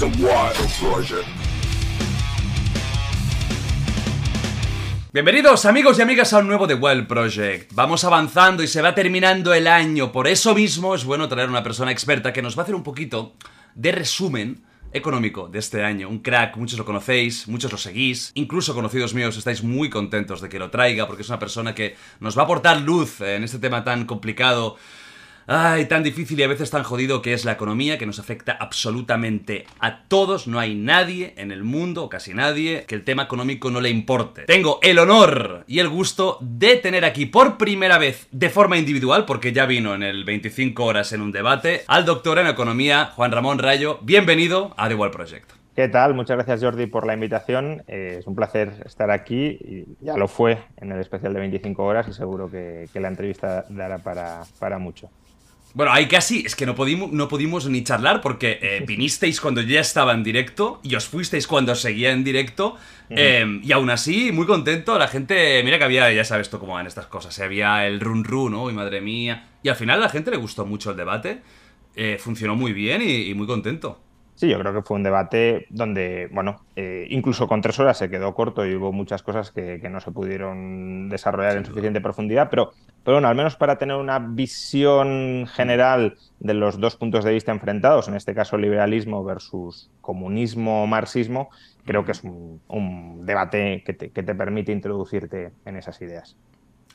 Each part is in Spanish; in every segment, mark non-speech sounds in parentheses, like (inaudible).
The Wild. Bienvenidos amigos y amigas a un nuevo The Well Project. Vamos avanzando y se va terminando el año, por eso mismo es bueno traer una persona experta que nos va a hacer un poquito de resumen económico de este año. Un crack, muchos lo conocéis, muchos lo seguís, incluso conocidos míos estáis muy contentos de que lo traiga porque es una persona que nos va a aportar luz en este tema tan complicado Ay, tan difícil y a veces tan jodido que es la economía, que nos afecta absolutamente a todos. No hay nadie en el mundo, casi nadie, que el tema económico no le importe. Tengo el honor y el gusto de tener aquí por primera vez, de forma individual, porque ya vino en el 25 horas en un debate, al doctor en economía, Juan Ramón Rayo. Bienvenido a The Wall Project. ¿Qué tal? Muchas gracias Jordi por la invitación. Eh, es un placer estar aquí y ya lo fue en el especial de 25 horas y seguro que, la entrevista dará para, para mucho. Bueno, ahí casi es que no pudimos, no pudimos ni charlar porque eh, (laughs) vinisteis cuando ya estaba en directo y os fuisteis cuando seguía en directo. Em, y aún así, muy contento. La gente, mira que había, ya sabes tú cómo van estas cosas. Eh, había el run run, ¿no? Y madre mía. Y al final a la gente le gustó mucho el debate. Eh, funcionó muy bien y muy contento. Sí, yo creo que fue un debate donde, bueno, eh, incluso con tres horas se quedó corto y hubo muchas cosas que, no se pudieron desarrollar en suficiente profundidad, pero, pero bueno, al menos para tener una visión general de los dos puntos de vista enfrentados, en este caso liberalismo versus comunismo, marxismo, creo que es un, debate que te, que te permite introducirte en esas ideas.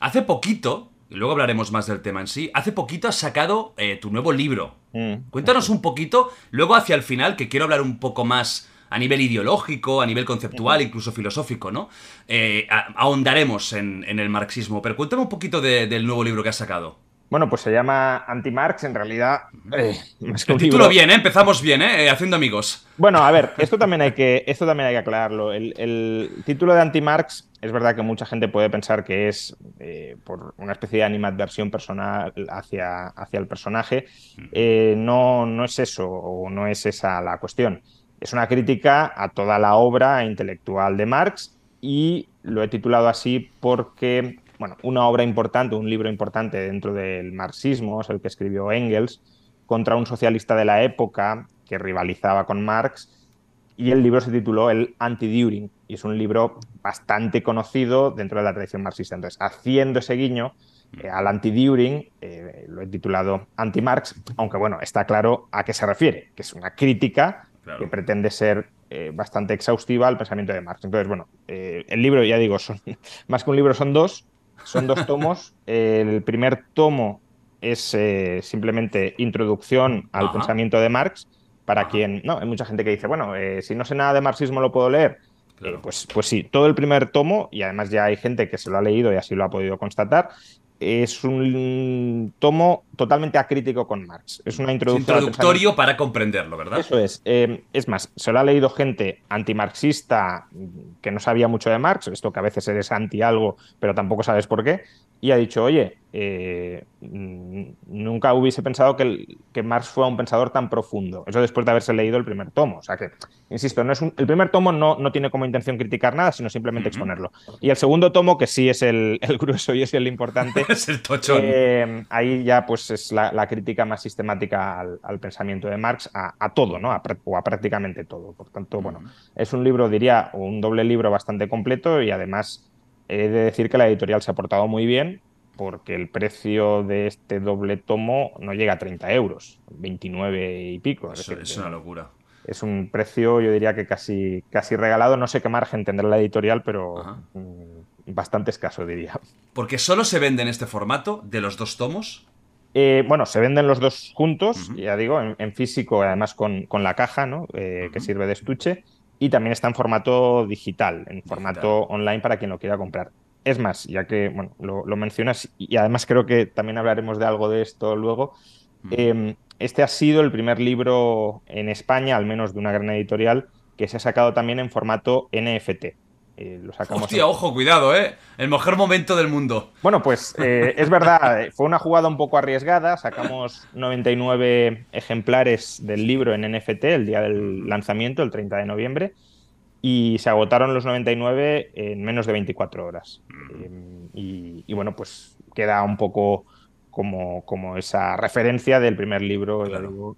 Hace poquito, luego hablaremos más del tema en sí. Hace poquito has sacado eh, tu nuevo libro. Mm. Cuéntanos un poquito, luego hacia el final, que quiero hablar un poco más a nivel ideológico, a nivel conceptual, incluso filosófico, ¿no? Eh, ahondaremos en, el marxismo, pero cuéntame un poquito del nuevo libro que has sacado. Bueno, pues se llama Anti-Marx, en realidad. Eh, el título bien, ¿eh? Empezamos bien, ¿eh? Haciendo amigos. Bueno, a ver, esto también hay que, esto también hay que aclararlo. El, título de Anti-Marx es verdad que mucha gente puede pensar que es eh, por una especie de animadversión personal hacia, hacia el personaje. Eh, no, no es eso, o no es esa la cuestión. Es una crítica a toda la obra intelectual de Marx y lo he titulado así porque bueno, una obra importante, un libro importante dentro del marxismo, es el que escribió Engels, contra un socialista de la época que rivalizaba con Marx, y el libro se tituló El Anti-During, y es un libro bastante conocido dentro de la tradición marxista. Entonces, haciendo ese guiño eh, al anti-During, eh, lo he titulado Anti-Marx, aunque bueno, está claro a qué se refiere, que es una crítica que pretende ser eh, bastante exhaustiva al pensamiento de Marx. Entonces, bueno, el libro, ya digo, son (laughs) más que un libro, son dos, son dos tomos. El primer tomo es eh, simplemente introducción al pensamiento de Marx. Para quien. No, hay mucha gente que dice, bueno, eh, si no sé nada de marxismo lo puedo leer. Eh, pues, pues sí, todo el primer tomo, y además ya hay gente que se lo ha leído y así lo ha podido constatar, es un tomo totalmente acrítico con Marx. Es una introducción. introductorio para comprenderlo, ¿verdad? Eso es. Eh, es más, se lo ha leído gente antimarxista que no sabía mucho de Marx, esto que a veces eres anti algo, pero tampoco sabes por qué, y ha dicho, oye, eh, nunca hubiese pensado que, que, Marx fuera un pensador tan profundo. Eso después de haberse leído el primer tomo. O sea que, insisto, no es el primer tomo no, no tiene como intención criticar nada, sino simplemente exponerlo. Y el segundo tomo, que sí es el, grueso y es el importante, (laughs) es el tochón. Eh, ahí ya pues es la, crítica más sistemática al, pensamiento de Marx, a, todo, ¿no? o a prácticamente todo. Por tanto, bueno, es un libro, diría, un doble libro bastante completo y además He de decir que la editorial se ha portado muy bien porque el precio de este doble tomo no llega a 30 euros, 29 y pico. es, una locura. Es un precio, yo diría que casi, casi regalado. No sé qué margen tendrá la editorial, pero mm, bastante escaso, diría. ¿Porque solo se vende en este formato de los dos tomos? Eh, bueno, se venden los dos juntos, ya digo, en, físico, además con, la caja, ¿no? Eh, que sirve de estuche y también está en formato digital, en formato online para quien lo quiera comprar. Es más, ya que bueno, lo, mencionas y además creo que también hablaremos de algo de esto luego, em, este ha sido el primer libro en España, al menos de una gran editorial, que se ha sacado también en formato NFT. Eh, Hostia, ojo, cuidado, ¿eh? El mejor momento del mundo. Bueno, pues eh, es verdad, fue una jugada un poco arriesgada. Sacamos 99 ejemplares del libro en NFT el día del lanzamiento, el 30 de noviembre, y se agotaron los 99 en menos de 24 horas. Mm. y, bueno, pues queda un poco como, como esa referencia del primer libro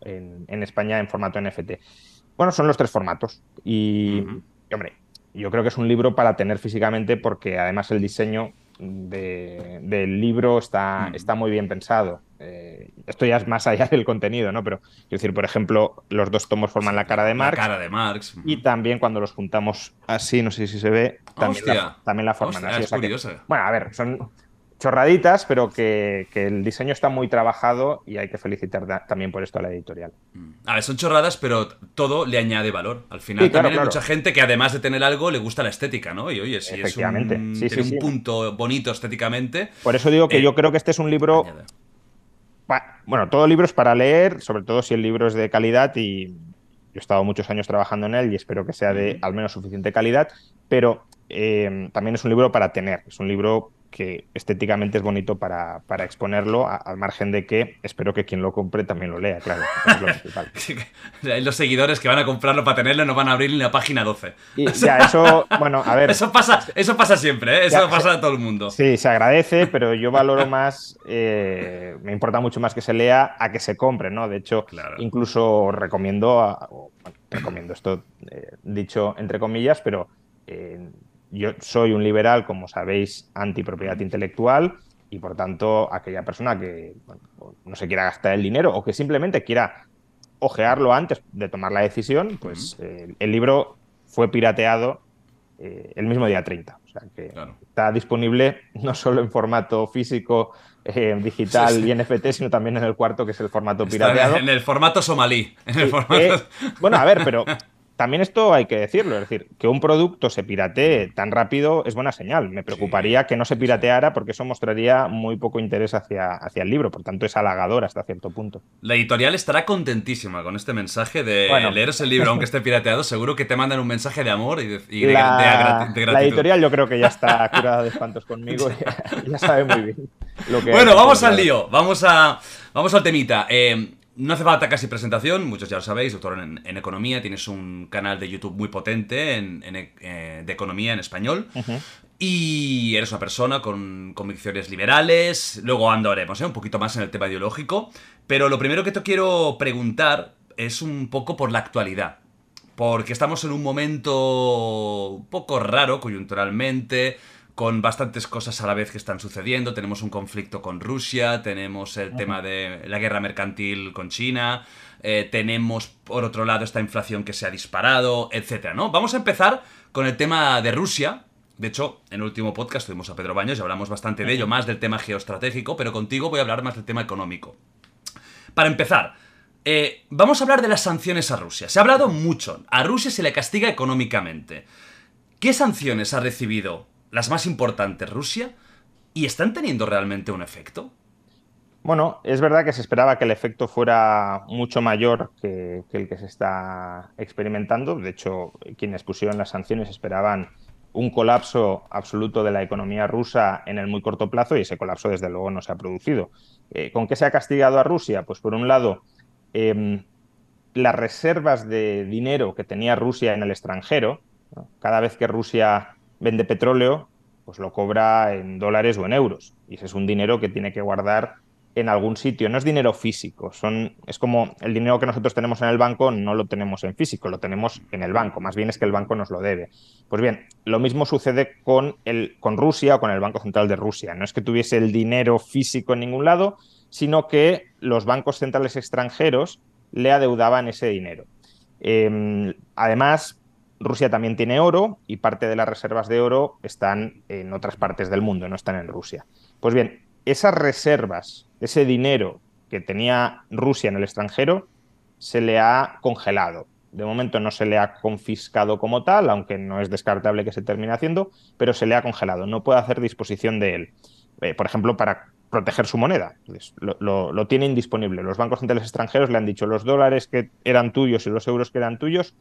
en, en España en formato NFT. Bueno, son los tres formatos. Y, hombre, yo creo que es un libro para tener físicamente porque además el diseño del libro está, está muy bien pensado. Eh, esto ya es más allá (laughs) del contenido, ¿no? Pero, quiero decir, por ejemplo, los dos tomos forman la cara de Marx. La cara de Marx. Y también cuando los juntamos así, no sé si se ve, también, la, también la, forman así. bueno, a ver, son chorraditas, pero que, el diseño está muy trabajado y hay que felicitar también por esto a la editorial. Mm. A ver, son chorradas, pero todo le añade valor. Al final también hay mucha gente que además de tener algo le gusta la estética, ¿no? Y oye, si es un, tiene un punto bonito estéticamente. Por eso digo que eh, yo creo que este es un libro... Bueno, todo libro es para leer, sobre todo si el libro es de calidad y yo he estado muchos años trabajando en él y espero que sea de al menos suficiente calidad, pero eh, también es un libro para tener, es un libro que estéticamente es bonito para, exponerlo, al margen de que espero que quien lo compre también lo lea, claro. (laughs) Los seguidores que van a comprarlo para tenerlo no van a abrir ni la página 12. Y (laughs) ya, eso, bueno, a ver. (laughs) Eso pasa, eso pasa siempre, ¿eh? eso pasa a todo el mundo. Sí, se agradece, pero yo valoro más, eh, me importa mucho más que se lea a que se compre, ¿no? De hecho, incluso recomiendo, recomiendo esto eh, dicho entre comillas, pero yo soy un liberal, como sabéis, antipropiedad intelectual y por tanto aquella persona que no se quiera gastar el dinero o que simplemente quiera ojearlo antes de tomar la decisión, pues eh, el libro fue pirateado eh, el mismo día 30. O sea que está disponible no solo en formato físico, eh, digital y NFT, sino también en el cuarto, que es el formato pirateado. En el formato somalí. bueno, a ver, pero (laughs) también esto hay que decirlo, es decir, que un producto se piratee tan rápido es buena señal. Me preocuparía que no se pirateara porque eso mostraría muy poco interés hacia, hacia el libro, por tanto es halagador hasta cierto punto. La editorial estará contentísima con este mensaje de leeros el libro aunque esté (laughs) pirateado, seguro que te mandan un mensaje de amor y de, la, gratitud. La editorial yo creo que ya está (laughs) curada de espantos conmigo, y ya sabe muy bien lo que... Bueno, vamos al lío, vamos, a, vamos al temita. Eh, no hace falta casi presentación, muchos ya lo sabéis, doctor en, economía, tienes un canal de YouTube muy potente en, eh, de economía en español. Y eres una persona con convicciones liberales. Luego andaremos ¿eh? un poquito más en el tema ideológico. Pero lo primero que te quiero preguntar es un poco por la actualidad. Porque estamos en un momento un poco raro coyunturalmente con bastantes cosas a la vez que están sucediendo. Tenemos un conflicto con Rusia, tenemos el tema de la guerra mercantil con China, eh, tenemos por otro lado esta inflación que se ha disparado, etcétera, ¿no? Vamos a empezar con el tema de Rusia. De hecho, en el último podcast tuvimos a Pedro Baños y hablamos bastante de ello, más del tema geoestratégico, pero contigo voy a hablar más del tema económico. Para empezar, eh, vamos a hablar de las sanciones a Rusia. Se ha hablado mucho. A Rusia se le castiga económicamente. ¿Qué sanciones ha recibido las más importantes, Rusia, y están teniendo realmente un efecto. Bueno, es verdad que se esperaba que el efecto fuera mucho mayor que, el que se está experimentando. De hecho, quienes pusieron las sanciones esperaban un colapso absoluto de la economía rusa en el muy corto plazo y ese colapso desde luego no se ha producido. Eh, ¿Con qué se ha castigado a Rusia? Pues por un lado, em, las reservas de dinero que tenía Rusia en el extranjero. Cada vez que Rusia vende petróleo, pues lo cobra en dólares o en euros. Y ese es un dinero que tiene que guardar en algún sitio. No es dinero físico, son, es como el dinero que nosotros tenemos en el banco no lo tenemos en físico, lo tenemos en el banco. Más bien es que el banco nos lo debe. Pues bien, lo mismo sucede con, el, con Rusia o con el Banco Central de Rusia. No es que tuviese el dinero físico en ningún lado, sino que los bancos centrales extranjeros le adeudaban ese dinero. Em, además, Rusia también tiene oro y parte de las reservas de oro están en otras partes del mundo, no están en Rusia. Pues bien, esas reservas, ese dinero que tenía Rusia en el extranjero, se le ha congelado. De momento no se le ha confiscado como tal, aunque no es descartable que se termine haciendo, pero se le ha congelado. No puede hacer disposición de él. Eh, por ejemplo, para proteger su moneda. lo, lo, tienen disponible. Los bancos centrales extranjeros le han dicho los dólares que eran tuyos y los euros que eran tuyos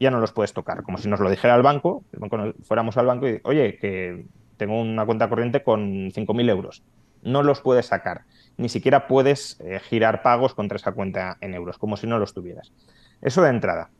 ya no los puedes tocar. Como si nos lo dijera el banco, fuéramos al banco y, oye, que tengo una cuenta corriente con 5.000 euros. No los puedes sacar. Ni siquiera puedes eh, girar pagos contra esa cuenta en euros, como si no los tuvieras. Eso de entrada.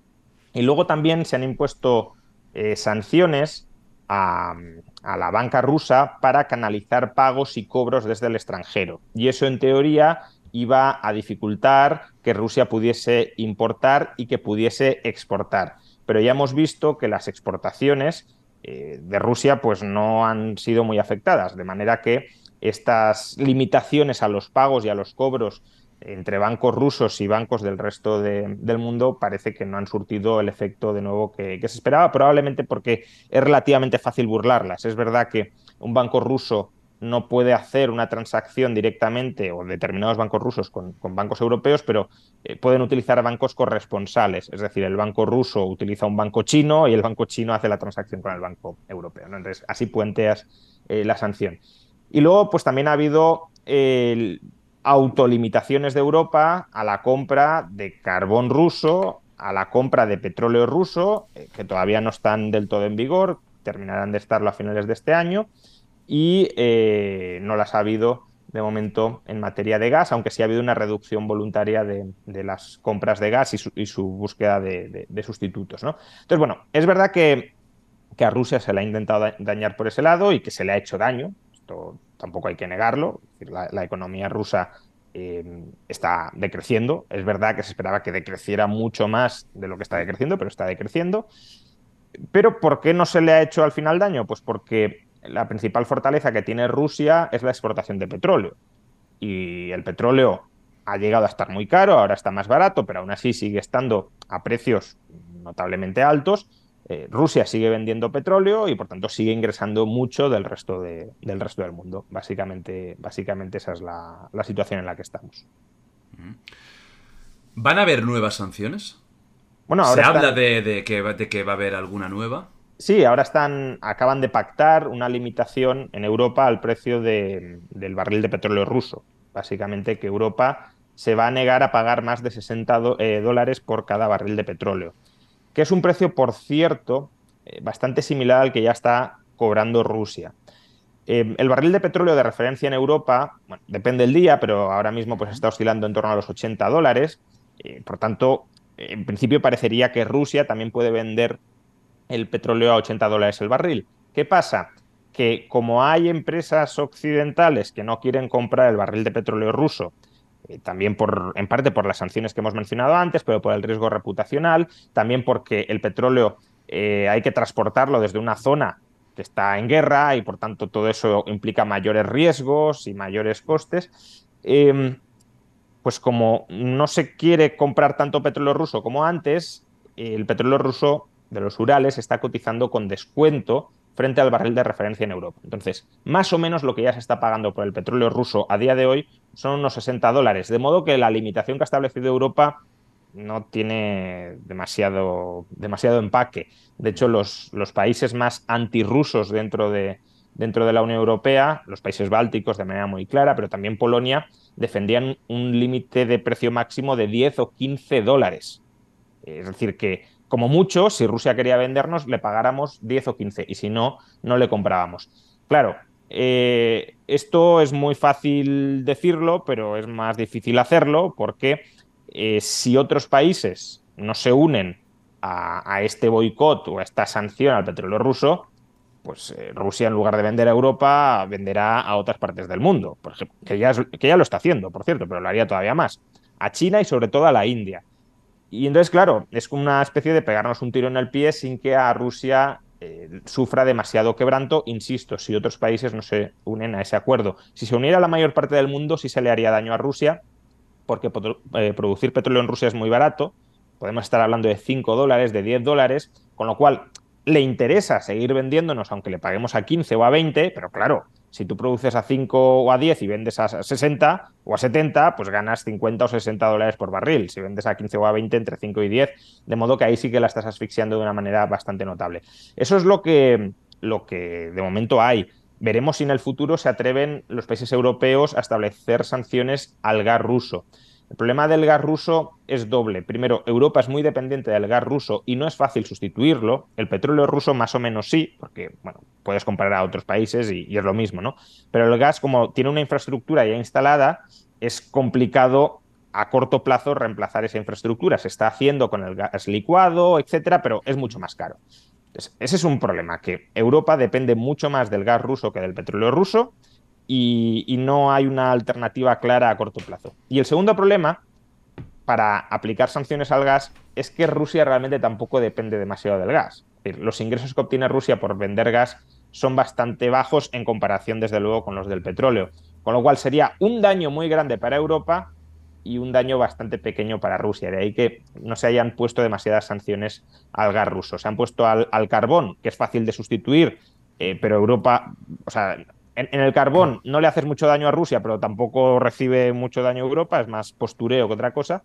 Y luego también se han impuesto eh, sanciones a, a, la banca rusa para canalizar pagos y cobros desde el extranjero. Y eso, en teoría, iba a dificultar que Rusia pudiese importar y que pudiese exportar. Pero ya hemos visto que las exportaciones eh, de Rusia pues no han sido muy afectadas, de manera que estas limitaciones a los pagos y a los cobros entre bancos rusos y bancos del resto del mundo parece que no han surtido el efecto de nuevo que, se esperaba, probablemente porque es relativamente fácil burlarlas. Es verdad que un banco ruso no puede hacer una transacción directamente o determinados bancos rusos con, bancos europeos, pero eh, pueden utilizar bancos corresponsales. Es decir, el banco ruso utiliza un banco chino y el banco chino hace la transacción con el banco europeo. Entonces, así puenteas eh, la sanción. Y luego, pues también ha habido autolimitaciones de Europa a la compra de carbón ruso, a la compra de petróleo ruso, eh, que todavía no están del todo en vigor, terminarán de estarlo a finales de este año, y eh, no las ha habido de momento en materia de gas, aunque sí ha habido una reducción voluntaria de, las compras de gas y su, búsqueda de, sustitutos. ¿no? Entonces, bueno, es verdad que, que, a Rusia se le ha intentado dañar por ese lado y que se le ha hecho daño. Esto tampoco hay que negarlo. La, economía rusa eh, está decreciendo. Es verdad que se esperaba que decreciera mucho más de lo que está decreciendo, pero está decreciendo. Pero ¿por qué no se le ha hecho al final daño? Pues porque la principal fortaleza que tiene Rusia es la exportación de petróleo. Y el petróleo ha llegado a estar muy caro, ahora está más barato, pero aún así sigue estando a precios notablemente altos. Eh, Rusia sigue vendiendo petróleo y por tanto sigue ingresando mucho del resto, del, resto del mundo. Básicamente, básicamente esa es la, situación en la que estamos. ¿Van a haber nuevas sanciones? Bueno, ahora ¿Se habla de, que, de que va a haber alguna nueva? Sí, ahora están, acaban de pactar una limitación en Europa al precio del barril de petróleo ruso. Básicamente que Europa se va a negar a pagar más de 60 eh, dólares por cada barril de petróleo, que es un precio, por cierto, eh, bastante similar al que ya está cobrando Rusia. Eh, el barril de petróleo de referencia en Europa, bueno, depende del día, pero ahora mismo pues, está oscilando en torno a los 80 dólares. por tanto, en principio parecería que Rusia también puede vender el petróleo a 80 dólares el barril. ¿Qué pasa? Que como hay empresas occidentales que no quieren comprar el barril de petróleo ruso, eh, también por, en parte por las sanciones que hemos mencionado antes, pero por el riesgo reputacional, también porque el petróleo eh, hay que transportarlo desde una zona que está en guerra y por tanto todo eso implica mayores riesgos y mayores costes. Em, pues como no se quiere comprar tanto petróleo ruso como antes, el petróleo ruso de los Urales está cotizando con descuento frente al barril de referencia en Europa. Entonces, más o menos lo que ya se está pagando por el petróleo ruso a día de hoy son unos 60 dólares, de modo que la limitación que ha establecido Europa no tiene demasiado, demasiado empaque. De hecho, los, los países más antirrusos dentro de, dentro de la Unión Europea, los países bálticos de manera muy clara, pero también Polonia, defendían un límite de precio máximo de 10 o 15 dólares. Es decir, que como mucho, si Rusia quería vendernos, le pagáramos 10 o 15 y si no, no le comprábamos. Claro, eh, esto es muy fácil decirlo, pero es más difícil hacerlo porque eh, si otros países no se unen a, este boicot o a esta sanción al petróleo ruso, pues eh, Rusia en lugar de vender a Europa venderá a otras partes del mundo, por ejemplo, que ya, que ya lo está haciendo, por cierto, pero lo haría todavía más, a China y sobre todo a la India. Y entonces, claro, es una especie de pegarnos un tiro en el pie sin que a Rusia eh, sufra demasiado quebranto. Insisto, si otros países no se unen a ese acuerdo. Si se uniera la mayor parte del mundo, sí se le haría daño a Rusia, porque eh, producir petróleo en Rusia es muy barato. Podemos estar hablando de 5 dólares, de 10 dólares, con lo cual le interesa seguir vendiéndonos, aunque le paguemos a 15 o a 20, pero claro, si tú produces a 5 o a 10 y vendes a 60 o a 70, pues ganas 50 o 60 dólares por barril. Si vendes a 15 o a 20, entre 5 y 10, de modo que ahí sí que la estás asfixiando de una manera bastante notable. Eso es lo que, lo que de momento hay. Veremos si en el futuro se atreven los países europeos a establecer sanciones al gas ruso. El problema del gas ruso es doble. Primero, Europa es muy dependiente del gas ruso y no es fácil sustituirlo. El petróleo ruso más o menos sí, porque bueno, puedes comparar a otros países y, es lo mismo, ¿no? Pero el gas, como tiene una infraestructura ya instalada, es complicado a corto plazo reemplazar esa infraestructura. Se está haciendo con el gas licuado, etcétera, pero es mucho más caro. ese es un problema, que Europa depende mucho más del gas ruso que del petróleo ruso y, no hay una alternativa clara a corto plazo. Y el segundo problema para aplicar sanciones al gas es que Rusia realmente tampoco depende demasiado del gas. los ingresos que obtiene Rusia por vender gas son bastante bajos en comparación, desde luego, con los del petróleo. Con lo cual sería un daño muy grande para Europa y un daño bastante pequeño para Rusia. De ahí que no se hayan puesto demasiadas sanciones al gas ruso. Se han puesto al, carbón, que es fácil de sustituir, eh, pero Europa, en, el carbón no le haces mucho daño a Rusia, pero tampoco recibe mucho daño a Europa, es más postureo que otra cosa.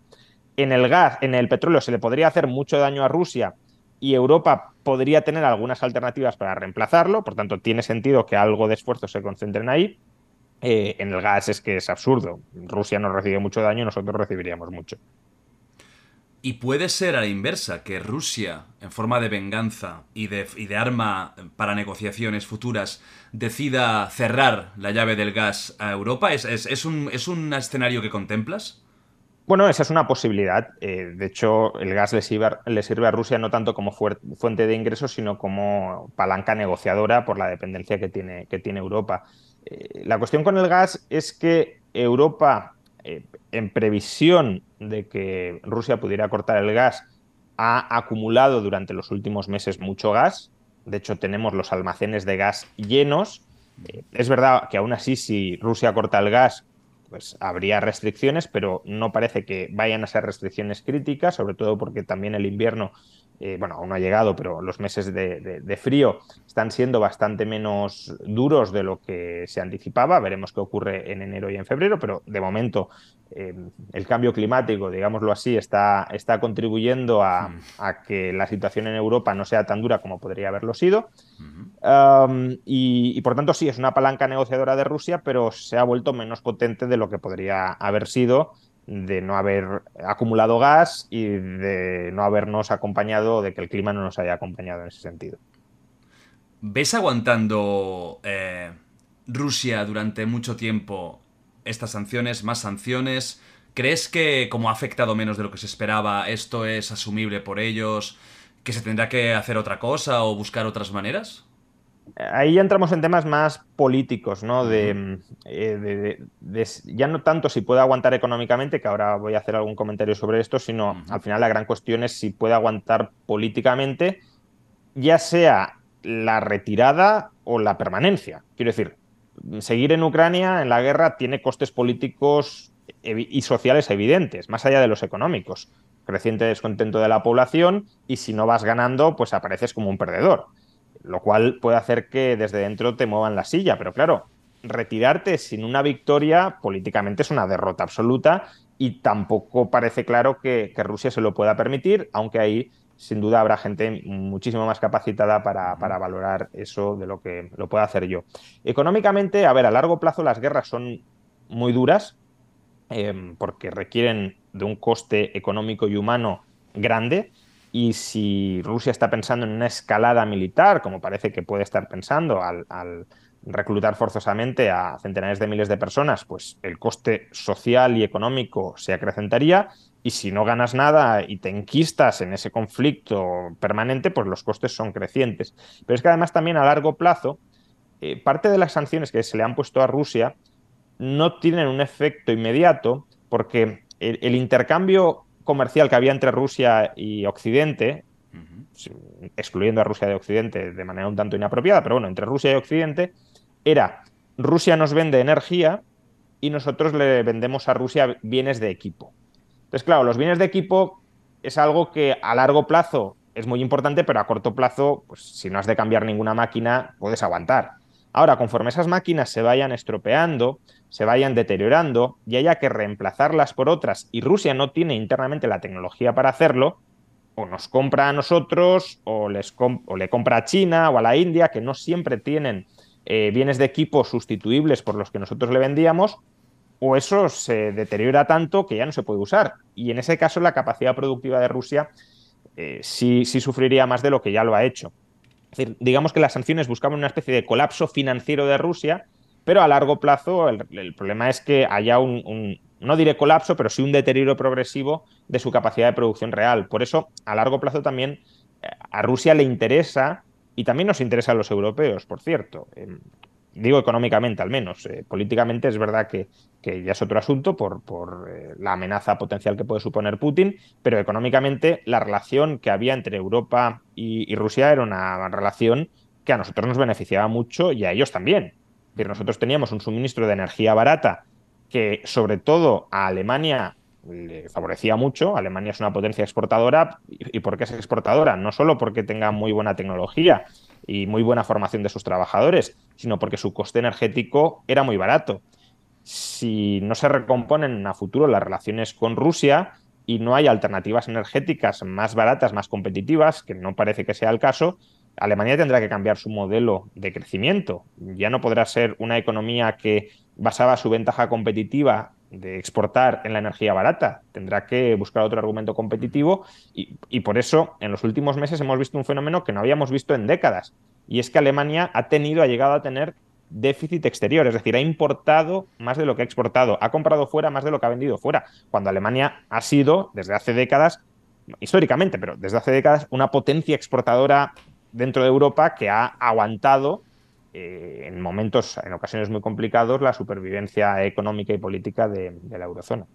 En el gas, en el petróleo se le podría hacer mucho daño a Rusia y Europa podría tener algunas alternativas para reemplazarlo, por tanto tiene sentido que algo de esfuerzo se concentren ahí. Eh, en el gas es que es absurdo. Rusia no recibe mucho daño, nosotros recibiríamos mucho. Y puede ser a la inversa, que Rusia, en forma de venganza y de, arma para negociaciones futuras, decida cerrar la llave del gas a Europa. ¿Es, un, es un, escenario que contemplas? Bueno, esa es una posibilidad. Eh, de hecho, el gas le sirve, le sirve, a Rusia no tanto como fuente de ingresos, sino como palanca negociadora por la dependencia que tiene, que tiene Europa. Eh, la cuestión con el gas es que Europa eh, en previsión de que Rusia pudiera cortar el gas, ha acumulado durante los últimos meses mucho gas. De hecho, tenemos los almacenes de gas llenos. Eh, es verdad que aún así, si Rusia corta el gas, pues habría restricciones, pero no parece que vayan a ser restricciones críticas, sobre todo porque también el invierno eh, bueno, aún no ha llegado, pero los meses de, frío están siendo bastante menos duros de lo que se anticipaba. Veremos qué ocurre en enero y en febrero, pero de momento eh, el cambio climático, digámoslo así, está, está contribuyendo a, hmm. que la situación en Europa no sea tan dura como podría haberlo sido. y, y, por tanto, sí, es una palanca negociadora de Rusia, pero se ha vuelto menos potente de lo que podría haber sido de no haber acumulado gas y de no habernos acompañado, de que el clima no nos haya acompañado en ese sentido. ¿Ves aguantando eh, Rusia durante mucho tiempo estas sanciones, más sanciones? ¿Crees que como ha afectado menos de lo que se esperaba, esto es asumible por ellos? ¿Que se tendrá que hacer otra cosa o buscar otras maneras? Ahí ya entramos en temas más políticos, ¿no? Eh, de, ya no tanto si puede aguantar económicamente, que ahora voy a hacer algún comentario sobre esto, sino al final la gran cuestión es si puede aguantar políticamente, ya sea la retirada o la permanencia. Quiero decir, seguir en Ucrania, en la guerra, tiene costes políticos y sociales evidentes, más allá de los económicos. Creciente descontento de la población y si no vas ganando, pues apareces como un perdedor lo cual puede hacer que desde dentro te muevan la silla, pero claro, retirarte sin una victoria políticamente es una derrota absoluta y tampoco parece claro que, Rusia se lo pueda permitir, aunque ahí sin duda habrá gente muchísimo más capacitada para, valorar eso de lo que lo pueda hacer yo. Económicamente, a ver, a largo plazo las guerras son muy duras em, porque requieren de un coste económico y humano grande y si Rusia está pensando en una escalada militar, como parece que puede estar pensando al, reclutar forzosamente a centenares de miles de personas, pues el coste social y económico se acrecentaría. Y si no ganas nada y te enquistas en ese conflicto permanente, pues los costes son crecientes. Pero es que además también a largo plazo, eh, parte de las sanciones que se le han puesto a Rusia no tienen un efecto inmediato porque el intercambio comercial que había entre Rusia y Occidente, excluyendo a Rusia de Occidente de manera un tanto inapropiada, pero bueno, entre Rusia y Occidente, era Rusia nos vende energía y nosotros le vendemos a Rusia bienes de equipo. Entonces, claro, los bienes de equipo es algo que a largo plazo es muy importante, pero a corto plazo, pues si no has de cambiar ninguna máquina, puedes aguantar. Ahora, conforme esas máquinas se vayan estropeando, se vayan deteriorando y haya que reemplazarlas por otras y Rusia no tiene internamente la tecnología para hacerlo, o nos compra a nosotros o, les le compra a China o a la India, que no siempre tienen eh, bienes de equipo sustituibles por los que nosotros le vendíamos, o eso se deteriora tanto que ya no se puede usar. Y en ese caso la capacidad productiva de Rusia eh, sí, sí sufriría más de lo que ya lo ha hecho. Es decir, digamos que las sanciones buscaban una especie de colapso financiero de Rusia, pero a largo plazo el, problema es que haya un, no diré colapso, pero sí un deterioro progresivo de su capacidad de producción real. Por eso, a largo plazo también eh, a Rusia le interesa, y también nos interesa a los europeos, por cierto, em, digo económicamente al menos. Eh, políticamente es verdad que, ya es otro asunto por, eh, la amenaza potencial que puede suponer Putin, pero económicamente la relación que había entre Europa y, Rusia era una relación que a nosotros nos beneficiaba mucho y a ellos también. Es nosotros teníamos un suministro de energía barata que sobre todo a Alemania le favorecía mucho. Alemania es una potencia exportadora. ¿Y por qué es exportadora? No solo porque tenga muy buena tecnología y muy buena formación de sus trabajadores, sino porque su coste energético era muy barato. Si no se recomponen a futuro las relaciones con Rusia y no hay alternativas energéticas más baratas, más competitivas, que no parece que sea el caso, Alemania tendrá que cambiar su modelo de crecimiento. Ya no podrá ser una economía que basaba su ventaja competitiva de exportar en la energía barata. Tendrá que buscar otro argumento competitivo y, por eso en los últimos meses hemos visto un fenómeno que no habíamos visto en décadas. Y es que Alemania ha tenido, ha llegado a tener déficit exterior, es decir, ha importado más de lo que ha exportado, ha comprado fuera más de lo que ha vendido fuera, cuando Alemania ha sido, desde hace décadas, históricamente, pero desde hace décadas, una potencia exportadora dentro de Europa que ha aguantado eh, en momentos, en ocasiones muy complicados, la supervivencia económica y política de, la eurozona.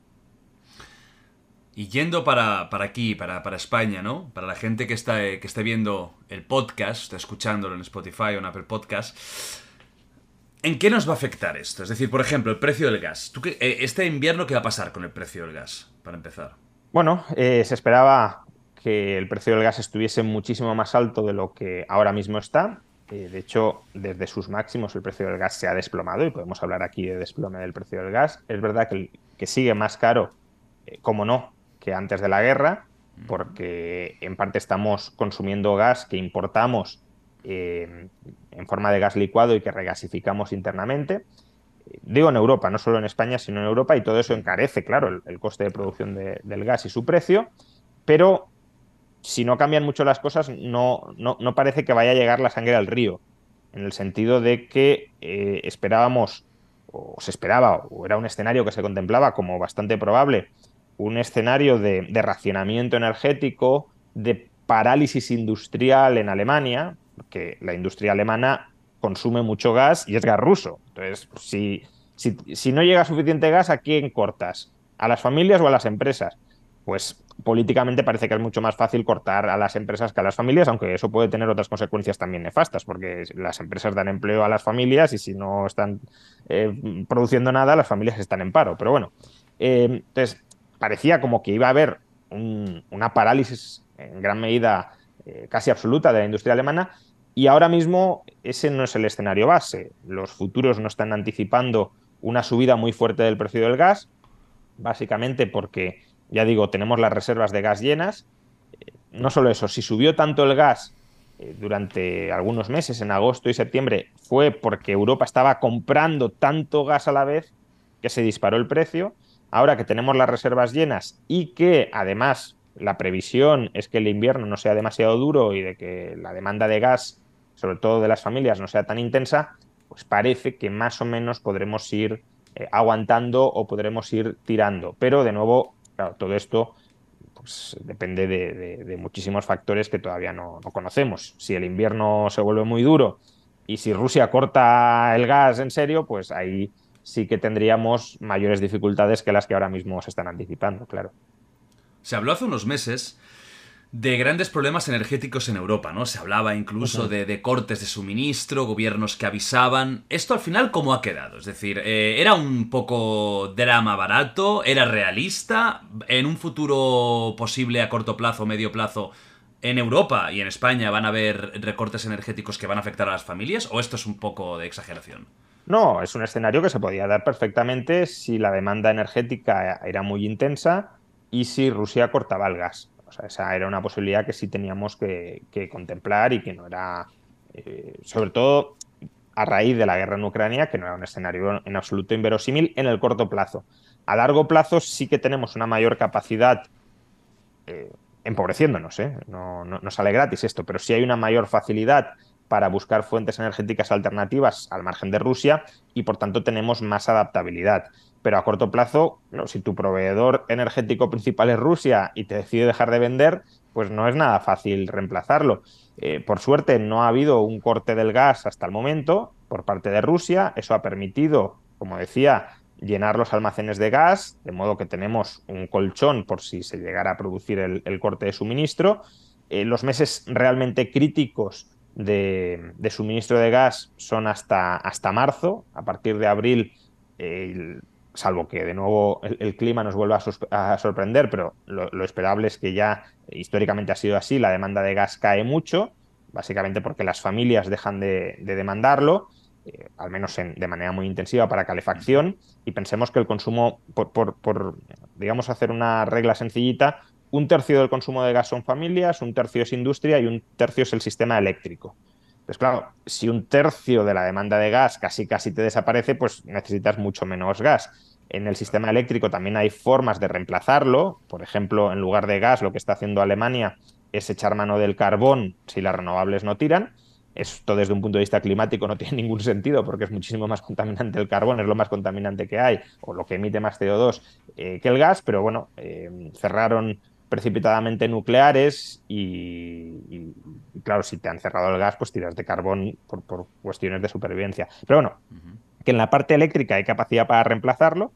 Y yendo para, para aquí, para, para, España, ¿no? Para la gente que está, que esté viendo el podcast, está escuchándolo en Spotify o en Apple Podcast, ¿en qué nos va a afectar esto? Es decir, por ejemplo, el precio del gas. ¿Tú qué, eh, ¿Este invierno qué va a pasar con el precio del gas, para empezar? Bueno, eh, se esperaba que el precio del gas estuviese muchísimo más alto de lo que ahora mismo está. Eh, de hecho, desde sus máximos el precio del gas se ha desplomado y podemos hablar aquí de desplome del precio del gas. Es verdad que, que sigue más caro, eh, como no, que antes de la guerra, porque en parte estamos consumiendo gas que importamos eh, en forma de gas licuado y que regasificamos internamente. Digo en Europa, no solo en España, sino en Europa, y todo eso encarece, claro, el, coste de producción del gas y su precio, pero si no cambian mucho las cosas, no, no, parece que vaya a llegar la sangre al río, en el sentido de que eh, esperábamos, o se esperaba, o era un escenario que se contemplaba como bastante probable, un escenario de, racionamiento energético, de parálisis industrial en Alemania, porque la industria alemana consume mucho gas y es gas ruso. Entonces, si, si, si no llega suficiente gas, ¿a quién cortas? ¿A las familias o a las empresas? Pues políticamente parece que es mucho más fácil cortar a las empresas que a las familias, aunque eso puede tener otras consecuencias también nefastas, porque las empresas dan empleo a las familias y si no están eh, produciendo nada, las familias están en paro. Pero bueno, eh, entonces parecía como que iba a haber una parálisis en gran medida eh, casi absoluta de la industria alemana y ahora mismo ese no es el escenario base. Los futuros no están anticipando una subida muy fuerte del precio del gas, básicamente porque ya digo, tenemos las reservas de gas llenas. Eh, no solo eso, si subió tanto el gas eh, durante algunos meses, en agosto y septiembre, fue porque Europa estaba comprando tanto gas a la vez que se disparó el precio. Ahora que tenemos las reservas llenas y que además la previsión es que el invierno no sea demasiado duro y de que la demanda de gas, sobre todo de las familias, no sea tan intensa, pues parece que más o menos podremos ir eh, aguantando o podremos ir tirando. Pero de nuevo, Claro, todo esto pues, depende de, muchísimos factores que todavía no, conocemos. Si el invierno se vuelve muy duro y si Rusia corta el gas en serio, pues ahí sí que tendríamos mayores dificultades que las que ahora mismo se están anticipando, claro. Se habló hace unos meses de grandes problemas energéticos en Europa, ¿no? Se hablaba incluso de, cortes de suministro, gobiernos que avisaban. ¿Esto al final cómo ha quedado? Es decir, eh, ¿era un poco drama barato? ¿Era realista? ¿En un futuro posible a corto plazo, o medio plazo, en Europa y en España van a haber recortes energéticos que van a afectar a las familias? ¿O esto es un poco de exageración? No, es un escenario que se podía dar perfectamente si la demanda energética era muy intensa y si Rusia cortaba el gas esa era una posibilidad que sí teníamos que, contemplar y que no era, eh, sobre todo a raíz de la guerra en Ucrania, que no era un escenario en absoluto inverosímil en el corto plazo. A largo plazo sí que tenemos una mayor capacidad, eh, empobreciéndonos, ¿eh? no, sale gratis esto, pero sí hay una mayor facilidad para buscar fuentes energéticas alternativas al margen de Rusia y por tanto tenemos más adaptabilidad pero a corto plazo, si tu proveedor energético principal es Rusia y te decide dejar de vender, pues no es nada fácil reemplazarlo. Eh, por suerte no ha habido un corte del gas hasta el momento por parte de Rusia. Eso ha permitido, como decía, llenar los almacenes de gas, de modo que tenemos un colchón por si se llegara a producir el, corte de suministro. Eh, los meses realmente críticos de, suministro de gas son hasta, hasta marzo. A partir de abril, salvo que de nuevo el, clima nos vuelva a, sorprender, pero lo, esperable es que ya históricamente ha sido así, la demanda de gas cae mucho, básicamente porque las familias dejan de, demandarlo. Eh, al menos de manera muy intensiva para calefacción, y pensemos que el consumo, por, por, digamos, hacer una regla sencillita, un tercio del consumo de gas son familias, un tercio es industria y un tercio es el sistema eléctrico. Pues claro, si un tercio de la demanda de gas casi casi te desaparece, pues necesitas mucho menos gas. En el sistema eléctrico también hay formas de reemplazarlo. Por ejemplo, en lugar de gas, lo que está haciendo Alemania es echar mano del carbón si las renovables no tiran. Esto desde un punto de vista climático no (laughs) tiene ningún sentido porque es muchísimo más contaminante el carbón, es lo más contaminante que hay, o lo que emite más CO2 eh, que el gas, pero bueno, eh, cerraron precipitadamente nucleares y, claro, si te han cerrado el gas, pues tiras de carbón por, cuestiones de supervivencia. Pero bueno, que en la parte eléctrica hay capacidad para reemplazarlo,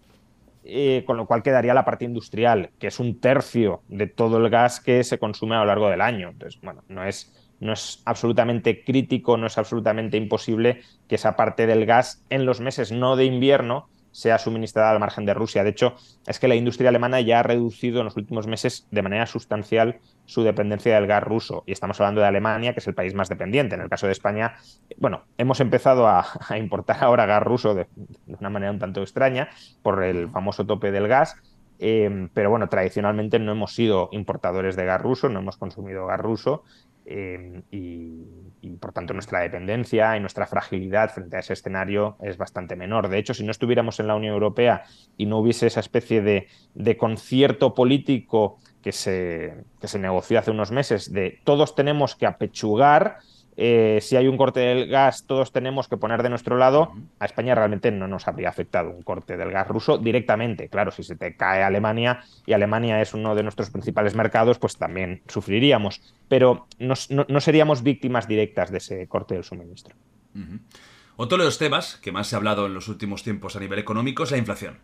eh, con lo cual quedaría la parte industrial, que es un tercio de todo el gas que se consume a lo largo del año. Entonces, bueno, no es, no es absolutamente crítico, no es absolutamente imposible que esa parte del gas en los meses no de invierno sea suministrada al margen de Rusia. De hecho, es que la industria alemana ya ha reducido en los últimos meses de manera sustancial su dependencia del gas ruso. Y estamos hablando de Alemania, que es el país más dependiente. En el caso de España, bueno, hemos empezado a, importar ahora gas ruso de, una manera un tanto extraña por el famoso tope del gas. Eh, pero bueno, tradicionalmente no hemos sido importadores de gas ruso, no hemos consumido gas ruso Em, y, por tanto nuestra dependencia y nuestra fragilidad frente a ese escenario es bastante menor. De hecho, si no estuviéramos en la Unión Europea y no hubiese esa especie de, de concierto político que se, que se negoció hace unos meses de todos tenemos que apechugar eh, si hay un corte del gas, todos tenemos que poner de nuestro lado. A España realmente no nos habría afectado un corte del gas ruso directamente. Claro, si se te cae Alemania y Alemania es uno de nuestros principales mercados, pues también sufriríamos. Pero no, seríamos víctimas directas de ese corte del suministro. Otro de los temas que más se ha hablado en los últimos tiempos a nivel económico es la inflación.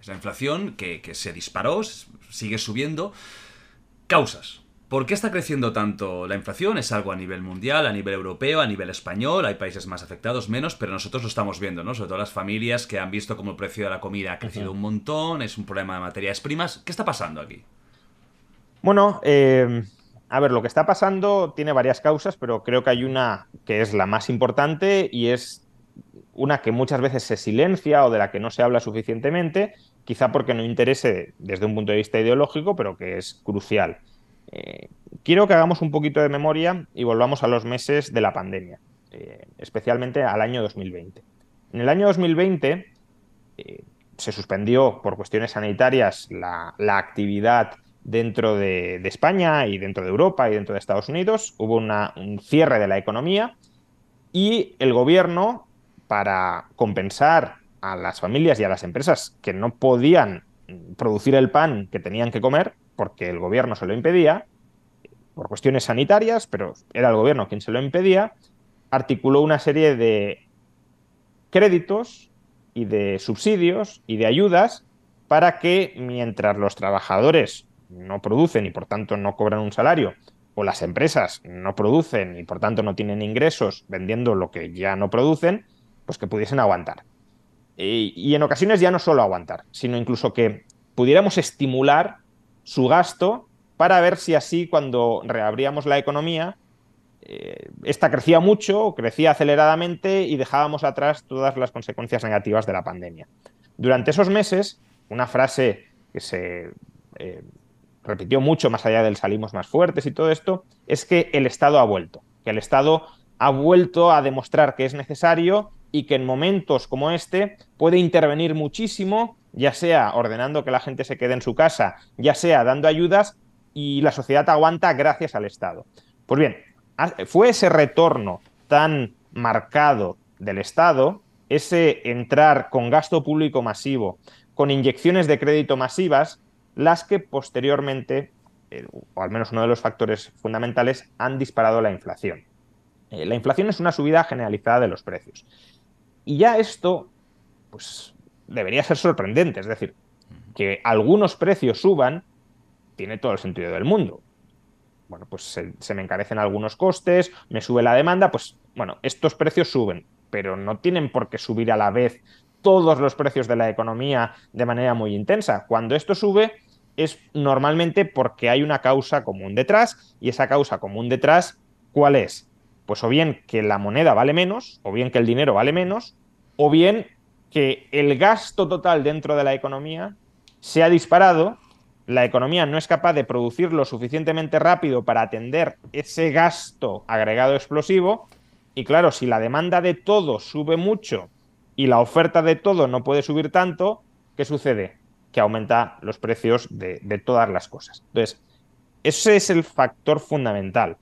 Es la inflación que, que se disparó, sigue subiendo. Causas. ¿Por qué está creciendo tanto la inflación? Es algo a nivel mundial, a nivel europeo, a nivel español. Hay países más afectados, menos, pero nosotros lo estamos viendo, ¿no? Sobre todo las familias que han visto cómo el precio de la comida ha crecido un montón, es un problema de materias primas. ¿Qué está pasando aquí? Bueno, eh, a ver, lo que está pasando tiene varias causas, pero creo que hay una que es la más importante y es una que muchas veces se silencia o de la que no se habla suficientemente, quizá porque no interese desde un punto de vista ideológico, pero que es crucial. Eh, quiero que hagamos un poquito de memoria y volvamos a los meses de la pandemia, eh, especialmente al año 2020. En el año 2020 eh, se suspendió por cuestiones sanitarias la, actividad dentro de, España y dentro de Europa y dentro de Estados Unidos. Hubo un cierre de la economía y el gobierno, para compensar a las familias y a las empresas que no podían producir el pan que tenían que comer, porque el gobierno se lo impedía, por cuestiones sanitarias, pero era el gobierno quien se lo impedía, articuló una serie de créditos y de subsidios y de ayudas para que mientras los trabajadores no producen y por tanto no cobran un salario, o las empresas no producen y por tanto no tienen ingresos vendiendo lo que ya no producen, pues que pudiesen aguantar. Y, en ocasiones ya no solo aguantar, sino incluso que pudiéramos estimular su gasto para ver si así cuando reabríamos la economía, eh, esta crecía mucho, crecía aceleradamente y dejábamos atrás todas las consecuencias negativas de la pandemia. Durante esos meses, una frase que se eh, repitió mucho más allá del salimos más fuertes y todo esto, es que el Estado ha vuelto, que el Estado ha vuelto a demostrar que es necesario y que en momentos como este puede intervenir muchísimo ya sea ordenando que la gente se quede en su casa, ya sea dando ayudas y la sociedad aguanta gracias al Estado. Pues bien, fue ese retorno tan marcado del Estado, ese entrar con gasto público masivo, con inyecciones de crédito masivas, las que posteriormente, eh, o al menos uno de los factores fundamentales, han disparado la inflación. Eh, la inflación es una subida generalizada de los precios. Y ya esto, pues, debería ser sorprendente. Es decir, que algunos precios suban tiene todo el sentido del mundo. Bueno, pues se, me encarecen algunos costes, me sube la demanda, pues bueno, estos precios suben, pero no tienen por qué subir a la vez todos los precios de la economía de manera muy intensa. Cuando esto sube es normalmente porque hay una causa común detrás y esa causa común detrás, ¿cuál es? Pues o bien que la moneda vale menos, o bien que el dinero vale menos, o bien que el gasto total dentro de la economía se ha disparado, la economía no es capaz de producir lo suficientemente rápido para atender ese gasto agregado explosivo, y claro, si la demanda de todo sube mucho y la oferta de todo no puede subir tanto, ¿qué sucede? Que aumenta los precios de, todas las cosas. Entonces, ese es el factor fundamental.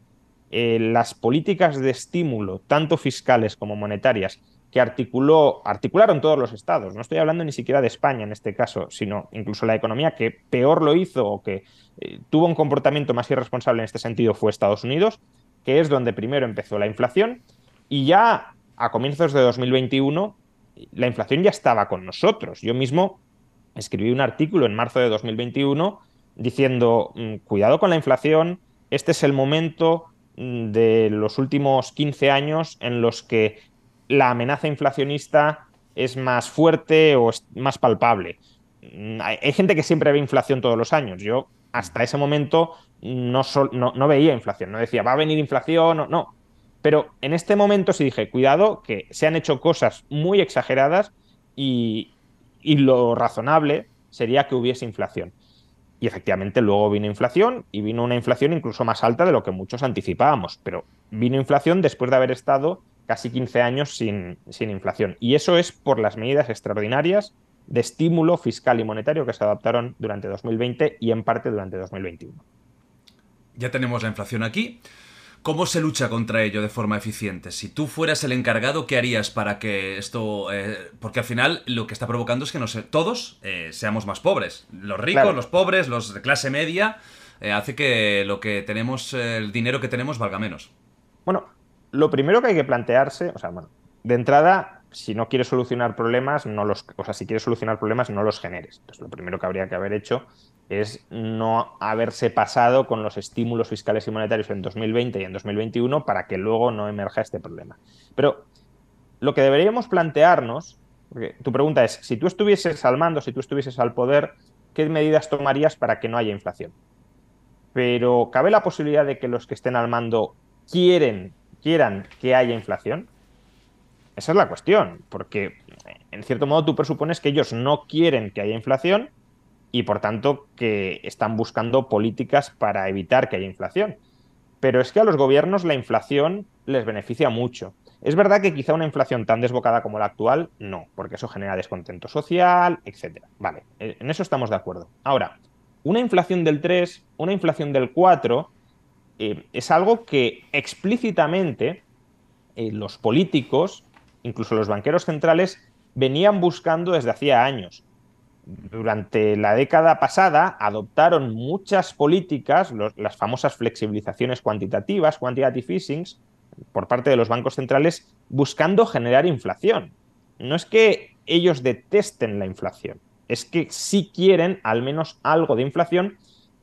Eh, las políticas de estímulo, tanto fiscales como monetarias, que articuló, articularon todos los estados. No estoy hablando ni siquiera de España en este caso, sino incluso la economía que peor lo hizo o que eh, tuvo un comportamiento más irresponsable en este sentido fue Estados Unidos, que es donde primero empezó la inflación y ya a comienzos de 2021 la inflación ya estaba con nosotros. Yo mismo escribí un artículo en marzo de 2021 diciendo, mm, cuidado con la inflación, este es el momento mm, de los últimos 15 años en los que la amenaza inflacionista es más fuerte o es más palpable. Mm, hay, gente que siempre ve inflación todos los años. Yo hasta ese momento no, no, veía inflación, no decía, va a venir inflación, o no. Pero en este momento sí dije, cuidado, que se han hecho cosas muy exageradas y, y lo razonable sería que hubiese inflación. Y efectivamente luego vino inflación y vino una inflación incluso más alta de lo que muchos anticipábamos, pero vino inflación después de haber estado casi 15 años sin, sin, inflación. Y eso es por las medidas extraordinarias de estímulo fiscal y monetario que se adoptaron durante 2020 y en parte durante 2021. Ya tenemos la inflación aquí. ¿Cómo se lucha contra ello de forma eficiente? Si tú fueras el encargado, ¿qué harías para que esto... Eh, porque al final lo que está provocando es que no todos eh, seamos más pobres. Los ricos, los pobres, los de clase media, eh, hace que lo que tenemos, el dinero que tenemos valga menos. Bueno, lo primero que hay que plantearse, o sea, bueno, de entrada, si no quieres solucionar problemas, no los, o sea, si quieres solucionar problemas, no los generes. Entonces, lo primero que habría que haber hecho es no haberse pasado con los estímulos fiscales y monetarios en 2020 y en 2021 para que luego no emerja este problema. Pero lo que deberíamos plantearnos, porque tu pregunta es, si tú estuvieses al mando, si tú estuvieses al poder, ¿qué medidas tomarías para que no haya inflación? Pero ¿cabe la posibilidad de que los que estén al mando quieren, quieran que haya inflación? Esa es la cuestión, porque en cierto modo tú presupones que ellos no quieren que haya inflación y por tanto que están buscando políticas para evitar que haya inflación. Pero es que a los gobiernos la inflación les beneficia mucho. Es verdad que quizá una inflación tan desbocada como la actual, no, porque eso genera descontento social, etc. Vale, en eso estamos de acuerdo. Ahora, una inflación del 3, una inflación del 4, eh, es algo que explícitamente eh, los políticos, incluso los banqueros centrales, venían buscando desde hacía años durante la década pasada adoptaron muchas políticas, las famosas flexibilizaciones cuantitativas, quantitative easing, por parte de los bancos centrales, buscando generar inflación. No es que ellos detesten la inflación, es que sí quieren al menos algo de inflación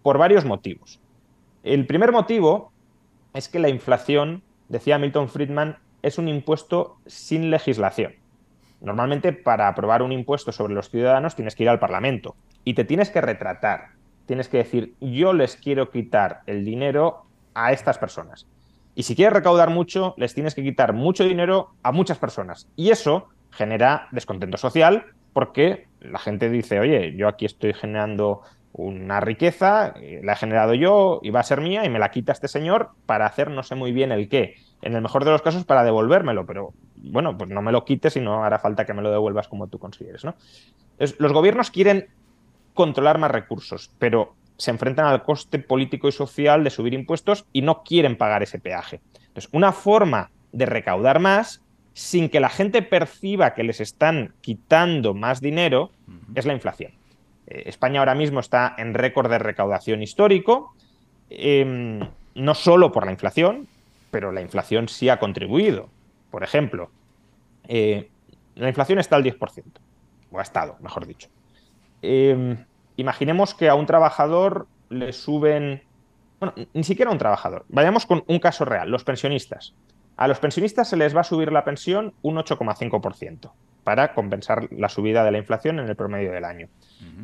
por varios motivos. El primer motivo es que la inflación, decía Milton Friedman, es un impuesto sin legislación. Normalmente para aprobar un impuesto sobre los ciudadanos tienes que ir al Parlamento y te tienes que retratar. Tienes que decir, yo les quiero quitar el dinero a estas personas. Y si quieres recaudar mucho, les tienes que quitar mucho dinero a muchas personas. Y eso genera descontento social porque la gente dice, oye, yo aquí estoy generando una riqueza, eh, la he generado yo y va a ser mía y me la quita este señor para hacer no sé muy bien el qué. En el mejor de los casos para devolvérmelo, pero bueno, pues no me lo quites y no hará falta que me lo devuelvas como tú consideres, ¿no? los gobiernos quieren controlar más recursos, pero se enfrentan al coste político y social de subir impuestos y no quieren pagar ese peaje. Entonces, una forma de recaudar más sin que la gente perciba que les están quitando más dinero es la inflación. Eh, España ahora mismo está en récord de recaudación histórico, em, no solo por la inflación, pero la inflación sí ha contribuido. Por ejemplo, eh, la inflación está al 10%, o ha estado, mejor dicho. Em, imaginemos que a un trabajador le suben, bueno, ni siquiera a un trabajador, vayamos con un caso real, los pensionistas. A los pensionistas se les va a subir la pensión un 8,5% para compensar la subida de la inflación en el promedio del año.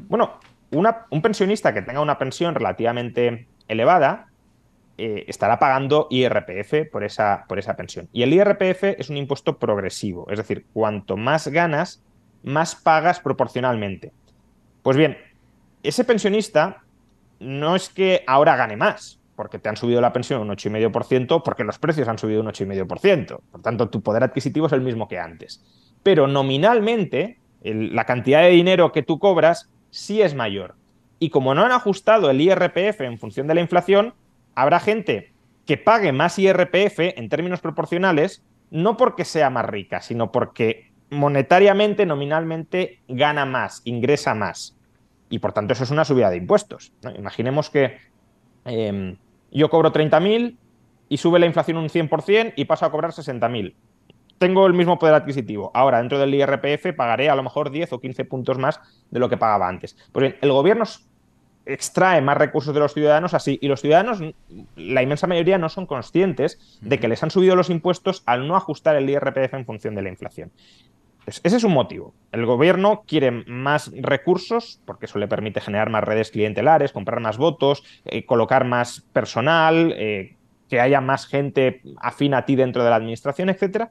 Bueno, un pensionista que tenga una pensión relativamente elevada eh, estará pagando IRPF por esa, por esa pensión. Y el IRPF es un impuesto progresivo, es decir, cuanto más ganas, más pagas proporcionalmente. Pues bien, ese pensionista no es que ahora gane más, porque te han subido la pensión un 8,5%, porque los precios han subido un 8,5%. Por tanto, tu poder adquisitivo es el mismo que antes. Pero nominalmente, la cantidad de dinero que tú cobras sí es mayor. Y como no han ajustado el IRPF en función de la inflación, habrá gente que pague más IRPF en términos proporcionales, no porque sea más rica, sino porque monetariamente, nominalmente, gana más, ingresa más. Y por tanto, eso es una subida de impuestos. Imaginemos que em, yo cobro 30.000 y sube la inflación un 100% y paso a cobrar 60.000. Tengo el mismo poder adquisitivo. Ahora, dentro del IRPF, pagaré a lo mejor 10 o 15 puntos más de lo que pagaba antes. Pues bien, el gobierno extrae más recursos de los ciudadanos así, y los ciudadanos, la inmensa mayoría, no son conscientes de que les han subido los impuestos al no ajustar el IRPF en función de la inflación. Ese es un motivo. El gobierno quiere más recursos porque eso le permite generar más redes clientelares, comprar más votos, eh, colocar más personal, eh, que haya más gente afín a ti dentro de la administración, etc.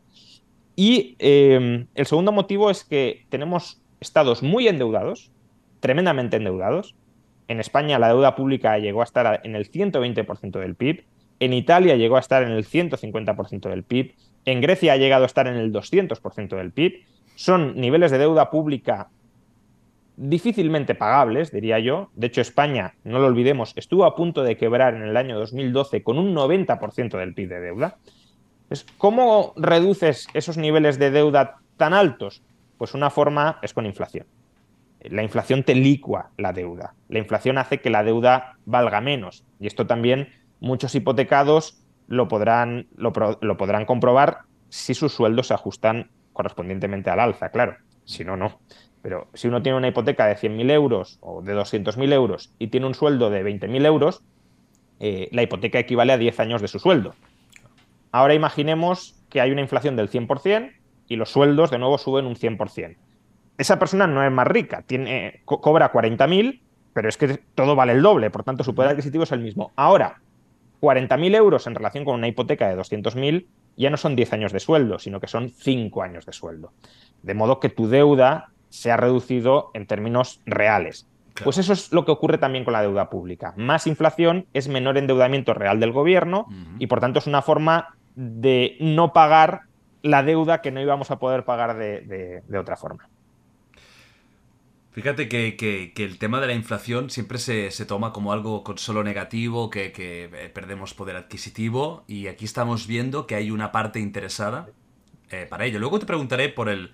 Y eh, el segundo motivo es que tenemos estados muy endeudados, tremendamente endeudados. En España la deuda pública llegó a estar en el 120% del PIB. En Italia llegó a estar en el 150% del PIB. En Grecia ha llegado a estar en el 200% del PIB son niveles de deuda pública difícilmente pagables, diría yo. De hecho, España, no lo olvidemos, estuvo a punto de quebrar en el año 2012 con un 90% del PIB de deuda. ¿Cómo reduces esos niveles de deuda tan altos? Pues una forma es con inflación. La inflación te licua la deuda. La inflación hace que la deuda valga menos. Y esto también muchos hipotecados lo podrán, lo podrán comprobar si sus sueldos se ajustan correspondientemente al alza, claro. Si no, no. Pero si uno tiene una hipoteca de 100.000 euros o de 200.000 euros y tiene un sueldo de 20.000 euros, eh, la hipoteca equivale a 10 años de su sueldo. Ahora imaginemos que hay una inflación del 100% y los sueldos de nuevo suben un 100%. Esa persona no es más rica, tiene, cobra 40.000, pero es que todo vale el doble, por tanto su poder adquisitivo es el mismo. Ahora, 40.000 euros en relación con una hipoteca de 200.000 ya no son 10 años de sueldo, sino que son 5 años de sueldo. De modo que tu deuda se ha reducido en términos reales. Pues eso es lo que ocurre también con la deuda pública. Más inflación es menor endeudamiento real del gobierno y por tanto es una forma de no pagar la deuda que no íbamos a poder pagar de otra forma. Fíjate que, el tema de la inflación siempre se, toma como algo solo negativo, que, eh, perdemos poder adquisitivo y aquí estamos viendo que hay una parte interesada eh, para ello. Luego te preguntaré por el,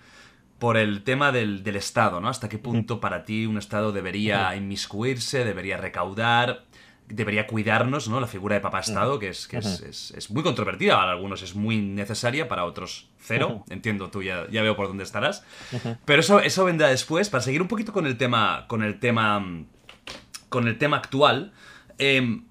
por el tema del, del, Estado, ¿no? Hasta qué punto para ti un Estado debería inmiscuirse, debería recaudar, debería cuidarnos, ¿no? La figura de papá Estado, que es, que es, muy controvertida, para algunos es muy necesaria, para otros cero. Entiendo, tú ya, ya, veo por dónde estarás. Pero eso, eso vendrá después. Para seguir un poquito con el tema. Con el tema. Con el tema actual. Em,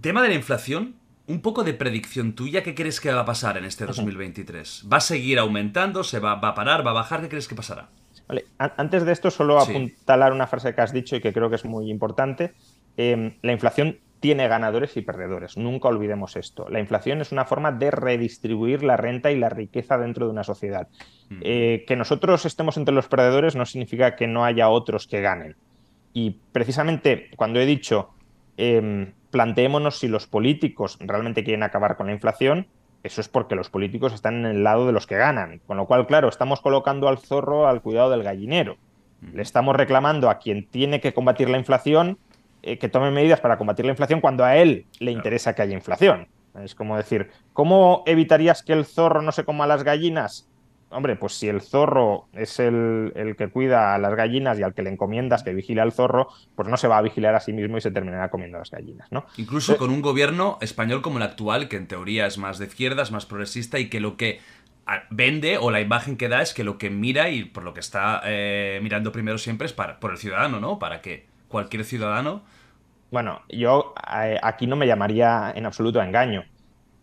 tema de la inflación. Un poco de predicción tuya, ¿qué crees que va a pasar en este 2023? ¿Va a seguir aumentando? ¿Se va, va a parar? ¿Va a bajar? ¿Qué crees que pasará? Vale. Antes de esto, solo apuntalar una frase que has dicho y que creo que es muy importante. Em, la inflación tiene ganadores y perdedores. Nunca olvidemos esto. La inflación es una forma de redistribuir la renta y la riqueza dentro de una sociedad. Eh, que nosotros estemos entre los perdedores no significa que no haya otros que ganen. Y precisamente cuando he dicho eh, planteémonos si los políticos realmente quieren acabar con la inflación, eso es porque los políticos están en el lado de los que ganan. Con lo cual, claro, estamos colocando al zorro al cuidado del gallinero. Le estamos reclamando a quien tiene que combatir la inflación eh, que tome medidas para combatir la inflación cuando a él le interesa que haya inflación. Es como decir, ¿cómo evitarías que el zorro no se coma las gallinas? hombre, pues si el zorro es el, el, que cuida a las gallinas y al que le encomiendas que vigile al zorro, pues no se va a vigilar a sí mismo y se terminará comiendo las gallinas, ¿no? Incluso con un gobierno español como el actual, que en teoría es más de izquierdas, más progresista y que lo que vende o la imagen que da es que lo que mira y por lo que está eh, mirando primero siempre es para, por el ciudadano, ¿no? Para que cualquier ciudadano... Bueno, yo eh, aquí no me llamaría en absoluto a engaño.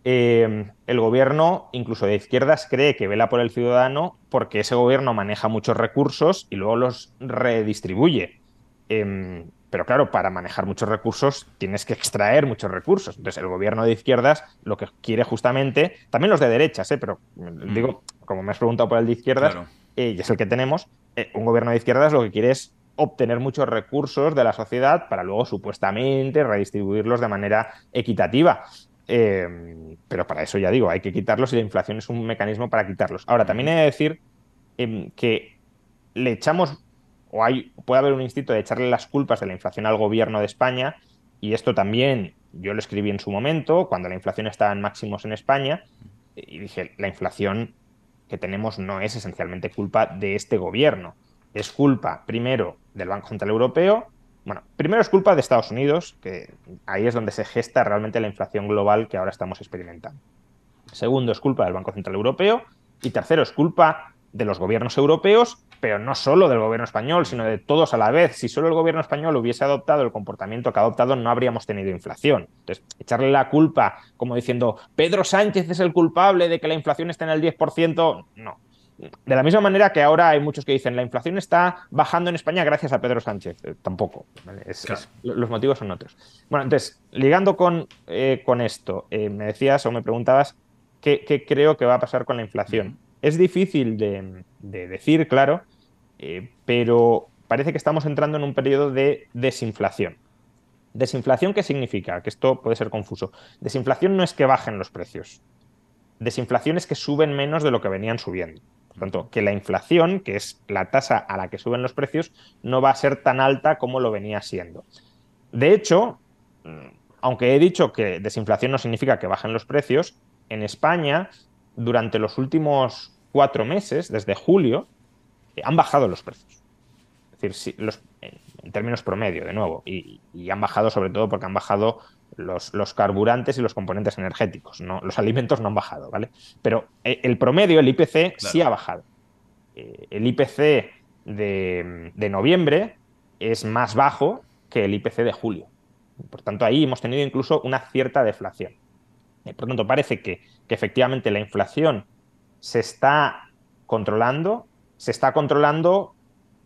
Eh, el gobierno, incluso de izquierdas, cree que vela por el ciudadano porque ese gobierno maneja muchos recursos y luego los redistribuye. Em, pero claro, para manejar muchos recursos tienes que extraer muchos recursos. Entonces, el gobierno de izquierdas lo que quiere justamente, también los de derechas, ¿eh? pero mm. digo, como me has preguntado por el de izquierdas, eh, y es el que tenemos, un gobierno de izquierdas lo que quiere es obtener muchos recursos de la sociedad para luego supuestamente redistribuirlos de manera equitativa. Em, pero para eso ya digo, hay que quitarlos y la inflación es un mecanismo para quitarlos. Ahora, también he de decir em, que le echamos, o hay, puede haber un instinto de echarle las culpas de la inflación al gobierno de España, y esto también yo lo escribí en su momento, cuando la inflación estaba en máximos en España, y dije, la inflación que tenemos no es esencialmente culpa de este gobierno, es culpa primero del Banco Central Europeo, bueno, primero es culpa de Estados Unidos, que ahí es donde se gesta realmente la inflación global que ahora estamos experimentando. Segundo es culpa del Banco Central Europeo. Y tercero es culpa de los gobiernos europeos, pero no solo del gobierno español, sino de todos a la vez. Si solo el gobierno español hubiese adoptado el comportamiento que ha adoptado, no habríamos tenido inflación. Entonces, echarle la culpa como diciendo, Pedro Sánchez es el culpable de que la inflación esté en el 10%, no. De la misma manera que ahora hay muchos que dicen la inflación está bajando en España gracias a Pedro Sánchez. Eh, tampoco. los motivos son otros. Bueno, entonces, ligando con, eh, con esto, eh, me decías o me preguntabas qué, creo que va a pasar con la inflación. Es difícil de, decir, claro, pero parece que estamos entrando en un periodo de desinflación. ¿Desinflación qué significa? Que esto puede ser confuso. Desinflación no es que bajen los precios. Desinflación es que suben menos de lo que venían subiendo. Por tanto, que la inflación, que es la tasa a la que suben los precios, no va a ser tan alta como lo venía siendo. De hecho, mm, aunque he dicho que desinflación no significa que bajen los precios, en España, durante los últimos cuatro meses, desde julio, eh, han bajado los precios. Es decir, los, en, términos promedio, de nuevo, y, han bajado sobre todo porque han bajado los, los, carburantes y los componentes energéticos. ¿no? Los alimentos no han bajado, ¿vale? Pero eh, el promedio, el IPC, sí ha bajado. Eh, el IPC de, de, noviembre es más bajo que el IPC de julio. Por tanto, ahí hemos tenido incluso una cierta deflación. Eh, por tanto, parece que, que efectivamente la inflación se está controlando, se está controlando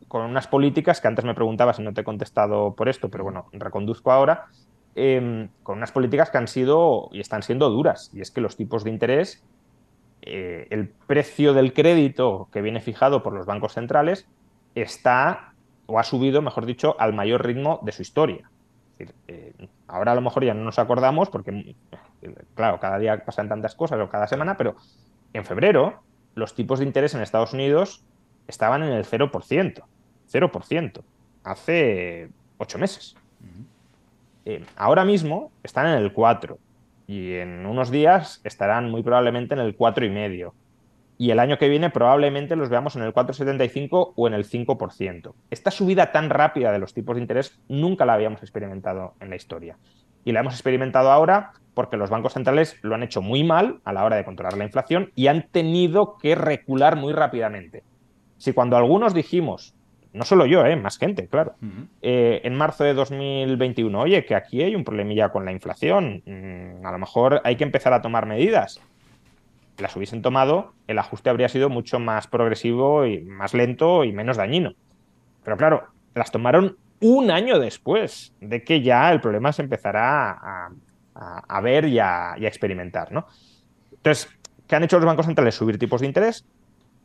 con unas políticas que antes me preguntabas y no te he contestado por esto, pero bueno, reconduzco ahora, Em, con unas políticas que han sido y están siendo duras. Y es que los tipos de interés, eh, el precio del crédito que viene fijado por los bancos centrales está, o ha subido, mejor dicho, al mayor ritmo de su historia. Eh, ahora a lo mejor ya no nos acordamos porque, claro, cada día pasan tantas cosas o cada semana, pero en febrero los tipos de interés en Estados Unidos estaban en el 0%. 0%. Hace ocho meses. Ahora mismo están en el 4 y en unos días estarán muy probablemente en el 4,5. Y el año que viene probablemente los veamos en el 4,75 o en el 5%. Esta subida tan rápida de los tipos de interés nunca la habíamos experimentado en la historia. Y la hemos experimentado ahora porque los bancos centrales lo han hecho muy mal a la hora de controlar la inflación y han tenido que recular muy rápidamente. Si cuando algunos dijimos no solo yo, ¿eh? más gente, claro. Eh, en marzo de 2021, oye, que aquí hay un problemilla con la inflación, mm, a lo mejor hay que empezar a tomar medidas. Las hubiesen tomado, el ajuste habría sido mucho más progresivo y más lento y menos dañino. Pero claro, las tomaron un año después de que ya el problema se empezará a, ver y a, y a experimentar, ¿no? Entonces, ¿qué han hecho los bancos centrales? Subir tipos de interés,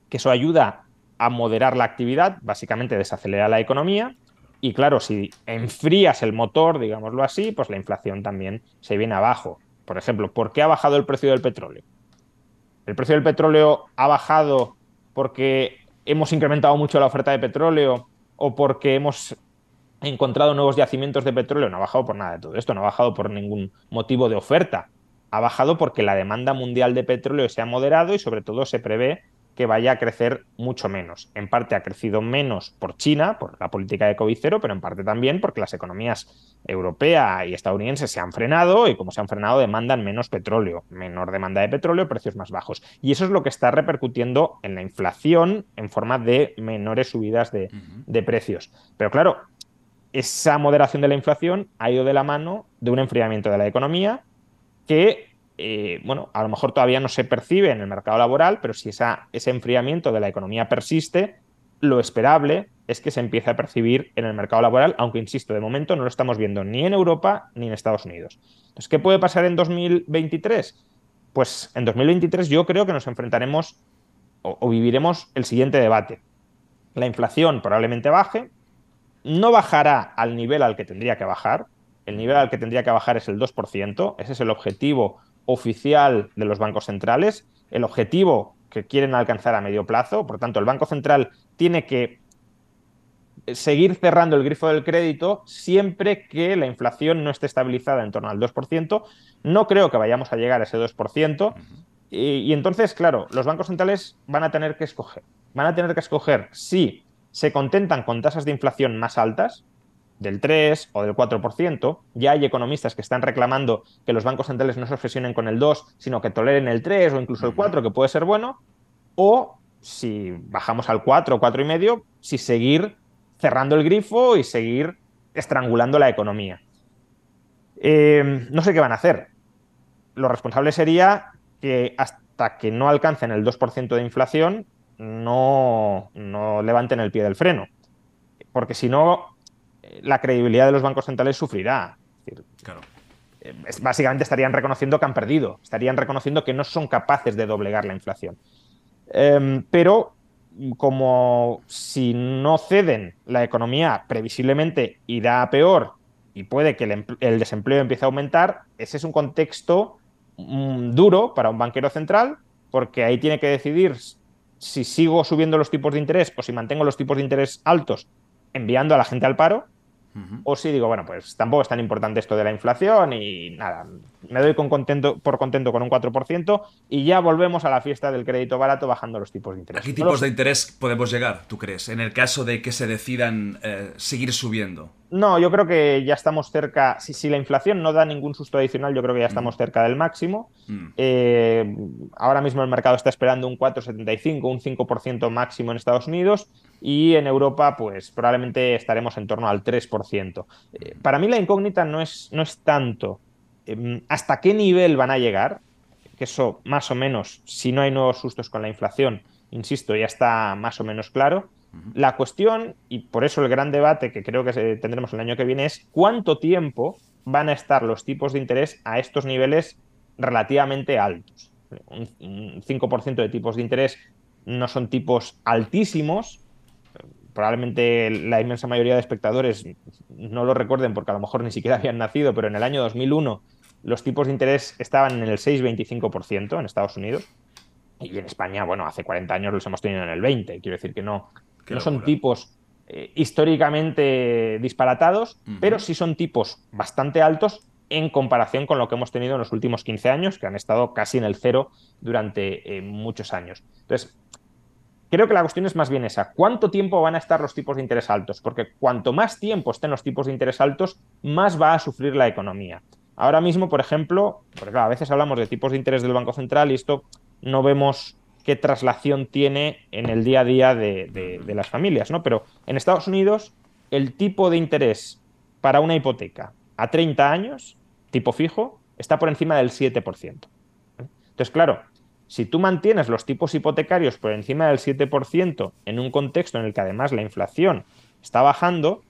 que eso ayuda a moderar la actividad, básicamente desacelera la economía. Y claro, si enfrías el motor, digámoslo así, pues la inflación también se viene abajo. Por ejemplo, ¿por qué ha bajado el precio del petróleo? El precio del petróleo ha bajado porque hemos incrementado mucho la oferta de petróleo o porque hemos encontrado nuevos yacimientos de petróleo. No ha bajado por nada de todo esto, no ha bajado por ningún motivo de oferta. Ha bajado porque la demanda mundial de petróleo se ha moderado y sobre todo se prevé que vaya a crecer mucho menos. En parte ha crecido menos por China, por la política de COVID cero, pero en parte también porque las economías europea y estadounidense se han frenado y como se han frenado demandan menos petróleo, menor demanda de petróleo, precios más bajos. Y eso es lo que está repercutiendo en la inflación en forma de menores subidas de, de precios. Pero claro, esa moderación de la inflación ha ido de la mano de un enfriamiento de la economía que eh, bueno, a lo mejor todavía no se percibe en el mercado laboral, pero si ese enfriamiento de la economía persiste, lo esperable es que se empiece a percibir en el mercado laboral, aunque insisto, de momento no lo estamos viendo ni en Europa ni en Estados Unidos. Entonces, ¿qué puede pasar en 2023? Pues en 2023 yo creo que nos enfrentaremos o, o viviremos el siguiente debate. La inflación probablemente baje, no bajará al nivel al que tendría que bajar, el nivel al que tendría que bajar es el 2%, ese es el objetivo oficial de los bancos centrales, el objetivo que quieren alcanzar a medio plazo. Por tanto, el Banco Central tiene que seguir cerrando el grifo del crédito siempre que la inflación no esté estabilizada en torno al 2%. No creo que vayamos a llegar a ese 2%. y, y, entonces, claro, los bancos centrales van a tener que escoger. Van a tener que escoger si se contentan con tasas de inflación más altas, del 3 o del 4%. Ya hay economistas que están reclamando que los bancos centrales no se obsesionen con el 2, sino que toleren el 3 o incluso el 4, que puede ser bueno. O si bajamos al 4 o 4,5, si seguir cerrando el grifo y seguir estrangulando la economía. Eh, no sé qué van a hacer. Lo responsable sería que hasta que no alcancen el 2% de inflación, no, no levanten el pie del freno. Porque si no, la credibilidad de los bancos centrales sufrirá. Es decir, claro. es, básicamente estarían reconociendo que han perdido, estarían reconociendo que no son capaces de doblegar la inflación. Eh, pero como si no ceden, la economía previsiblemente irá a peor y puede que el, el desempleo empiece a aumentar, ese es un contexto mmm, duro para un banquero central, porque ahí tiene que decidir si sigo subiendo los tipos de interés o si mantengo los tipos de interés altos enviando a la gente al paro, O si digo, bueno, pues tampoco es tan importante esto de la inflación y nada, me doy con contento, por contento con un 4% y ya volvemos a la fiesta del crédito barato bajando los tipos de interés. ¿A qué tipos de interés podemos llegar, tú crees, en el caso de que se decidan eh, seguir subiendo? No, yo creo que ya estamos cerca, si, si, la inflación no da ningún susto adicional, yo creo que ya estamos mm. cerca del máximo. Mm. Eh, ahora mismo el mercado está esperando un 4,75, un 5% máximo en Estados Unidos y en Europa pues probablemente estaremos en torno al 3%. Eh, para mí la incógnita no es, no es tanto hasta qué nivel van a llegar, que eso más o menos, si no hay nuevos sustos con la inflación, insisto, ya está más o menos claro. La cuestión, y por eso el gran debate que creo que tendremos el año que viene, es cuánto tiempo van a estar los tipos de interés a estos niveles relativamente altos. Un, 5% de tipos de interés no son tipos altísimos. Probablemente la inmensa mayoría de espectadores no lo recuerden porque a lo mejor ni siquiera habían nacido, pero en el año 2001 los tipos de interés estaban en el 6,25% enEstados Unidos. Y en España, bueno, hace 40 años los hemos tenido en el 20. Quiero decir que no, Qué no son tipos eh, históricamente disparatados, uh -huh. pero sí son tipos bastante altos en comparación con lo que hemos tenido en los últimos 15 años, que han estado casi en el cero durante eh, muchos años. Entonces, creo que la cuestión es más bien esa. ¿Cuánto tiempo van a estar los tipos de interés altos? Porque cuanto más tiempo estén los tipos de interés altos, más va a sufrir la economía. Ahora mismo, por ejemplo, porque claro, a veces hablamos de tipos de interés del Banco Central y esto no vemos qué traslación tiene en el día a día de, las familias, ¿no? Pero en Estados Unidos, el tipo de interés para una hipoteca a 30 años, tipo fijo, está por encima del 7%. Entonces, claro, si tú mantienes los tipos hipotecarios por encima del 7% en un contexto en el que además la inflación está bajando,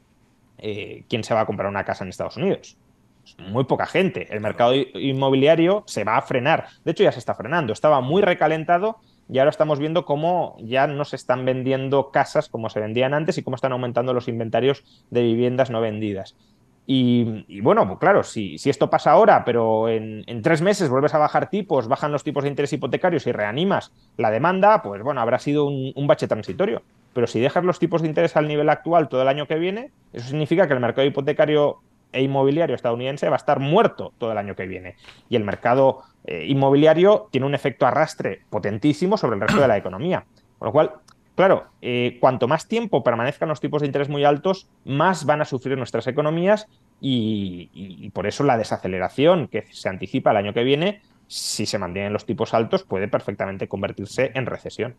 eh, ¿quién se va a comprar una casa en Estados Unidos? Muy poca gente. El mercado inmobiliario se va a frenar. De hecho, ya se está frenando. Estaba muy recalentado y ahora estamos viendo cómo ya no se están vendiendo casas como se vendían antes y cómo están aumentando los inventarios de viviendas no vendidas. Y, y bueno, pues claro, si, si, esto pasa ahora, pero en, en, tres meses vuelves a bajar tipos, bajan los tipos de interés hipotecarios y reanimas la demanda, pues bueno, habrá sido un, un bache transitorio. Pero si dejas los tipos de interés al nivel actual todo el año que viene, eso significa que el mercado hipotecario e inmobiliario estadounidense va a estar muerto todo el año que viene. Y el mercado eh, inmobiliario tiene un efecto arrastre potentísimo sobre el resto de la economía. Con lo cual, claro, eh, cuanto más tiempo permanezcan los tipos de interés muy altos, más van a sufrir nuestras economías y, por eso la desaceleración que se anticipa el año que viene, si se mantienen los tipos altos, puede perfectamente convertirse en recesión.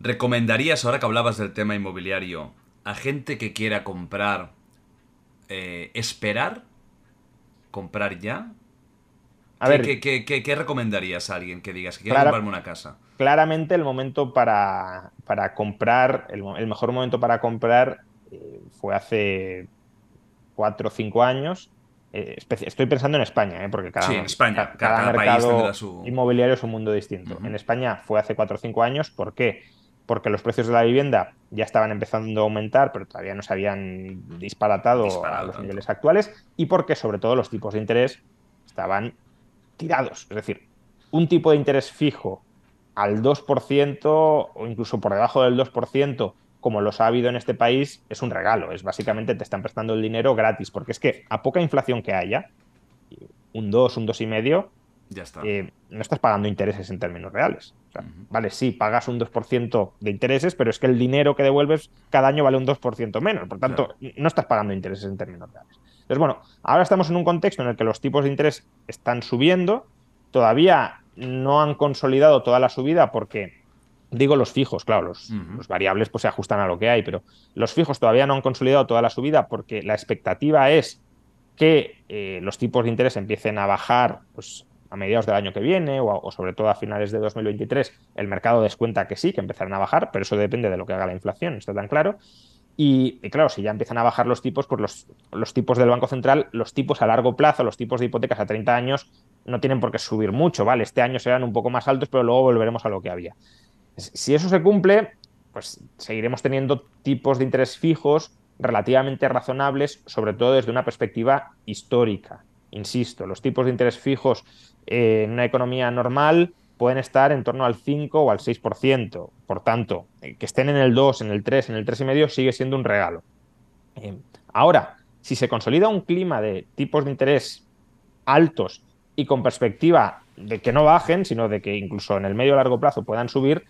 ¿Recomendarías, ahora que hablabas del tema inmobiliario, a gente que quiera comprar, eh, esperar, comprar ya? A ver, ¿qué, recomendarías a alguien que digas que quiere comprarme una casa? Claramente el momento para, para comprar, el, mejor momento para comprar eh, fue hace cuatro o cinco años. Eh, estoy pensando en España, ¿eh? porque cada, mercado inmobiliario es un mundo distinto. En España fue hace cuatro o cinco años. ¿Por qué? Porque los precios de la vivienda ya estaban empezando a aumentar, pero todavía no se habían disparatado a los niveles actuales. Y porque, sobre todo, los tipos de interés estaban tirados. Es decir, un tipo de interés fijo al 2% o incluso por debajo del 2%, como los ha habido en este país, es un regalo. Es básicamente te están prestando el dinero gratis, porque es que a poca inflación que haya, un 2, un 2,5, ya está. Eh, no estás pagando intereses en términos reales. Vale, sí, pagas un 2% de intereses, pero es que el dinero que devuelves cada año vale un 2% menos. Por tanto, no estás pagando intereses en términos reales. Entonces, bueno, ahora estamos en un contexto en el que los tipos de interés están subiendo, todavía no han consolidado toda la subida porque, digo los fijos, claro, los, variables pues se ajustan a lo que hay, pero los fijos todavía no han consolidado toda la subida porque la expectativa es que eh, los tipos de interés empiecen a bajar pues, a mediados del año que viene o, sobre todo a finales de 2023, el mercado descuenta que sí, que empezarán a bajar, pero eso depende de lo que haga la inflación, está tan claro. Y, claro, si ya empiezan a bajar los tipos, pues los, los, tipos del Banco Central, los tipos a largo plazo, los tipos de hipotecas a 30 años, no tienen por qué subir mucho, ¿vale? Este año serán un poco más altos, pero luego volveremos a lo que había. Si eso se cumple, pues seguiremos teniendo tipos de interés fijos relativamente razonables, sobre todo desde una perspectiva histórica. Insisto, los tipos de interés fijos en una economía normal pueden estar en torno al 5 o al 6%. Por tanto, eh, que estén en el 2, en el 3, en el 3,5 sigue siendo un regalo. Eh, ahora, si se consolida un clima de tipos de interés altos y con perspectiva de que no bajen, sino de que incluso en el medio o largo plazo puedan subir,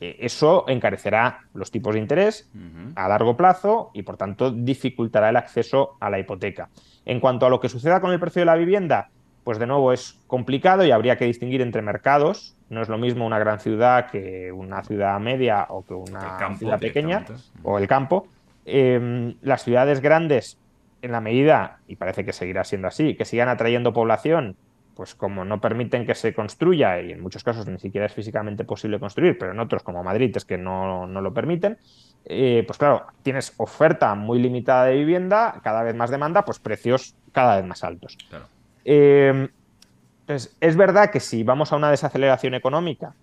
eh, eso encarecerá los tipos de interés a largo plazo y por tanto dificultará el acceso a la hipoteca. En cuanto a lo que suceda con el precio de la vivienda, pues de nuevo es complicado y habría que distinguir entre mercados. No es lo mismo una gran ciudad que una ciudad media o que una ciudad pequeña o el campo. Em, las ciudades grandes, en la medida, y parece que seguirá siendo así, que sigan atrayendo población, pues como no permiten que se construya, y en muchos casos ni siquiera es físicamente posible construir, pero en otros como Madrid es que no, lo permiten, eh, pues claro, tienes oferta muy limitada de vivienda, cada vez más demanda, pues precios cada vez más altos. Claro. Em, entonces, es verdad que si vamos a una desaceleración económica,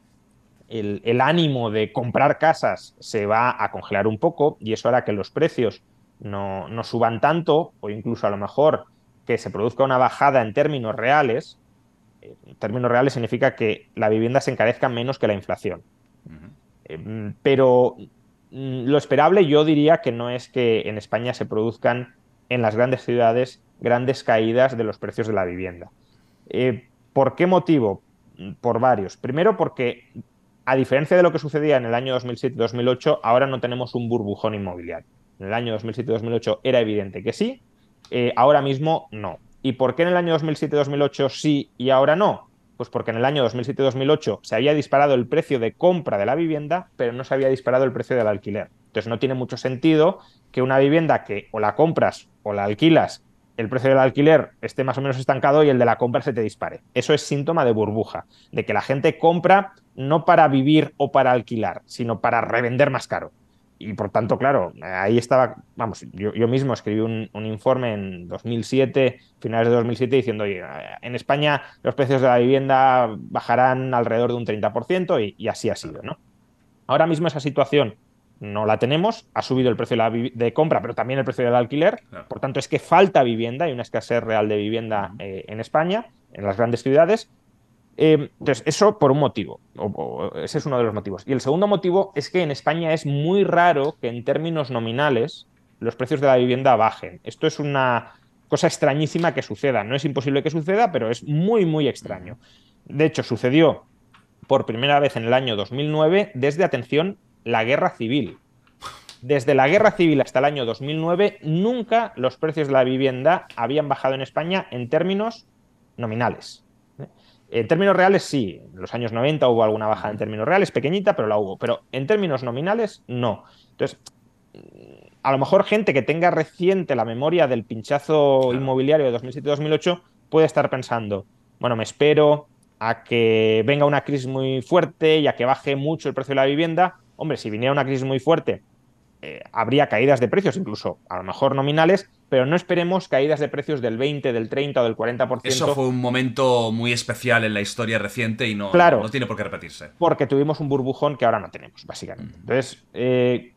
el, ánimo de comprar casas se va a congelar un poco y eso hará que los precios no, suban tanto o incluso a lo mejor que se produzca una bajada en términos reales. En términos reales significa que la vivienda se encarezca menos que la inflación. Em, pero mm, lo esperable yo diría que no es que en España se produzcan en las grandes ciudades grandes caídas de los precios de la vivienda. Eh, ¿Por qué motivo? Por varios. Primero porque, a diferencia de lo que sucedía en el año 2007-2008, ahora no tenemos un burbujón inmobiliario. En el año 2007-2008 era evidente que sí, eh, ahora mismo no. ¿Y por qué en el año 2007-2008 sí y ahora no? Pues porque en el año 2007-2008 se había disparado el precio de compra de la vivienda, pero no se había disparado el precio del alquiler. Entonces no tiene mucho sentido que una vivienda que o la compras o la alquilas el precio del alquiler esté más o menos estancado y el de la compra se te dispare. Eso es síntoma de burbuja, de que la gente compra no para vivir o para alquilar, sino para revender más caro. Y por tanto, claro, ahí estaba, vamos, yo, mismo escribí un, informe en 2007, finales de 2007, diciendo, oye, en España los precios de la vivienda bajarán alrededor de un 30% y, y así ha sido, ¿no? Ahora mismo esa situación no la tenemos, ha subido el precio de, compra, pero también el precio del alquiler, por tanto es que falta vivienda, y una escasez real de vivienda eh, en España, en las grandes ciudades. Eh, entonces, eso por un motivo, ese es uno de los motivos. Y el segundo motivo es que en España es muy raro que en términos nominales los precios de la vivienda bajen. Esto es una cosa extrañísima que suceda. No es imposible que suceda, pero es muy, muy extraño. De hecho, sucedió por primera vez en el año 2009 desde, atención, la guerra civil. Desde la guerra civil hasta el año 2009, nunca los precios de la vivienda habían bajado en España en términos nominales. En términos reales, sí. En los años 90 hubo alguna baja en términos reales, pequeñita, pero la hubo. Pero en términos nominales, no. Entonces, a lo mejor gente que tenga reciente la memoria del pinchazo inmobiliario de 2007-2008 puede estar pensando, bueno, me espero a que venga una crisis muy fuerte y a que baje mucho el precio de la vivienda. Hombre, si viniera una crisis muy fuerte, eh, habría caídas de precios, incluso a lo mejor nominales, pero no esperemos caídas de precios del 20, del 30 o del 40%. Eso fue un momento muy especial en la historia reciente y no, no, tiene por qué repetirse. Porque tuvimos un burbujón que ahora no tenemos, básicamente. Entonces, eh,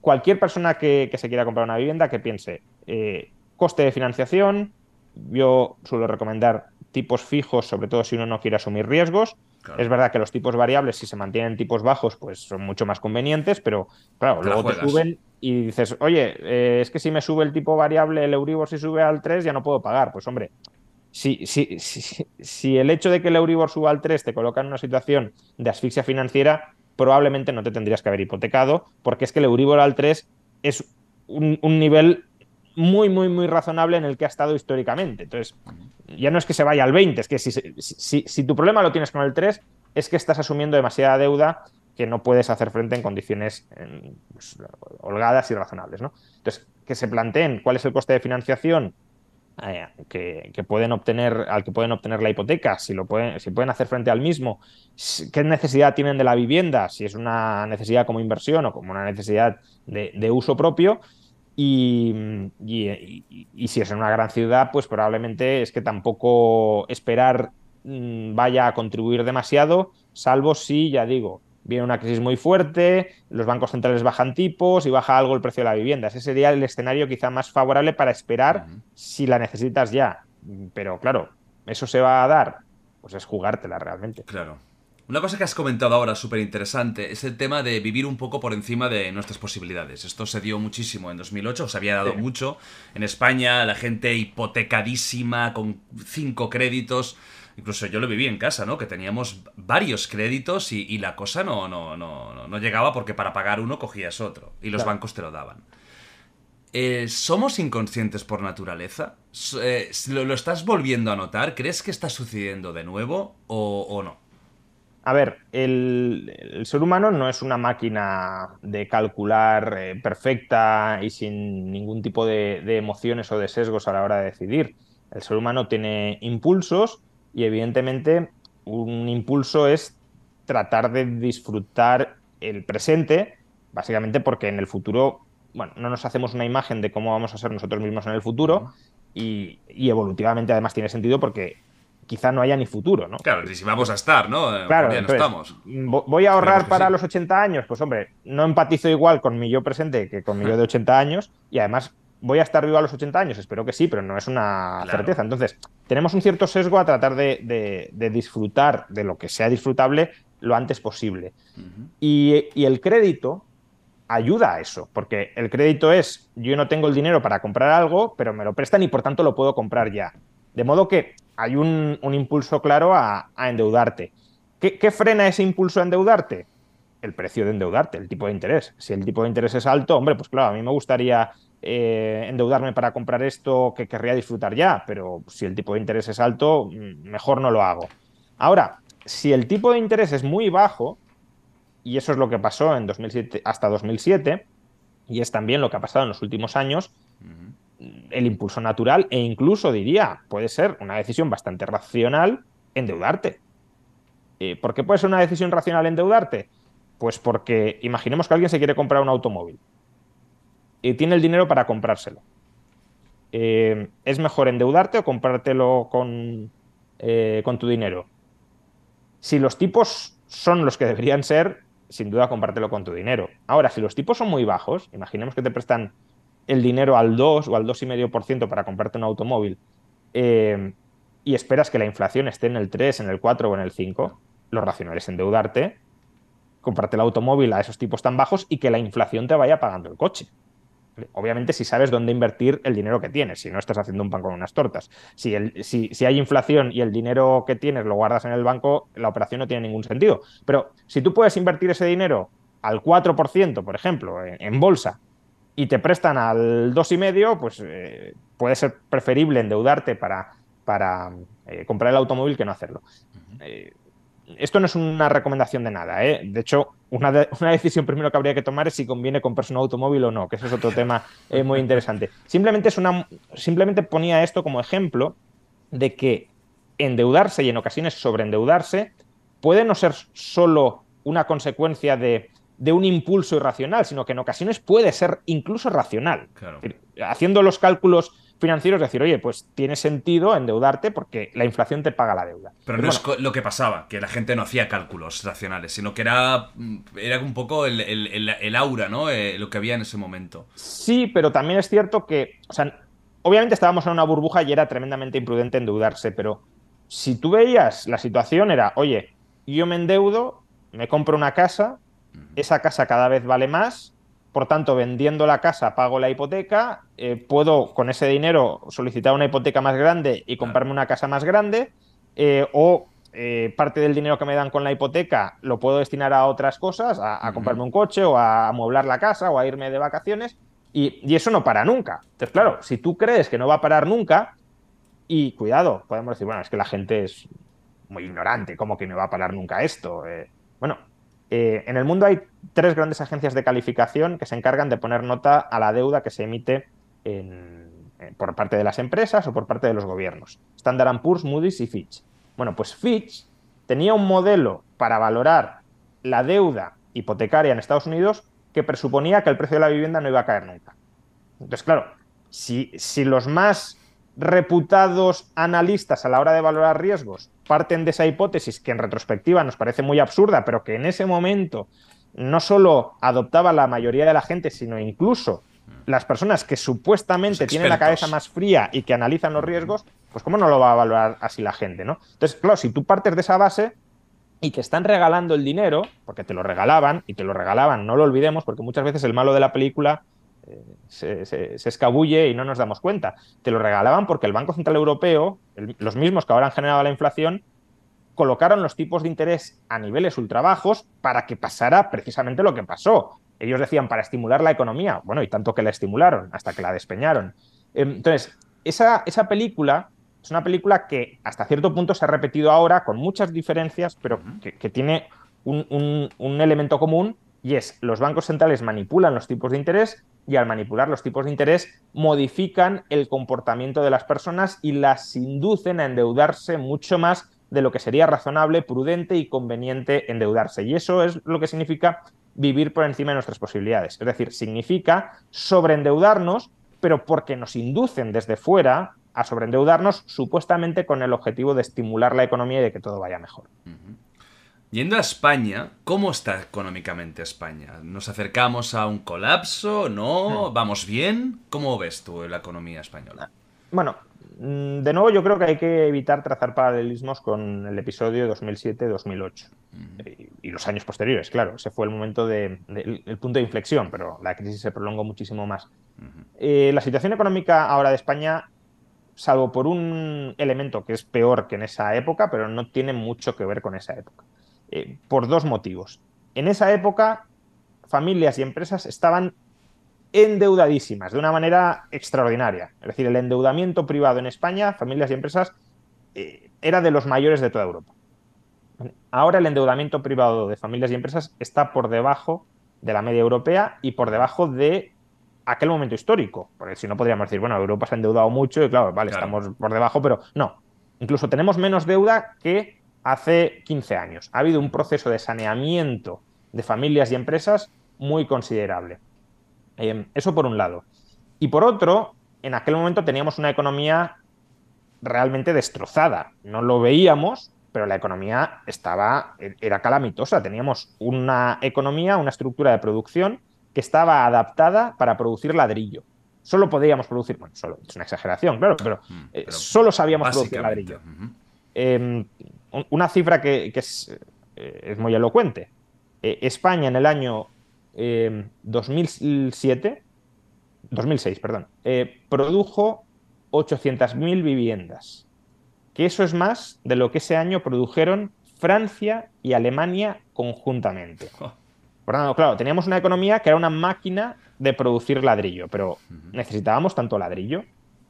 cualquier persona que, se quiera comprar una vivienda que piense eh, coste de financiación, yo suelo recomendar tipos fijos, sobre todo si uno no quiere asumir riesgos. Es verdad que los tipos variables, si se mantienen tipos bajos, pues son mucho más convenientes, pero claro, luego te suben y dices, oye, eh, es que si me sube el tipo variable, el Euribor si sube al 3, ya no puedo pagar. Pues hombre, si, si, si, si el hecho de que el Euribor suba al 3 te coloca en una situación de asfixia financiera, probablemente no te tendrías que haber hipotecado, porque es que el Euribor al 3 es un, un nivel muy, muy, muy razonable en el que ha estado históricamente. Entonces, ya no es que se vaya al 20, es que si, si, tu problema lo tienes con el 3, es que estás asumiendo demasiada deuda que no puedes hacer frente en condiciones pues, holgadas y razonables. ¿no? Entonces, que se planteen cuál es el coste de financiación eh, que, pueden obtener, al que pueden obtener la hipoteca, si, lo pueden, si pueden hacer frente al mismo, qué necesidad tienen de la vivienda, si es una necesidad como inversión o como una necesidad de uso propio, y, si es en una gran ciudad, pues probablemente es que tampoco esperar mm, vaya a contribuir demasiado, salvo si, ya digo, viene una crisis muy fuerte, los bancos centrales bajan tipos y baja algo el precio de la vivienda. Ese sería el escenario quizá más favorable para esperar si la necesitas ya. Pero claro, eso se va a dar, pues es jugártela realmente. Claro. Una cosa que has comentado ahora súper interesante es el tema de vivir un poco por encima de nuestras posibilidades. Esto se dio muchísimo en 2008, se había dado mucho. En España, la gente hipotecadísima, con cinco créditos. Incluso yo lo viví en casa, ¿no? Que teníamos varios créditos y, la cosa no, no, no, no, llegaba porque para pagar uno cogías otro y los bancos te lo daban. Eh, ¿Somos inconscientes por naturaleza? Eh, ¿lo, estás volviendo a notar? ¿Crees que está sucediendo de nuevo o no? A ver, el, ser humano no es una máquina de calcular eh, perfecta y sin ningún tipo de, emociones o de sesgos a la hora de decidir. El ser humano tiene impulsos y evidentemente un impulso es tratar de disfrutar el presente, básicamente porque en el futuro, bueno, no nos hacemos una imagen de cómo vamos a ser nosotros mismos en el futuro y, y evolutivamente además tiene sentido porque quizá no haya ni futuro, ¿no? Claro, si vamos a estar, ¿no? Eh, claro, no estamos. ¿Voy a ahorrar para los 80 años? Pues hombre, no empatizo igual con mi yo presente que con mi yo de (laughs) 80 años y además voy a estar vivo a los 80 años, espero que sí, pero no es una certeza. Entonces, tenemos un cierto sesgo a tratar de, disfrutar de lo que sea disfrutable lo antes posible. y, y el crédito ayuda a eso, porque el crédito es, yo no tengo el dinero para comprar algo, pero me lo prestan y por tanto lo puedo comprar ya. De modo que hay un, impulso claro a, endeudarte. ¿Qué, frena ese impulso a endeudarte? El precio de endeudarte, el tipo de interés. Si el tipo de interés es alto, hombre, pues claro, a mí me gustaría eh, endeudarme para comprar esto que querría disfrutar ya, pero si el tipo de interés es alto, mm, mejor no lo hago. Ahora, si el tipo de interés es muy bajo, y eso es lo que pasó en 2007, hasta 2007, y es también lo que ha pasado en los últimos años, el impulso natural e incluso diría, puede ser una decisión bastante racional endeudarte. Eh, ¿Por qué puede ser una decisión racional endeudarte? Pues porque imaginemos que alguien se quiere comprar un automóvil y tiene el dinero para comprárselo. Eh, ¿Es mejor endeudarte o comprártelo con, eh, con tu dinero? Si los tipos son los que deberían ser, sin duda compártelo con tu dinero. Ahora, si los tipos son muy bajos, imaginemos que te prestan el dinero al 2 o al 2,5% para comprarte un automóvil eh, y esperas que la inflación esté en el 3, en el 4 o en el 5, lo racional es endeudarte, comprarte el automóvil a esos tipos tan bajos y que la inflación te vaya pagando el coche. Obviamente si sabes dónde invertir el dinero que tienes, si no estás haciendo un pan con unas tortas. Si, el, si, si, hay inflación y el dinero que tienes lo guardas en el banco, la operación no tiene ningún sentido. Pero si tú puedes invertir ese dinero al 4%, por ejemplo, en, bolsa, y te prestan al 2,5%, pues eh, puede ser preferible endeudarte para, para eh, comprar el automóvil que no hacerlo esto no es una recomendación de nada. ¿eh? De hecho, una, decisión primero que habría que tomar es si conviene comprarse un automóvil o no, que eso es otro tema eh, muy interesante. Simplemente, es una, simplemente ponía esto como ejemplo de que endeudarse y en ocasiones sobreendeudarse puede no ser solo una consecuencia de, un impulso irracional, sino que en ocasiones puede ser incluso racional. haciendo los cálculos financieros decir, oye, pues tiene sentido endeudarte porque la inflación te paga la deuda. Pero no es lo que pasaba, que la gente no hacía cálculos racionales, sino que era, era un poco el, aura, ¿no? Eh, lo que había en ese momento. Sí, pero también es cierto que, o sea, obviamente estábamos en una burbuja y era tremendamente imprudente endeudarse, pero si tú veías la situación era, oye, yo me endeudo, me compro una casa, esa casa cada vez vale más, por tanto, vendiendo la casa pago la hipoteca, eh, puedo con ese dinero solicitar una hipoteca más grande y comprarme una casa más grande, eh, o eh, parte del dinero que me dan con la hipoteca lo puedo destinar a otras cosas, a, comprarme un coche o a amueblar la casa o a irme de vacaciones, y, y, eso no para nunca. Entonces, claro, si tú crees que no va a parar nunca, y cuidado, podemos decir, bueno, es que la gente es muy ignorante, ¿cómo que no va a parar nunca esto? bueno, eh, en el mundo hay tres grandes agencias de calificación que se encargan de poner nota a la deuda que se emite por parte de las empresas o por parte de los gobiernos. Standard Poor's, Moody's y Fitch. Bueno, pues Fitch tenía un modelo para valorar la deuda hipotecaria en Estados Unidos que presuponía que el precio de la vivienda no iba a caer nunca. Entonces, claro, si, si los más reputados analistas a la hora de valorar riesgos parten de esa hipótesis que en retrospectiva nos parece muy absurda, pero que en ese momento no solo adoptaba la mayoría de la gente, sino incluso las personas que supuestamente tienen la cabeza más fría y que analizan los riesgos, pues cómo no lo va a valorar así la gente, ¿no? Entonces, claro, si tú partes de esa base y que están regalando el dinero, porque te lo regalaban, y te lo regalaban, no lo olvidemos, porque muchas veces el malo de la película se, escabulle y no nos damos cuenta. Te lo regalaban porque el Banco Central Europeo, los mismos que ahora han generado la inflación, colocaron los tipos de interés a niveles ultra bajos para que pasara precisamente lo que pasó. Ellos decían para estimular la economía, bueno, y tanto que la estimularon, hasta que la despeñaron. Em, entonces, esa, esa película es una película que hasta cierto punto se ha repetido ahora con muchas diferencias, pero que, tiene un, un, elemento común y es los bancos centrales manipulan los tipos de interés y al manipular los tipos de interés modifican el comportamiento de las personas y las inducen a endeudarse mucho más de lo que sería razonable, prudente y conveniente endeudarse. Y eso es lo que significa vivir por encima de nuestras posibilidades. Es decir, significa sobreendeudarnos, pero porque nos inducen desde fuera a sobreendeudarnos supuestamente con el objetivo de estimular la economía y de que todo vaya mejor. Yendo a España, ¿cómo está económicamente España? ¿Nos acercamos a un colapso? ¿No? Hmm. ¿Vamos bien? ¿Cómo ves tú la economía española? Bueno, mm, de nuevo yo creo que hay que evitar trazar paralelismos con el episodio 2007-2008 y, los años posteriores, claro. Ese fue el momento de, el punto de inflexión, pero la crisis se prolongó muchísimo más. Eh, la situación económica ahora de España salvo por un elemento que es peor que en esa época, pero no tiene mucho que ver con esa época. Eh, por dos motivos. En esa época, familias y empresas estaban endeudadísimas de una manera extraordinaria. Es decir, el endeudamiento privado en España, familias y empresas, eh, era de los mayores de toda Europa. Ahora el endeudamiento privado de familias y empresas está por debajo de la media europea y por debajo de aquel momento histórico. Porque si no podríamos decir, bueno, Europa se ha endeudado mucho y claro, vale, estamos por debajo, pero no. Incluso tenemos menos deuda que hace 15 años. Ha habido un proceso de saneamiento de familias y empresas muy considerable. Eh, eso por un lado. Y por otro, en aquel momento teníamos una economía realmente destrozada. No lo veíamos, pero la economía estaba, era calamitosa. Teníamos una economía, una estructura de producción que estaba adaptada para producir ladrillo. Solo podíamos producir, bueno, solo, es una exageración, claro, pero, mm, eh, solo sabíamos producir ladrillo una cifra que, eh, es, muy elocuente. Eh, España en el año 2007, 2006, perdón, eh, produjo 800.000 viviendas, que eso es más de lo que ese año produjeron Francia y Alemania conjuntamente. (laughs) Por tanto, claro, teníamos una economía que era una máquina de producir ladrillo, pero ¿necesitábamos tanto ladrillo?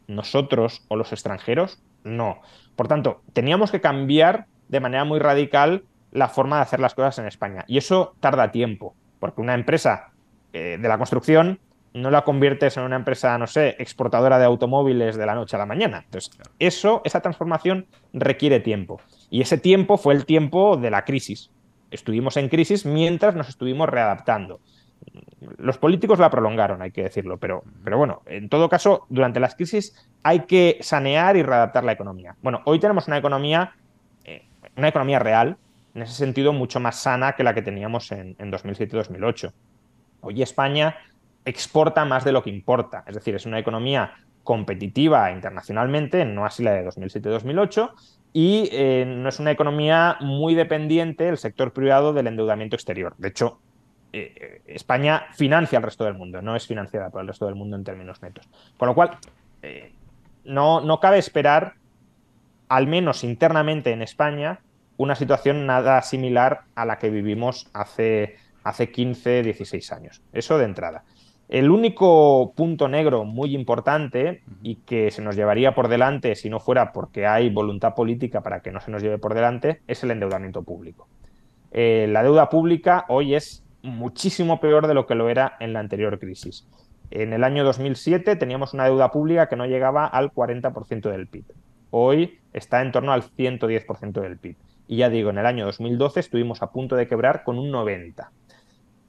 ¿Nosotros o los extranjeros? No. Por tanto, teníamos que cambiar de manera muy radical la forma de hacer las cosas en España. Y eso tarda tiempo, porque una empresa eh, de la construcción no la conviertes en una empresa, no sé, exportadora de automóviles de la noche a la mañana. Entonces, eso, esa transformación requiere tiempo. Y ese tiempo fue el tiempo de la crisis. Estuvimos en crisis mientras nos estuvimos readaptando. Los políticos la prolongaron, hay que decirlo, pero, pero bueno, en todo caso, durante las crisis hay que sanear y readaptar la economía. Bueno, hoy tenemos una economía, una economía real, en ese sentido mucho más sana que la que teníamos en, en 2007-2008. Hoy España exporta más de lo que importa. Es decir, es una economía competitiva internacionalmente, no así la de 2007-2008, y eh, no es una economía muy dependiente el sector privado del endeudamiento exterior. De hecho, eh, España financia al resto del mundo, no es financiada por el resto del mundo en términos netos. Con lo cual, eh, no, no cabe esperar, al menos internamente en España, una situación nada similar a la que vivimos hace, hace 15, 16 años. Eso de entrada. El único punto negro muy importante y que se nos llevaría por delante si no fuera porque hay voluntad política para que no se nos lleve por delante es el endeudamiento público. Eh, la deuda pública hoy es muchísimo peor de lo que lo era en la anterior crisis. En el año 2007 teníamos una deuda pública que no llegaba al 40% del PIB. Hoy está en torno al 110% del PIB. Y ya digo, en el año 2012 estuvimos a punto de quebrar con un 90%.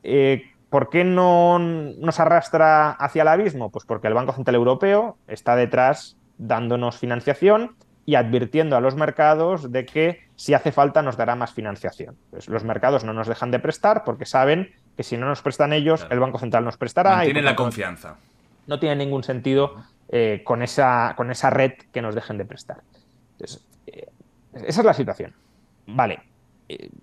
Eh, ¿Por qué no nos arrastra hacia el abismo? Pues porque el Banco Central Europeo está detrás dándonos financiación y advirtiendo a los mercados de que si hace falta nos dará más financiación. Pues los mercados no nos dejan de prestar porque saben que si no nos prestan ellos, el Banco Central nos prestará. Tienen la confianza. No tiene ningún sentido eh, con, esa, con esa red que nos dejen de prestar. Eh, esa es la situación. Vale,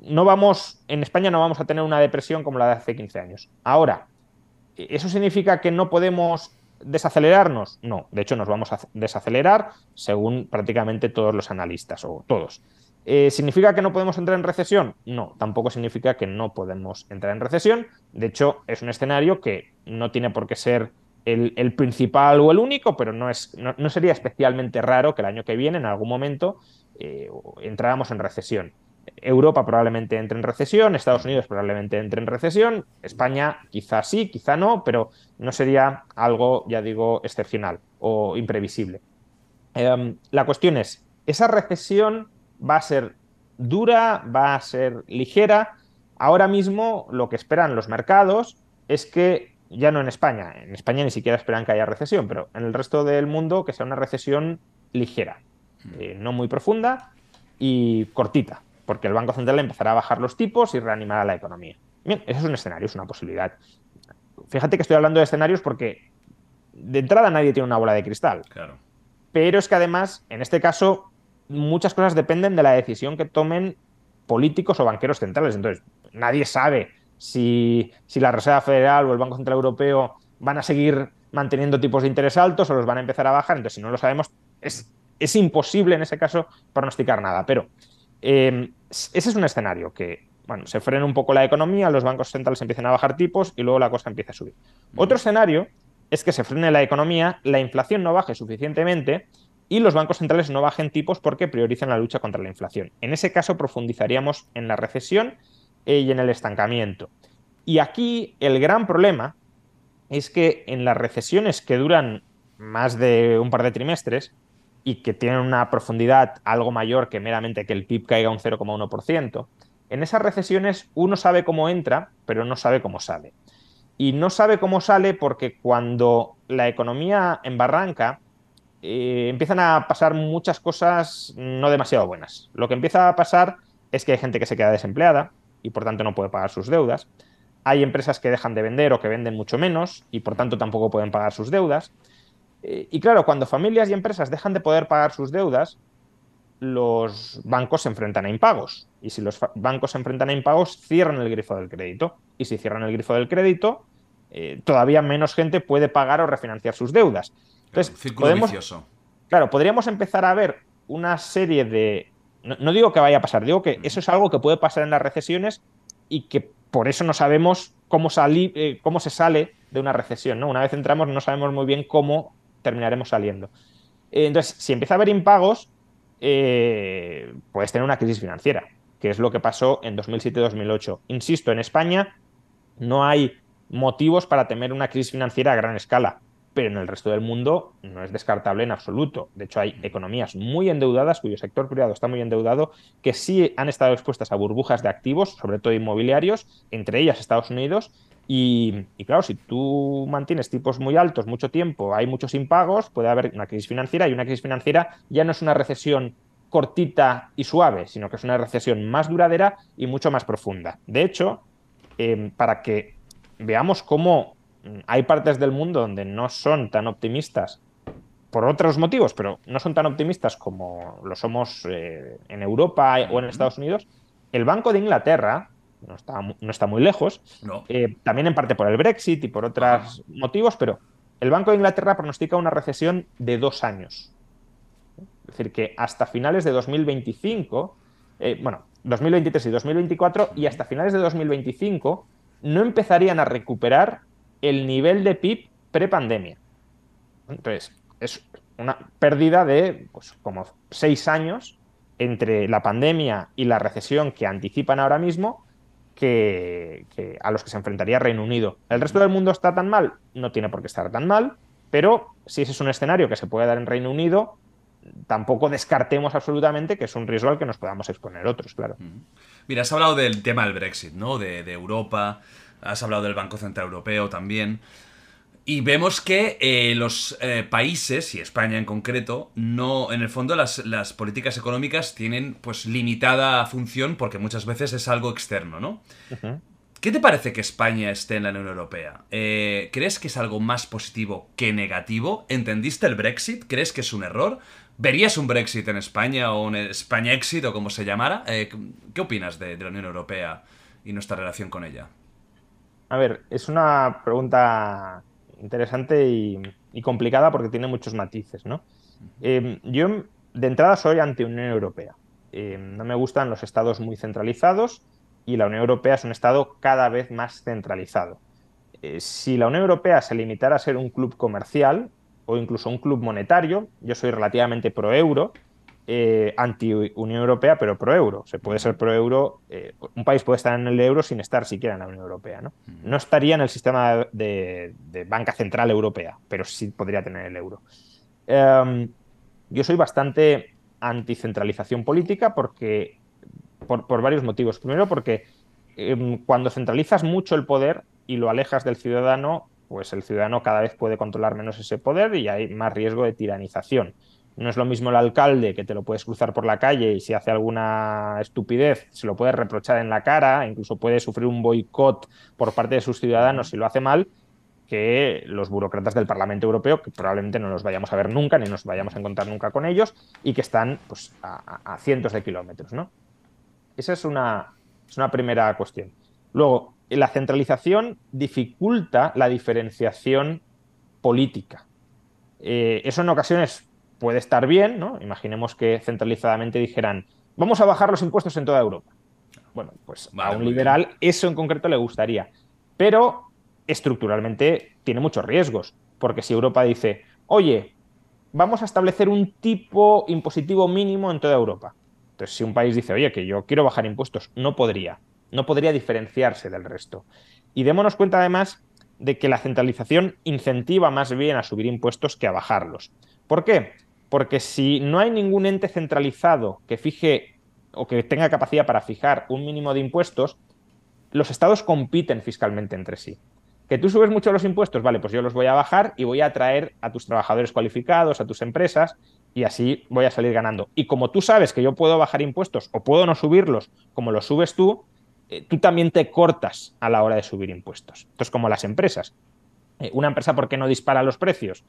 no vamos, en España no vamos a tener una depresión como la de hace 15 años. Ahora, ¿eso significa que no podemos desacelerarnos? No, de hecho nos vamos a desacelerar según prácticamente todos los analistas o todos. Eh, ¿Significa que no podemos entrar en recesión? No, tampoco significa que no podemos entrar en recesión. De hecho, es un escenario que no tiene por qué ser el, principal o el único, pero no, es, no, sería especialmente raro que el año que viene, en algún momento, eh, entráramos en recesión. Europa probablemente entre en recesión, Estados Unidos probablemente entre en recesión, España quizá sí, quizá no, pero no sería algo, ya digo, excepcional o imprevisible. Em, la cuestión es, ¿esa recesión va a ser dura, va a ser ligera? Ahora mismo lo que esperan los mercados es que, ya no en España, en España ni siquiera esperan que haya recesión, pero en el resto del mundo que sea una recesión ligera. Eh, no muy profunda y cortita porque el Banco Central empezará a bajar los tipos y reanimará la economía. Bien, ese es un escenario, es una posibilidad. Fíjate que estoy hablando de escenarios porque de entrada nadie tiene una bola de cristal. Claro. Pero es que además, en este caso, muchas cosas dependen de la decisión que tomen políticos o banqueros centrales. Entonces, nadie sabe si, si la Reserva Federal o el Banco Central Europeo van a seguir manteniendo tipos de interés altos o los van a empezar a bajar. Entonces, si no lo sabemos, es, es imposible en ese caso pronosticar nada. Pero Em, ese es un escenario que, bueno, se frena un poco la economía, los bancos centrales empiezan a bajar tipos y luego la cosa empieza a subir. Otro escenario es que se frene la economía, la inflación no baje suficientemente y los bancos centrales no bajen tipos porque priorizan la lucha contra la inflación. En ese caso profundizaríamos en la recesión eh, y en el estancamiento. Y aquí el gran problema es que en las recesiones que duran más de un par de trimestres, y que tienen una profundidad algo mayor que meramente que el PIB caiga un 0,1%, en esas recesiones uno sabe cómo entra, pero no sabe cómo sale. Y no sabe cómo sale porque cuando la economía embarranca, eh, empiezan a pasar muchas cosas no demasiado buenas. Lo que empieza a pasar es que hay gente que se queda desempleada y por tanto no puede pagar sus deudas. Hay empresas que dejan de vender o que venden mucho menos y por tanto tampoco pueden pagar sus deudas. Eh, y claro, cuando familias y empresas dejan de poder pagar sus deudas, los bancos se enfrentan a impagos. Y si los bancos se enfrentan a impagos, cierran el grifo del crédito. Y si cierran el grifo del crédito, eh, todavía menos gente puede pagar o refinanciar sus deudas. Entonces, Círculo podemos, vicioso. claro, podríamos empezar a ver una serie de... No, no digo que vaya a pasar, digo que eso es algo que puede pasar en las recesiones y que por eso no sabemos cómo, salir, eh, cómo se sale de una recesión. ¿no? Una vez entramos no sabemos muy bien cómo terminaremos saliendo. Eh, entonces, si empieza a haber impagos, eh, puedes tener una crisis financiera, que es lo que pasó en 2007-2008. Insisto, en España no hay motivos para temer una crisis financiera a gran escala, pero en el resto del mundo no es descartable en absoluto. De hecho, hay economías muy endeudadas, cuyo sector privado está muy endeudado, que sí han estado expuestas a burbujas de activos, sobre todo inmobiliarios, entre ellas Estados Unidos, y, y, claro, si tú mantienes tipos muy altos mucho tiempo, hay muchos impagos, puede haber una crisis financiera y una crisis financiera ya no es una recesión cortita y suave, sino que es una recesión más duradera y mucho más profunda. De hecho, eh, para que veamos cómo hay partes del mundo donde no son tan optimistas por otros motivos, pero no son tan optimistas como lo somos eh, en Europa o en Estados Unidos, el Banco de Inglaterra, no está, no está muy lejos, No. eh, también en parte por el Brexit y por otros motivos, pero el Banco de Inglaterra pronostica una recesión de dos años. Es decir, que hasta finales de 2025, eh, bueno, 2023 y 2024, y hasta finales de 2025 no empezarían a recuperar el nivel de PIB prepandemia. Entonces, es una pérdida de pues, como seis años entre la pandemia y la recesión que anticipan ahora mismo que, que a los que se enfrentaría Reino Unido. ¿El resto del mundo está tan mal? No tiene por qué estar tan mal, pero si ese es un escenario que se puede dar en Reino Unido, tampoco descartemos absolutamente que es un riesgo al que nos podamos exponer otros, claro. Mira, has hablado del tema del Brexit, ¿no? De, de Europa, has hablado del Banco Central Europeo también. Y vemos que eh, los eh, países, y España en concreto, no, en el fondo las, las, políticas económicas tienen pues limitada función porque muchas veces es algo externo, ¿no? Uh -huh. ¿Qué te parece que España esté en la Unión Europea? Eh, ¿Crees que es algo más positivo que negativo? ¿Entendiste el Brexit? ¿Crees que es un error? ¿Verías un Brexit en España o un España Exit o como se llamara? ¿Qué opinas de, de la Unión Europea y nuestra relación con ella? A ver, es una pregunta interesante y, complicada porque tiene muchos matices, ¿no? Eh, yo, de entrada, soy anti-Unión Europea. Eh, no me gustan los estados muy centralizados y la Unión Europea es un estado cada vez más centralizado. Eh, si la Unión Europea se limitara a ser un club comercial o incluso un club monetario, yo soy relativamente pro-euro, eh, anti-Unión Europea, pero pro-euro. Se puede ser pro-euro, eh, un país puede estar en el euro sin estar siquiera en la Unión Europea. No, no estaría en el sistema de, de, banca central europea, pero sí podría tener el euro. Um, yo soy bastante anticentralización política porque, por, por varios motivos. Primero, porque eh, cuando centralizas mucho el poder y lo alejas del ciudadano, pues el ciudadano cada vez puede controlar menos ese poder y hay más riesgo de tiranización. No es lo mismo el alcalde que te lo puedes cruzar por la calle y si hace alguna estupidez se lo puedes reprochar en la cara, incluso puede sufrir un boicot por parte de sus ciudadanos si lo hace mal, que los burócratas del Parlamento Europeo, que probablemente no los vayamos a ver nunca ni nos vayamos a encontrar nunca con ellos y que están pues, a, a cientos de kilómetros. ¿no? Esa es una, es una primera cuestión. Luego, la centralización dificulta la diferenciación política. Eh, eso en ocasiones puede estar bien, ¿no? Imaginemos que centralizadamente dijeran, vamos a bajar los impuestos en toda Europa. Bueno, pues vale, a un liberal eso en concreto le gustaría, pero estructuralmente tiene muchos riesgos, porque si Europa dice, oye, vamos a establecer un tipo impositivo mínimo en toda Europa. Entonces, si un país dice, oye, que yo quiero bajar impuestos, no podría, no podría diferenciarse del resto. Y démonos cuenta además de que la centralización incentiva más bien a subir impuestos que a bajarlos. ¿Por qué? Porque si no hay ningún ente centralizado que fije o que tenga capacidad para fijar un mínimo de impuestos, los estados compiten fiscalmente entre sí. Que tú subes mucho los impuestos, vale, pues yo los voy a bajar y voy a atraer a tus trabajadores cualificados, a tus empresas, y así voy a salir ganando. Y como tú sabes que yo puedo bajar impuestos o puedo no subirlos como los subes tú, eh, tú también te cortas a la hora de subir impuestos. Esto es como las empresas. Eh, una empresa, ¿por qué no dispara los precios?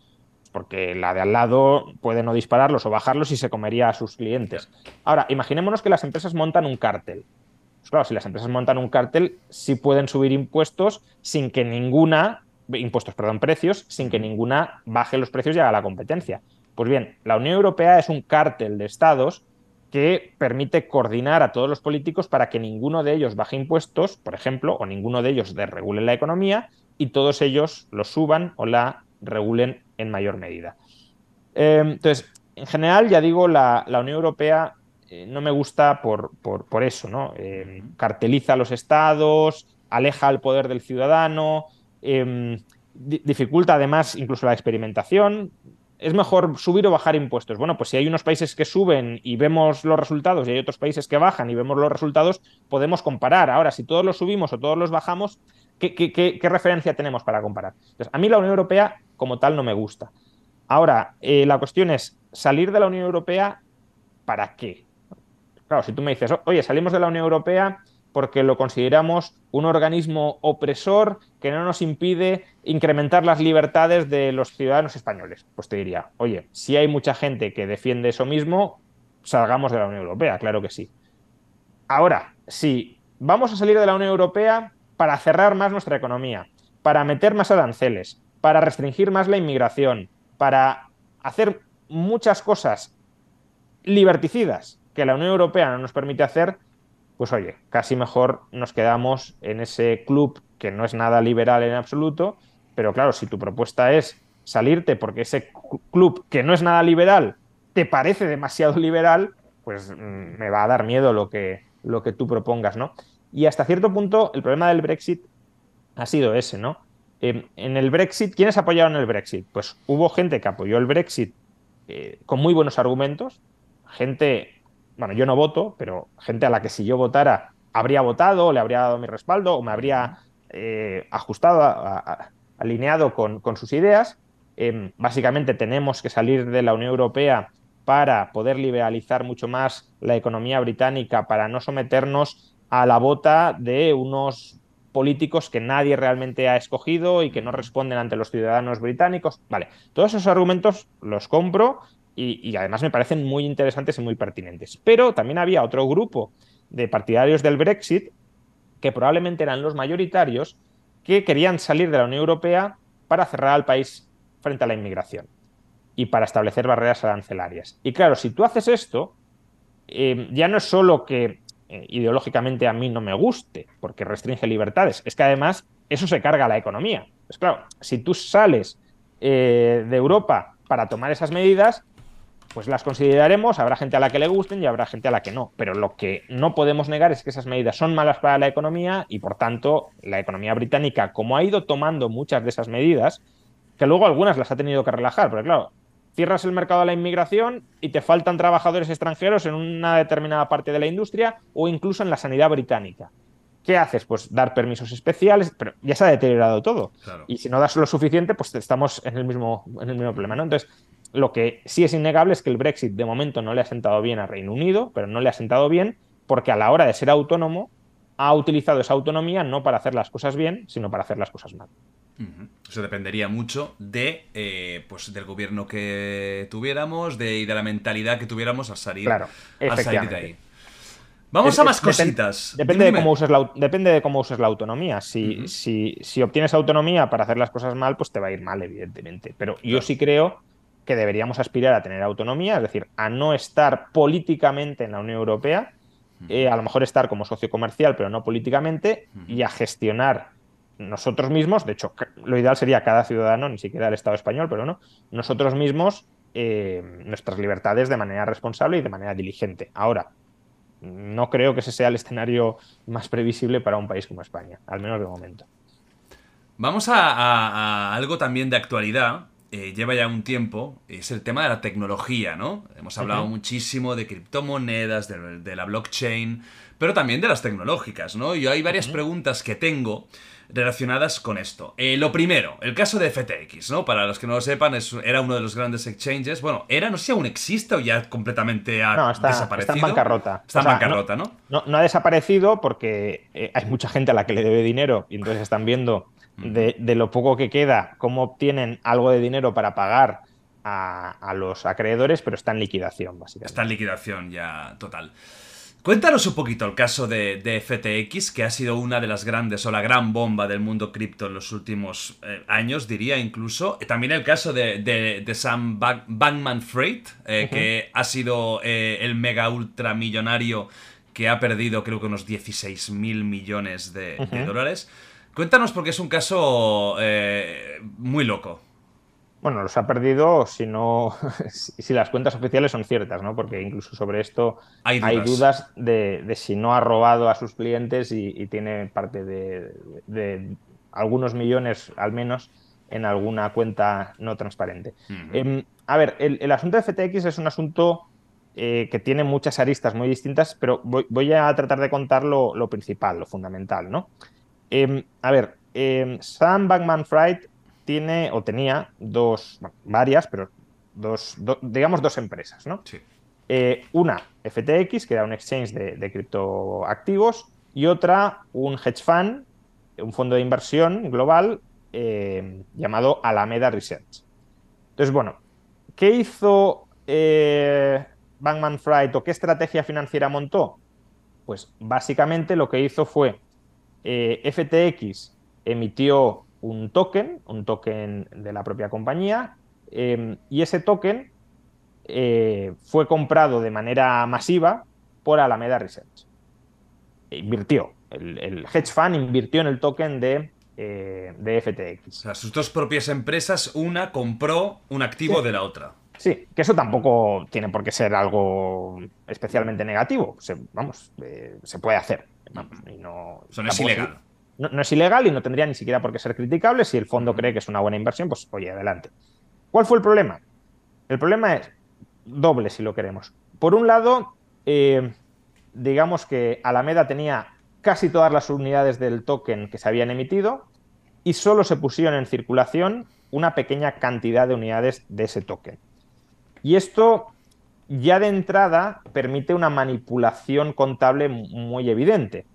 Porque la de al lado puede no dispararlos o bajarlos y se comería a sus clientes. Ahora, imaginémonos que las empresas montan un cártel. Pues claro, si las empresas montan un cártel, sí pueden subir impuestos sin que ninguna impuestos, perdón, precios, sin que ninguna baje los precios y haga la competencia. Pues bien, la Unión Europea es un cártel de estados que permite coordinar a todos los políticos para que ninguno de ellos baje impuestos, por ejemplo, o ninguno de ellos desregule la economía y todos ellos lo suban o la regulen en mayor medida. Eh, entonces, en general, ya digo, la, Unión Europea eh, no me gusta por, por, eso, ¿no? Eh, carteliza a los estados, aleja el poder del ciudadano, dificulta además incluso la experimentación. Es mejor subir o bajar impuestos. Bueno, pues si hay unos países que suben y vemos los resultados y hay otros países que bajan y vemos los resultados, podemos comparar. Ahora, si todos los subimos o todos los bajamos, ¿qué, referencia tenemos para comparar? a mí la Unión Europea como tal no me gusta. Ahora, eh, la cuestión es, ¿salir de la Unión Europea para qué? Claro, si tú me dices, oye, salimos de la Unión Europea porque lo consideramos un organismo opresor que no nos impide incrementar las libertades de los ciudadanos españoles. Pues te diría, oye, si hay mucha gente que defiende eso mismo, salgamos de la Unión Europea, claro que sí. Ahora, si vamos a salir de la Unión Europea para cerrar más nuestra economía, para meter más aranceles, para restringir más la inmigración, para hacer muchas cosas liberticidas que la Unión Europea no nos permite hacer, pues oye, casi mejor nos quedamos en ese club que no es nada liberal en absoluto, pero claro, si tu propuesta es salirte porque ese club que no es nada liberal te parece demasiado liberal, pues mm, me va a dar miedo lo que, lo que tú propongas, ¿no? Y hasta cierto punto el problema del Brexit ha sido ese, ¿no? Em, en el Brexit, ¿quiénes apoyaron el Brexit? Pues hubo gente que apoyó el Brexit eh, con muy buenos argumentos, gente, bueno, yo no voto, pero gente a la que si yo votara habría votado, le habría dado mi respaldo o me habría eh, ajustado, alineado con, sus ideas. Em, básicamente tenemos que salir de la Unión Europea para poder liberalizar mucho más la economía británica, para no someternos a la bota de unos políticos que nadie realmente ha escogido y que no responden ante los ciudadanos británicos. Vale, todos esos argumentos los compro y, además me parecen muy interesantes y muy pertinentes. Pero también había otro grupo de partidarios del Brexit, que probablemente eran los mayoritarios, que querían salir de la Unión Europea para cerrar al país frente a la inmigración y para establecer barreras arancelarias. Y claro, si tú haces esto, eh, ya no es solo que eh, ideológicamente a mí no me guste, porque restringe libertades. Es que además eso se carga a la economía. Pues claro, si tú sales eh, de Europa para tomar esas medidas, pues las consideraremos, habrá gente a la que le gusten y habrá gente a la que no. Pero lo que no podemos negar es que esas medidas son malas para la economía y por tanto la economía británica, como ha ido tomando muchas de esas medidas, que luego algunas las ha tenido que relajar, porque claro, cierras el mercado de la inmigración y te faltan trabajadores extranjeros en una determinada parte de la industria o incluso en la sanidad británica. ¿Qué haces? Pues dar permisos especiales, pero ya se ha deteriorado todo. Y si no das lo suficiente, pues estamos en el mismo, en el mismo problema. ¿no? Entonces, lo que sí es innegable es que el Brexit de momento no le ha sentado bien a Reino Unido, pero no le ha sentado bien porque a la hora de ser autónomo ha utilizado esa autonomía no para hacer las cosas bien, sino para hacer las cosas mal. Eso dependería mucho de, eh, pues, del gobierno que tuviéramos de, y de la mentalidad que tuviéramos al salir, claro, de ahí. Vamos a más cositas. Depende, de cómo uses la, depende de cómo uses la autonomía. Si, si, obtienes autonomía para hacer las cosas mal, pues te va a ir mal, evidentemente. Pero yo sí creo que deberíamos aspirar a tener autonomía, es decir, a no estar políticamente en la Unión Europea, eh, a lo mejor estar como socio comercial, pero no políticamente, y a gestionar nosotros mismos, de hecho, lo ideal sería cada ciudadano, ni siquiera el Estado español, pero no, nosotros mismos eh, nuestras libertades de manera responsable y de manera diligente. Ahora, no creo que ese sea el escenario más previsible para un país como España, al menos de momento. Vamos a, algo también de actualidad, eh, lleva ya un tiempo, es el tema de la tecnología, ¿no? Hemos hablado muchísimo de criptomonedas, de, la blockchain, pero también de las tecnológicas, ¿no? Y hay varias preguntas que tengo relacionadas con esto. Eh, lo primero, el caso de FTX, ¿no? Para los que no lo sepan, era uno de los grandes exchanges. Bueno, era, no sé si aún existe o ya completamente ha desaparecido. Está en bancarrota. Está en bancarrota, no, ¿no? ha desaparecido porque eh, hay mucha gente a la que le debe dinero y entonces están viendo de, lo poco que queda cómo obtienen algo de dinero para pagar a, a los acreedores, pero está en liquidación, básicamente. Está en liquidación ya total. Cuéntanos un poquito el caso de, FTX, que ha sido una de las grandes o la gran bomba del mundo cripto en los últimos eh, años, diría incluso. También el caso de, Sam Bankman Fried, eh, que ha sido eh, el mega ultramillonario que ha perdido creo que unos 16 mil millones de, dólares. Cuéntanos porque es un caso muy loco. Bueno, los ha perdido si no, (laughs) si las cuentas oficiales son ciertas, ¿no? Porque incluso sobre esto hay dudas, de, si no ha robado a sus clientes y, tiene parte de, algunos millones al menos en alguna cuenta no transparente. Em, a ver, el, asunto de FTX es un asunto eh, que tiene muchas aristas muy distintas, pero voy, a tratar de contar lo, principal, lo fundamental, ¿no? Em, a ver, em, Sam Bankman Fried tiene o tenía dos, varias, pero dos, digamos dos empresas, ¿no? Sí. Eh, una, FTX, que era un exchange de, criptoactivos, y otra, un hedge fund, un fondo de inversión global eh, llamado Alameda Research. Entonces, bueno, ¿qué hizo eh, Bankman Fried o qué estrategia financiera montó? Pues básicamente lo que hizo fue FTX emitió un token, un token de la propia compañía, em, y ese token eh, fue comprado de manera masiva por Alameda Research. E invirtió, el, hedge fund invirtió en el token de, eh, de, FTX. O sea, sus dos propias empresas, una compró un activo de la otra. Sí, que eso tampoco tiene por qué ser algo especialmente negativo. vamos, eh, se puede hacer. Y no, eso no es ilegal no, es ilegal y no tendría ni siquiera por qué ser criticable. Si el fondo cree que es una buena inversión, pues oye, adelante. ¿Cuál fue el problema? El problema es doble, si lo queremos. Por un lado, eh, digamos que Alameda tenía casi todas las unidades del token que se habían emitido y solo se pusieron en circulación una pequeña cantidad de unidades de ese token. Y esto ya de entrada permite una manipulación contable muy evidente.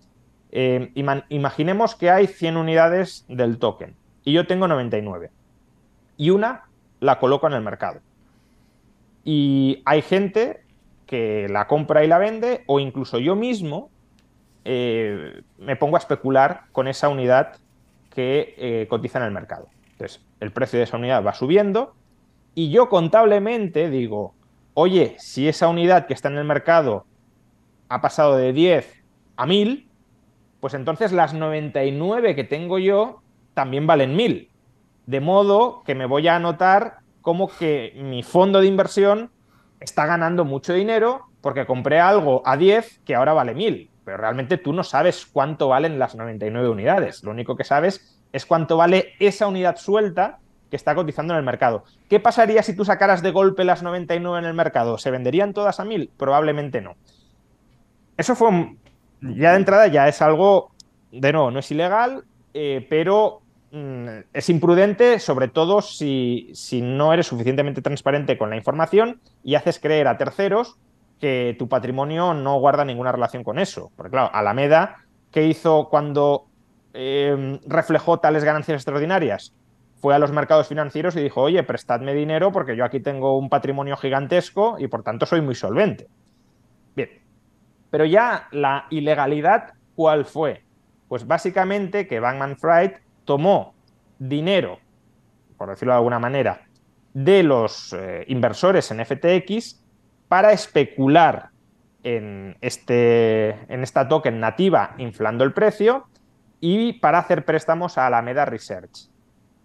Eh, imaginemos que hay 100 unidades del token y yo tengo 99. Y una la coloco en el mercado. Y hay gente que la compra y la vende, o incluso yo mismo eh, me pongo a especular con esa unidad que eh, cotiza en el mercado. Entonces, el precio de esa unidad va subiendo y yo contablemente digo, oye, si esa unidad que está en el mercado ha pasado de 10 a 1000, pues entonces las 99 que tengo yo también valen 1000. De modo que me voy a anotar como que mi fondo de inversión está ganando mucho dinero porque compré algo a 10 que ahora vale 1000. Pero realmente tú no sabes cuánto valen las 99 unidades. Lo único que sabes es cuánto vale esa unidad suelta que está cotizando en el mercado. ¿Qué pasaría si tú sacaras de golpe las 99 en el mercado? ¿Se venderían todas a 1000? Probablemente no. Eso fue ya de entrada ya es algo, de nuevo, no es ilegal, eh, pero mm, es imprudente, sobre todo si, si no eres suficientemente transparente con la información y haces creer a terceros que tu patrimonio no guarda ninguna relación con eso. Porque claro, Alameda, ¿qué hizo cuando em, reflejó tales ganancias extraordinarias? Fue a los mercados financieros y dijo, oye, prestadme dinero porque yo aquí tengo un patrimonio gigantesco y por tanto soy muy solvente. Bien, pero ya la ilegalidad, ¿cuál fue? Pues básicamente que Bankman Fried tomó dinero, por decirlo de alguna manera, de los eh, inversores en FTX para especular en, este, en esta token nativa inflando el precio y para hacer préstamos a Alameda Research.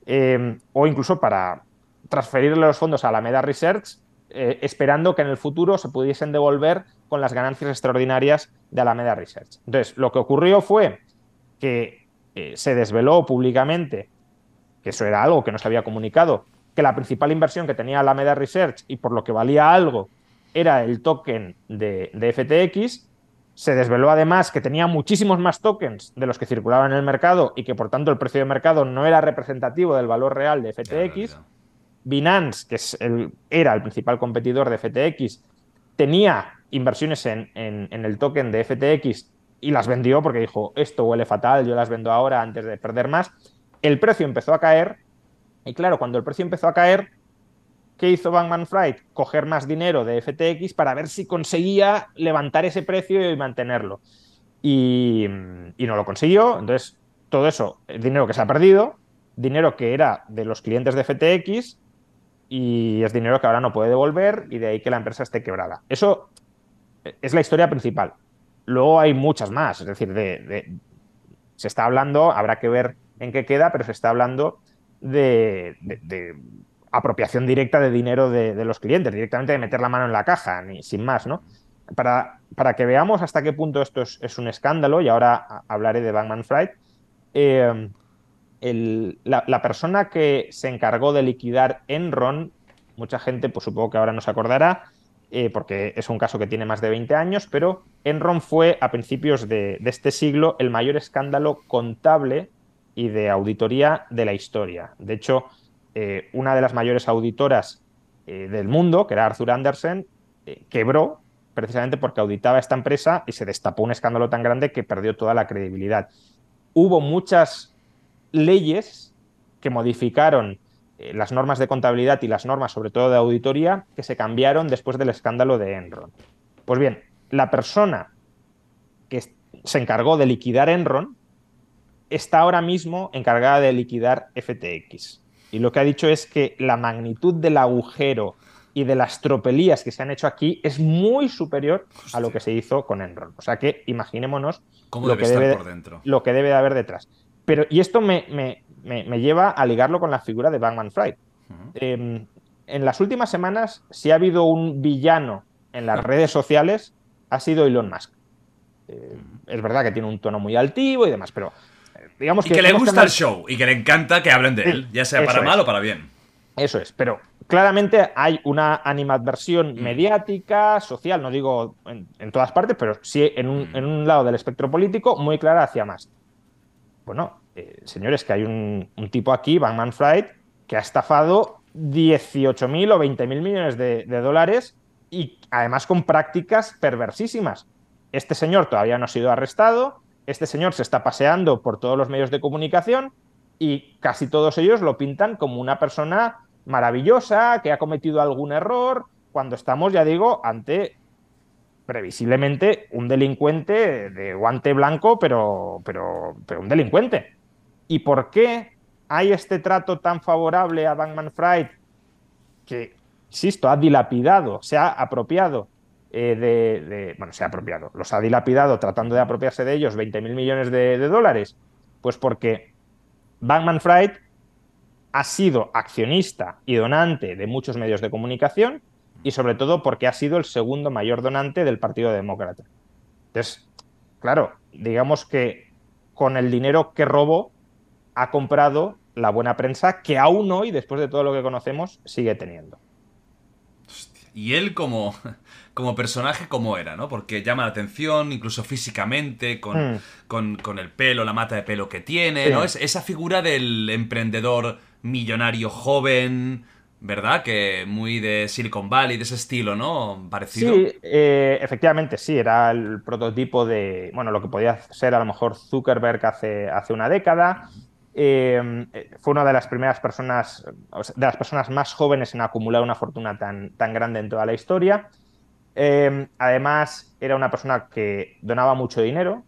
Eh, o incluso para transferirle los fondos a Alameda Research eh, esperando que en el futuro se pudiesen devolver con las ganancias extraordinarias de Alameda Research. Entonces, lo que ocurrió fue que eh, se desveló públicamente, que eso era algo que no se había comunicado, que la principal inversión que tenía Alameda Research y por lo que valía algo era el token de, de FTX. Se desveló además que tenía muchísimos más tokens de los que circulaban en el mercado y que por tanto el precio de mercado no era representativo del valor real de FTX. Binance, que es el, era el principal competidor de FTX, tenía inversiones en, el token de FTX y las vendió porque dijo, esto huele fatal, yo las vendo ahora antes de perder más. El precio empezó a caer y claro, cuando el precio empezó a caer, ¿qué hizo Bankman Fried? Coger más dinero de FTX para ver si conseguía levantar ese precio y mantenerlo. Y, no lo consiguió. Entonces, todo eso, el dinero que se ha perdido, dinero que era de los clientes de FTX y es dinero que ahora no puede devolver y de ahí que la empresa esté quebrada. Eso es la historia principal. Luego hay muchas más, es decir, de, se está hablando, habrá que ver en qué queda, pero se está hablando de, apropiación directa de dinero de, los clientes, directamente de meter la mano en la caja, ni, sin más, ¿no? Para, para, que veamos hasta qué punto esto es, un escándalo, y ahora hablaré de Bankman Fried, eh, la, persona que se encargó de liquidar Enron, mucha gente, pues supongo que ahora no se acordará, eh, porque es un caso que tiene más de 20 años, pero Enron fue a principios de, este siglo el mayor escándalo contable y de auditoría de la historia. De hecho, eh, una de las mayores auditoras eh, del mundo, que era Arthur Andersen, quebró precisamente porque auditaba esta empresa y se destapó un escándalo tan grande que perdió toda la credibilidad. Hubo muchas leyes que modificaron eh, las normas de contabilidad y las normas, sobre todo de auditoría, que se cambiaron después del escándalo de Enron. Pues bien, la persona que se encargó de liquidar Enron está ahora mismo encargada de liquidar FTX. Y lo que ha dicho es que la magnitud del agujero y de las tropelías que se han hecho aquí es muy superior a lo que se hizo con Enron. O sea que imaginémonos lo, que debe, lo que debe de haber detrás. Pero, y esto me, lleva a ligarlo con la figura de Bankman Fried. Em, en las últimas semanas, si ha habido un villano en las redes sociales, ha sido Elon Musk. Eh, es verdad que tiene un tono muy altivo y demás, pero digamos y que, le gusta el show y que le encanta que hablen de él, ya sea para mal o para bien. Eso es, pero claramente hay una animadversión mm. mediática, social, no digo en, todas partes, pero sí en un, mm. en un, lado del espectro político muy clara hacia más. Bueno, eh, señores, que hay un, tipo aquí, Bankman Fried, que ha estafado 18.000 o 20.000 millones de, dólares y además con prácticas perversísimas. Este señor todavía no ha sido arrestado, este señor se está paseando por todos los medios de comunicación y casi todos ellos lo pintan como una persona maravillosa, que ha cometido algún error, cuando estamos, ya digo, ante previsiblemente un delincuente de guante blanco, pero, pero, un delincuente. ¿Y por qué hay este trato tan favorable a Bankman Fried que, insisto, ha dilapidado, se ha apropiado eh, de, Bueno, se ha apropiado, los ha dilapidado tratando de apropiarse de ellos 20 mil millones de, dólares? Pues porque Bankman Fried ha sido accionista y donante de muchos medios de comunicación y sobre todo porque ha sido el segundo mayor donante del Partido Demócrata. Entonces, claro, digamos que con el dinero que robó ha comprado la buena prensa que aún hoy, después de todo lo que conocemos, sigue teniendo. Y él como, como personaje, ¿cómo era? ¿no? Porque llama la atención, incluso físicamente, con, hmm. con, el pelo, la mata de pelo que tiene, ¿no? Es, esa figura del emprendedor millonario joven, ¿verdad? Que muy de Silicon Valley, de ese estilo, ¿no? Parecido. Sí, eh, efectivamente, sí, era el prototipo de, bueno, lo que podía ser a lo mejor Zuckerberg hace, hace una década. Eh, fue una de las primeras personas, de las personas más jóvenes en acumular una fortuna tan, tan grande en toda la historia. Eh, además, era una persona que donaba mucho dinero,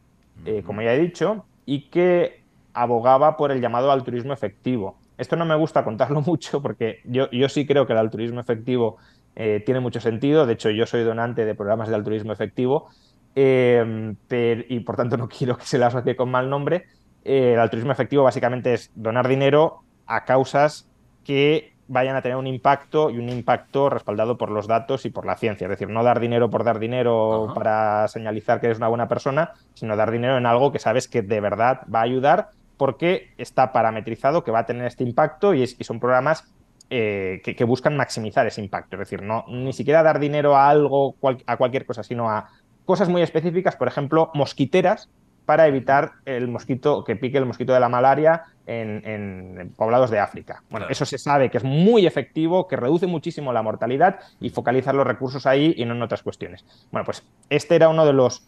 como ya he dicho, y que abogaba por el llamado altruismo efectivo esto no me gusta contarlo (laughs) mucho porque yo, yo sí creo que el altruismo efectivo eh, tiene mucho sentido. De hecho, yo soy donante de programas de altruismo efectivo em, y por tanto no (laughs) quiero que se le asocie con mal nombre. Eh, el altruismo efectivo básicamente es donar dinero a causas que vayan a tener un impacto y un impacto respaldado por los datos y por la ciencia. Es decir, no dar dinero por dar dinero para señalizar que eres una buena persona, sino dar dinero en algo que sabes que de verdad va a ayudar porque está parametrizado que va a tener este impacto y, son programas eh, que, buscan maximizar ese impacto. Es decir, no ni siquiera dar dinero a algo, a cualquier cosa, sino a cosas muy específicas, por ejemplo, mosquiteras para evitar el mosquito que pique el mosquito de la malaria en, poblados de África. Bueno, eso se sabe que es muy efectivo, que reduce muchísimo la mortalidad y focalizar los recursos ahí y no en otras cuestiones. Bueno, pues este era uno de los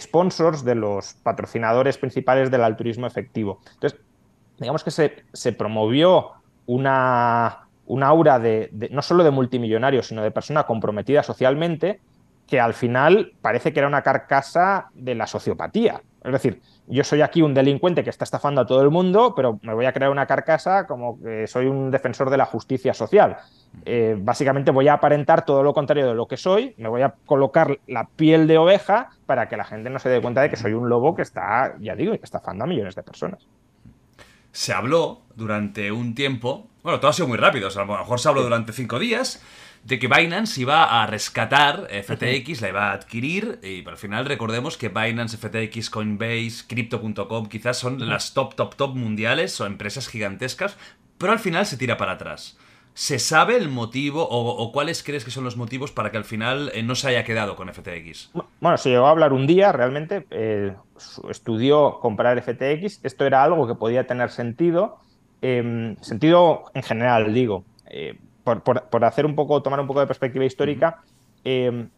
sponsors, de los patrocinadores principales del altruismo efectivo. Entonces, digamos que se, promovió una, un aura de, no solo de multimillonario, sino de persona comprometida socialmente, que al final parece que era una carcasa de la sociopatía. Es decir, yo soy aquí un delincuente que está estafando a todo el mundo, pero me voy a crear una carcasa como que soy un defensor de la justicia social. Eh, básicamente voy a aparentar todo lo contrario de lo que soy, me voy a colocar la piel de oveja para que la gente no se dé cuenta de que soy un lobo que está, ya digo, estafando a millones de personas. Se habló durante un tiempo, bueno, todo ha sido muy rápido, a lo mejor se habló durante cinco días, de que Binance iba a rescatar FTX, la iba a adquirir, y al final recordemos que Binance, FTX, Coinbase, Crypto.com quizás son las top, top, top mundiales o empresas gigantescas, pero al final se tira para atrás. ¿Se sabe el motivo o, cuáles crees que son los motivos para que al final eh, no se haya quedado con FTX? Bueno, se llegó a hablar un día realmente, eh, estudió comprar FTX, esto era algo que podía tener sentido, em, sentido en general, digo. Eh, por, hacer un poco, tomar un poco de perspectiva histórica, em,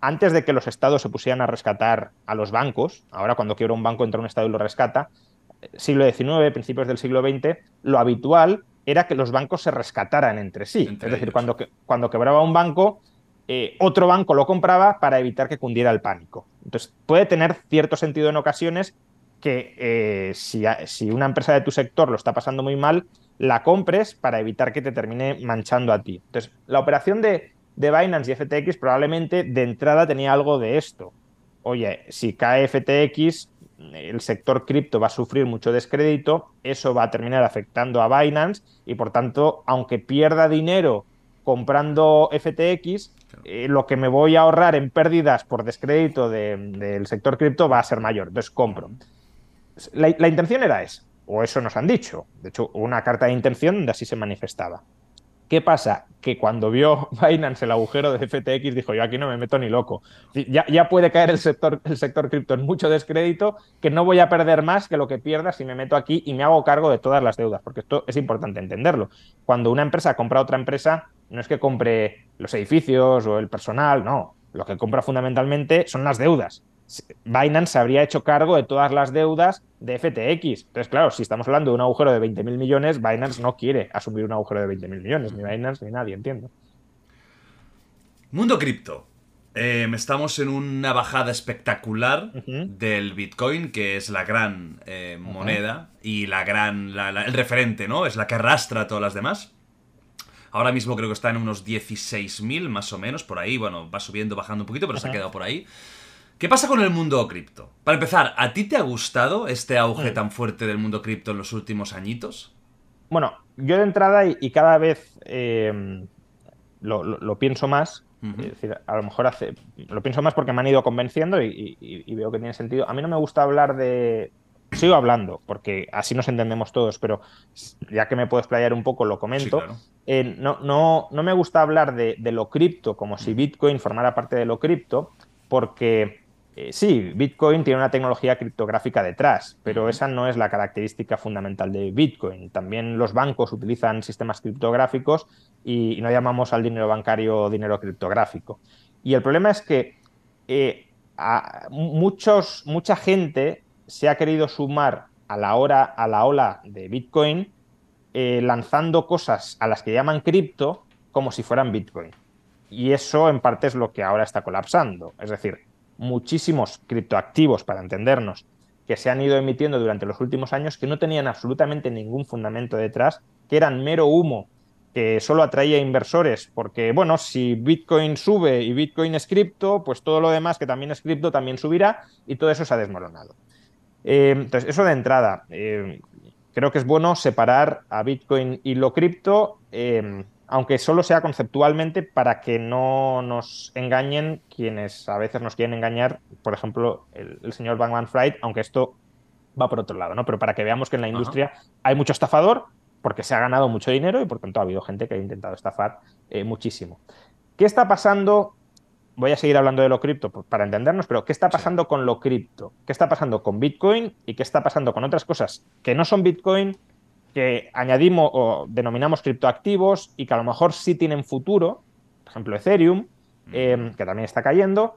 antes de que los estados se pusieran a rescatar a los bancos, ahora cuando quiebra un banco entra un estado y lo rescata, siglo XIX, principios del siglo XX, lo habitual era que los bancos se rescataran entre sí. es decir, cuando, cuando quebraba un banco, eh, otro banco lo compraba para evitar que cundiera el pánico. Entonces, puede tener cierto sentido en ocasiones que eh, si, si, una empresa de tu sector lo está pasando muy mal, la compres para evitar que te termine manchando a ti. Entonces, la operación de, de Binance y FTX probablemente de entrada tenía algo de esto. Oye, si cae FTX, el sector cripto va a sufrir mucho descrédito, eso va a terminar afectando a Binance y por tanto, aunque pierda dinero comprando FTX, eh, lo que me voy a ahorrar en pérdidas por descrédito del sector cripto va a ser mayor. Entonces compro. La, la, intención era esa, o eso nos han dicho. De hecho, una carta de intención donde así se manifestaba. ¿Qué pasa? Que cuando vio (laughs) Binance el agujero de FTX dijo, yo aquí no me meto ni loco. Ya, ya puede caer el sector, el sector cripto en mucho descrédito, que no voy a perder más que lo que pierda si me meto aquí y me hago cargo de todas las deudas, porque esto es importante entenderlo. Cuando una empresa compra a otra empresa, no es que compre los edificios o el personal, no. Lo que compra fundamentalmente son las deudas. Binance se habría hecho cargo de todas las deudas de FTX. Entonces, claro, si estamos hablando de un agujero de 20.000 millones, Binance no quiere asumir un agujero de 20.000 millones, ni Binance ni nadie, entiendo. Mundo cripto. Em, estamos en una bajada espectacular del Bitcoin, que es la gran eh, moneda y la gran, el referente, ¿no? Es la que arrastra a todas las demás. Ahora mismo creo que está en unos 16.000 más o menos, por ahí. Bueno, va subiendo, bajando un poquito, pero se ha quedado por ahí. ¿Qué pasa con el mundo cripto? Para empezar, ¿a ti te ha gustado este auge mm. tan fuerte del mundo cripto en los últimos añitos? Bueno, yo de entrada y, cada vez em, lo, pienso más, es decir, a lo mejor hace, lo pienso más porque me han ido convenciendo y, veo que tiene sentido. A mí no me gusta hablar de... Sigo hablando, porque así nos entendemos todos, pero ya que me puedo explayar un poco, lo comento. Eh, no, no, no, me gusta hablar de, de lo cripto como si Bitcoin formara parte de lo cripto, porque eh, sí, Bitcoin tiene una tecnología criptográfica detrás, pero esa no es la característica fundamental de Bitcoin. También los bancos utilizan sistemas criptográficos y, no llamamos al dinero bancario dinero criptográfico. Y el problema es que eh, muchos, mucha gente se ha querido sumar a la, hora, a la ola de Bitcoin eh, lanzando cosas a las que llaman cripto como si fueran Bitcoin. Y eso en parte es lo que ahora está colapsando. Es decir, muchísimos criptoactivos, para entendernos, que se han ido emitiendo durante los últimos años que no tenían absolutamente ningún fundamento detrás, que eran mero humo, que solo atraía inversores, porque, bueno, si Bitcoin sube y Bitcoin es cripto, pues todo lo demás que también es cripto también subirá y todo eso se ha desmoronado. Eh, entonces, eso de entrada. Eh, creo que es bueno separar a Bitcoin y lo cripto. Eh, aunque solo sea conceptualmente para que no nos engañen quienes a veces nos quieren engañar, por ejemplo, el, señor Bankman Fried, aunque esto va por otro lado, ¿no? Pero para que veamos que en la industria hay mucho estafador porque se ha ganado mucho dinero y por tanto ha habido gente que ha intentado estafar eh, muchísimo. ¿Qué está pasando? Voy a seguir hablando de lo cripto para entendernos, pero ¿qué está pasando con lo cripto? ¿Qué está pasando con Bitcoin y qué está pasando con otras cosas que no son Bitcoin que añadimos o denominamos criptoactivos y que a lo mejor sí tienen futuro, por ejemplo Ethereum, em, que también está cayendo.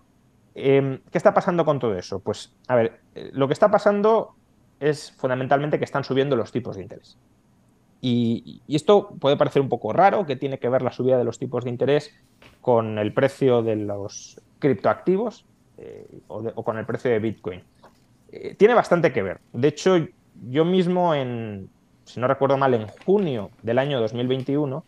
Em, ¿Qué está pasando con todo eso? Pues, a ver, eh, lo que está pasando es fundamentalmente que están subiendo los tipos de interés. Y, esto puede parecer un poco raro, que tiene que ver la subida de los tipos de interés con el precio de los criptoactivos eh, o, con el precio de Bitcoin. Eh, tiene bastante que ver. De hecho, yo mismo en, si no recuerdo mal, en junio del año 2021,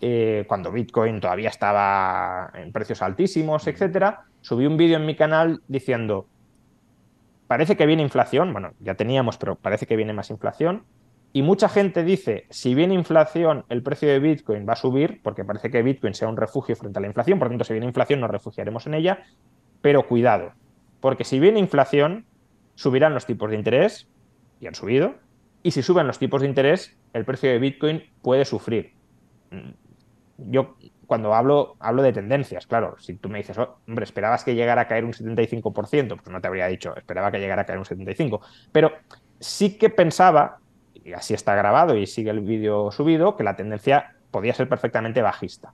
eh, cuando Bitcoin todavía estaba en precios altísimos, etcétera, subí un vídeo en mi canal diciendo, parece que viene inflación, bueno, ya teníamos, pero parece que viene más inflación, y mucha gente dice, si viene inflación, el precio de Bitcoin va a subir, porque parece que Bitcoin sea un refugio frente a la inflación, por lo tanto, si viene inflación nos refugiaremos en ella, pero cuidado, porque si viene inflación, subirán los tipos de interés, y han subido, y si suben los tipos de interés, el precio de Bitcoin puede sufrir. Yo cuando hablo, hablo de tendencias, claro, si tú me dices, oh, hombre, esperabas que llegara a caer un 75%, pues no te habría dicho, esperaba que llegara a caer un 75%, pero sí que pensaba y así está grabado y sigue el vídeo subido, que la tendencia podía ser perfectamente bajista.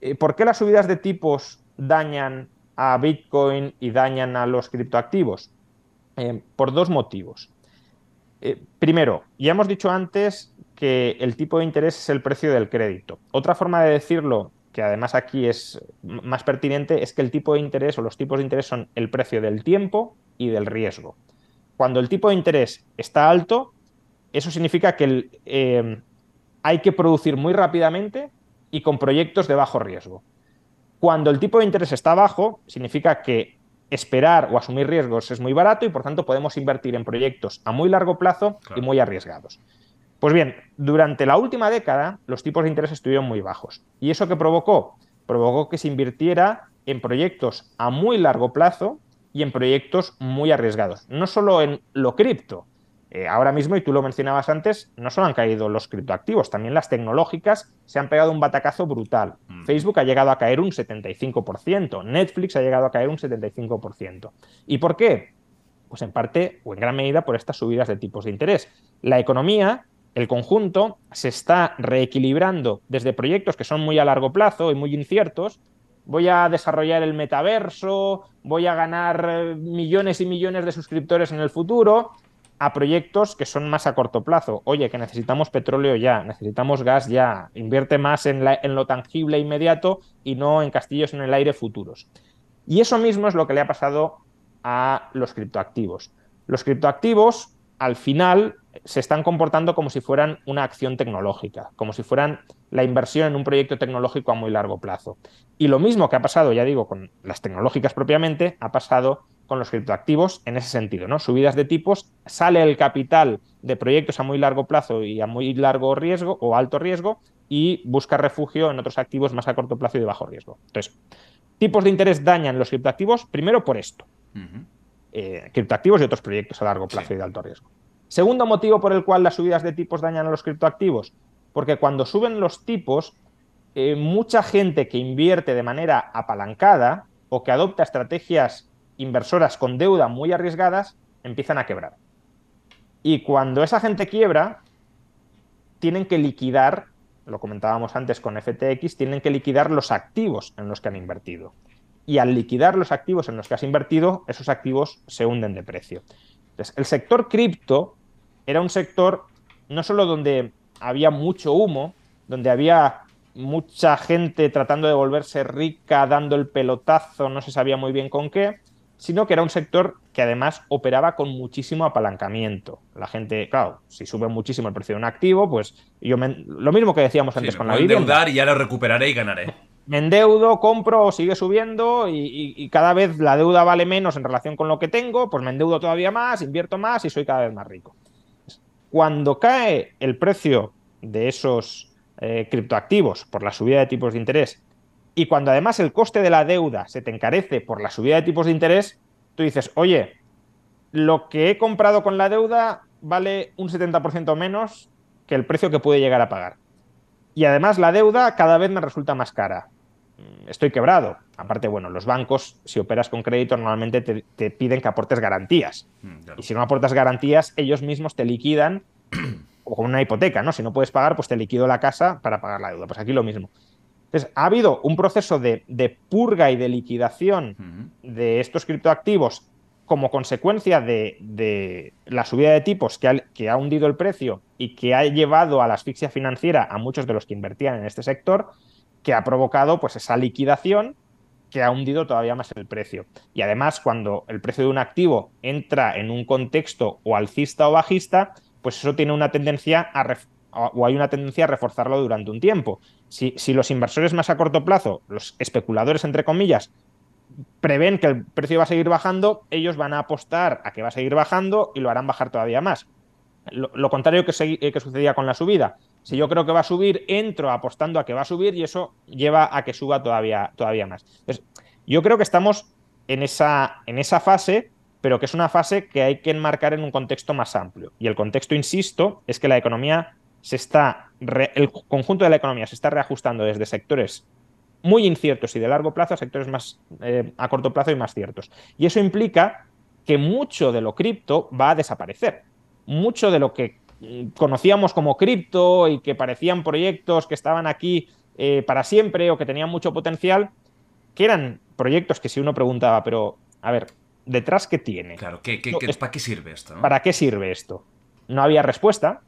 Eh, ¿Por qué las subidas de tipos dañan a Bitcoin y dañan a los criptoactivos? Eh, por dos motivos. Eh, primero, ya hemos dicho antes que el tipo de interés es el precio del crédito. Otra forma de decirlo, que además aquí es más pertinente, es que el tipo de interés o los tipos de interés son el precio del tiempo y del riesgo. Cuando el tipo de interés está alto, eso significa que eh, hay que producir muy rápidamente y con proyectos de bajo riesgo. Cuando el tipo de interés está bajo, significa que esperar o asumir riesgos es muy barato y por tanto podemos invertir en proyectos a muy largo plazo y muy arriesgados. Pues bien, durante la última década los tipos de interés estuvieron muy bajos. ¿Y eso qué provocó? Provocó que se invirtiera en proyectos a muy largo plazo y en proyectos muy arriesgados. No solo en lo cripto, eh, ahora mismo, y tú lo mencionabas antes, no solo han caído los criptoactivos, también las tecnológicas se han pegado un batacazo brutal. Mm. Facebook ha llegado a caer un 75%, Netflix ha llegado a caer un 75%. ¿Y por qué? Pues en parte o en gran medida por estas subidas de tipos de interés. La economía, el conjunto, se está reequilibrando desde proyectos que son muy a largo plazo y muy inciertos, voy a desarrollar el metaverso, voy a ganar eh, millones y millones de suscriptores en el futuro, a proyectos que son más a corto plazo. Oye, que necesitamos petróleo ya, necesitamos gas ya, invierte más en, lo tangible inmediato y no en castillos en el aire futuros. Y eso mismo es lo que le ha pasado a los criptoactivos. Los criptoactivos, al final, se están comportando como si fueran una acción tecnológica, como si fueran la inversión en un proyecto tecnológico a muy largo plazo. Y lo mismo que ha pasado, ya digo, con las tecnológicas propiamente, ha pasado con los criptoactivos en ese sentido, ¿no? Subidas de tipos, sale el capital de proyectos a muy largo plazo y a muy largo riesgo o alto riesgo y busca refugio en otros activos más a corto plazo y de bajo riesgo. Entonces, tipos de interés dañan los criptoactivos primero por esto. Eh, criptoactivos y otros proyectos a largo plazo y de alto riesgo. Segundo motivo por el cual las subidas de tipos dañan a los criptoactivos, porque cuando suben los tipos, eh, mucha gente que invierte de manera apalancada o que adopta estrategias inversoras con deuda muy arriesgadas empiezan a quebrar. Y cuando esa gente quiebra, tienen que liquidar, lo comentábamos antes con FTX, tienen que liquidar los activos en los que han invertido. Y al liquidar los activos en los que has invertido, esos activos se hunden de precio. Entonces, el sector cripto era un sector no solo donde había mucho humo, donde había mucha gente tratando de volverse rica, dando el pelotazo, no se sabía muy bien con qué, sino que era un sector que además operaba con muchísimo apalancamiento. La gente, claro, si sube muchísimo el precio de un activo, pues yo lo mismo que decíamos antes con la vivienda. endeudar y ya lo recuperaré y ganaré. Me endeudo, compro, sigue subiendo y, y, cada vez la deuda vale menos en relación con lo que tengo, pues me endeudo todavía más, invierto más y soy cada vez más rico. Cuando cae el precio de esos eh, criptoactivos por la subida de tipos de interés y cuando además el coste de la deuda se te encarece por la subida de tipos de interés, tú dices, oye, lo que he comprado con la deuda vale un 70% menos que el precio que pude llegar a pagar. Y además la deuda cada vez me resulta más cara. Mm, estoy quebrado. Aparte, bueno, los bancos, si operas con crédito, normalmente te, piden que aportes garantías. Mm, y si no aportas garantías, ellos mismos te liquidan (clears throat) o con una hipoteca, ¿no? Si no puedes pagar, pues te liquido la casa para pagar la deuda. Pues aquí lo mismo. Entonces, ha habido un proceso de, purga y de liquidación de estos criptoactivos como consecuencia de, la subida de tipos que ha, que ha, hundido el precio y que ha llevado a la asfixia financiera a muchos de los que invertían en este sector, que ha provocado pues, esa liquidación que ha hundido todavía más el precio. Y además, cuando el precio de un activo entra en un contexto o alcista o bajista, pues eso tiene una tendencia a o hay una tendencia a reforzarlo durante un tiempo. Si, los inversores más a corto plazo, los especuladores entre comillas, prevén que el precio va a seguir bajando, ellos van a apostar a que va a seguir bajando y lo harán bajar todavía más. Lo, contrario que, eh, que, sucedía con la subida. Si yo creo que va a subir, entro apostando a que va a subir y eso lleva a que suba todavía, todavía más. Yo creo que estamos en esa, en esa fase, pero que es una fase que hay que enmarcar en un contexto más amplio. Y el contexto, insisto, es que la economía se está, el conjunto de la economía se está reajustando desde sectores muy inciertos y de largo plazo a sectores más eh, a corto plazo y más ciertos. Y eso implica que mucho de lo cripto va a desaparecer. Mucho de lo que mm, conocíamos como cripto y que parecían proyectos que estaban aquí eh, para siempre o que tenían mucho potencial, que eran proyectos que si uno preguntaba, pero a ver, ¿detrás qué tiene? Claro, ¿qué, ¿para qué sirve esto? ¿Para qué sirve esto? No había respuesta,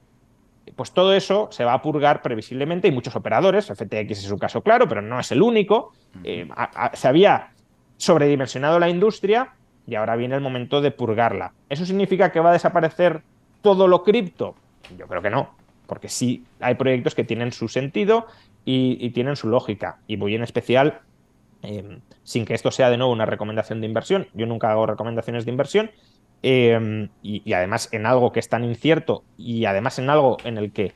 pues todo eso se va a purgar previsiblemente y muchos operadores, FTX es un caso claro, pero no es el único, eh, se había sobredimensionado la industria y ahora viene el momento de purgarla. ¿Eso significa que va a desaparecer todo lo cripto? Yo creo que no, porque sí hay proyectos que tienen su sentido y, tienen su lógica. Y voy en especial, em, sin que esto sea de nuevo una recomendación de inversión, yo nunca hago recomendaciones de inversión, Em, y, además en algo que es tan incierto y además en algo en el que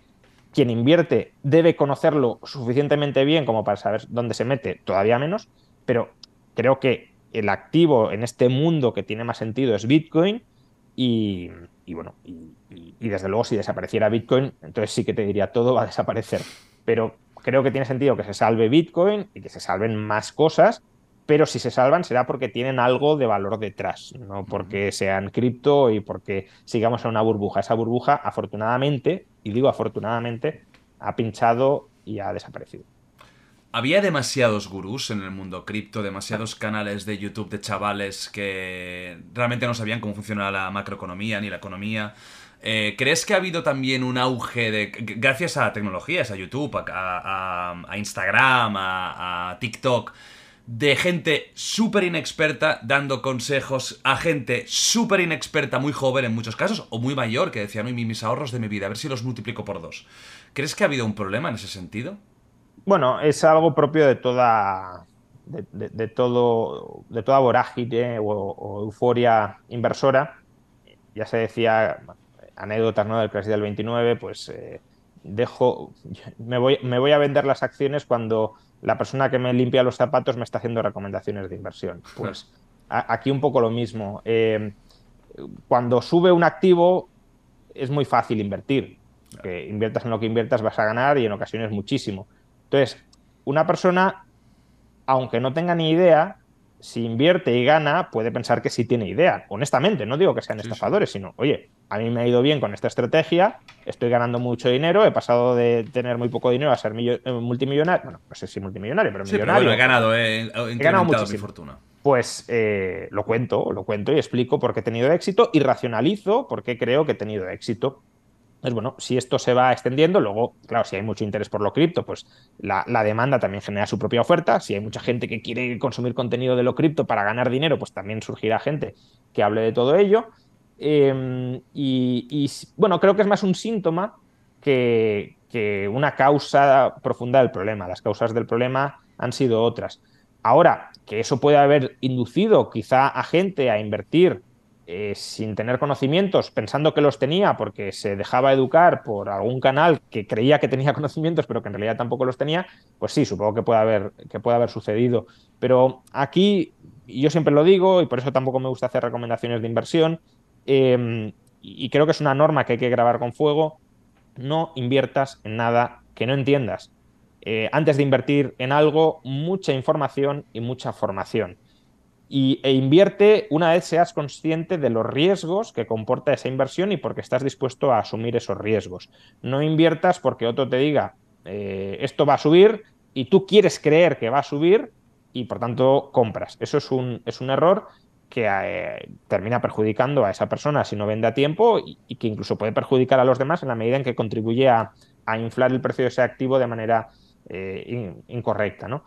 quien invierte debe conocerlo suficientemente bien como para saber dónde se mete, todavía menos, pero creo que el activo en este mundo que tiene más sentido es Bitcoin y, bueno, y, y, desde luego si desapareciera Bitcoin, entonces sí que te diría todo va a desaparecer, pero creo que tiene sentido que se salve Bitcoin y que se salven más cosas pero si se salvan será porque tienen algo de valor detrás, no porque sean cripto y porque sigamos en una burbuja. Esa burbuja, afortunadamente, y digo afortunadamente, ha pinchado y ha desaparecido. Había demasiados gurús en el mundo cripto, demasiados canales de YouTube de chavales que realmente no sabían cómo funciona la macroeconomía ni la economía. Eh, ¿Crees que ha habido también un auge de, gracias a tecnologías, a YouTube, a, Instagram, a TikTok? De gente súper inexperta dando consejos a gente súper inexperta, muy joven en muchos casos, o muy mayor, que decían, no, mis ahorros de mi vida, a ver si los multiplico por dos. ¿Crees que ha habido un problema en ese sentido? Bueno, es algo propio de toda, de, todo, de toda vorágine o, euforia inversora. Ya se decía, anécdotas ¿no? del crisis del 29, pues eh, dejo, me voy, me voy a vender las acciones cuando la persona que me limpia los zapatos me está haciendo recomendaciones de inversión. (laughs) Pues aquí un poco lo mismo. Eh, cuando sube un activo es muy fácil invertir. Que inviertas en lo que inviertas vas a ganar y en ocasiones muchísimo. Entonces, una persona, aunque no tenga ni idea, si invierte y gana, puede pensar que sí tiene idea. Honestamente, no digo que sean estafadores, sino, oye, a mí me ha ido bien con esta estrategia, estoy ganando mucho dinero, he pasado de tener muy poco dinero a ser eh, multimillonario, bueno, no sé si multimillonario, pero millonario. he ganado, eh, he, ganado mi fortuna. Pues eh, lo cuento, lo cuento y explico por qué he tenido éxito y racionalizo por qué creo que he tenido éxito. Pues bueno, si esto se va extendiendo, luego, claro, si hay mucho interés por lo cripto, pues la, demanda también genera su propia oferta. Si hay mucha gente que quiere consumir contenido de lo cripto para ganar dinero, pues también surgirá gente que hable de todo ello. Em, y, bueno, creo que es más un síntoma que, una causa profunda del problema. Las causas del problema han sido otras. Ahora, que eso puede haber inducido quizá a gente a invertir eh, sin tener conocimientos, pensando que los tenía porque se dejaba educar por algún canal que creía que tenía (laughs) conocimientos, pero que en realidad tampoco los tenía, pues sí, supongo que puede haber, que puede haber sucedido. Pero aquí, yo siempre lo digo, y por eso tampoco me gusta hacer recomendaciones de inversión, Em, y creo que es una norma que hay que grabar con fuego, no inviertas en nada que no entiendas. Eh, antes de invertir en algo, mucha información y mucha formación. Y, e invierte una vez seas consciente de los riesgos que comporta esa inversión y porque estás dispuesto a asumir esos riesgos. No inviertas porque otro te diga, eh, esto va a subir y tú quieres creer que va a subir y por tanto compras. Eso es un, es un error que eh, termina perjudicando a esa persona si no vende a tiempo y, que incluso puede perjudicar a los demás en la medida en que contribuye a, inflar el precio de ese activo de manera eh, incorrecta. ¿no?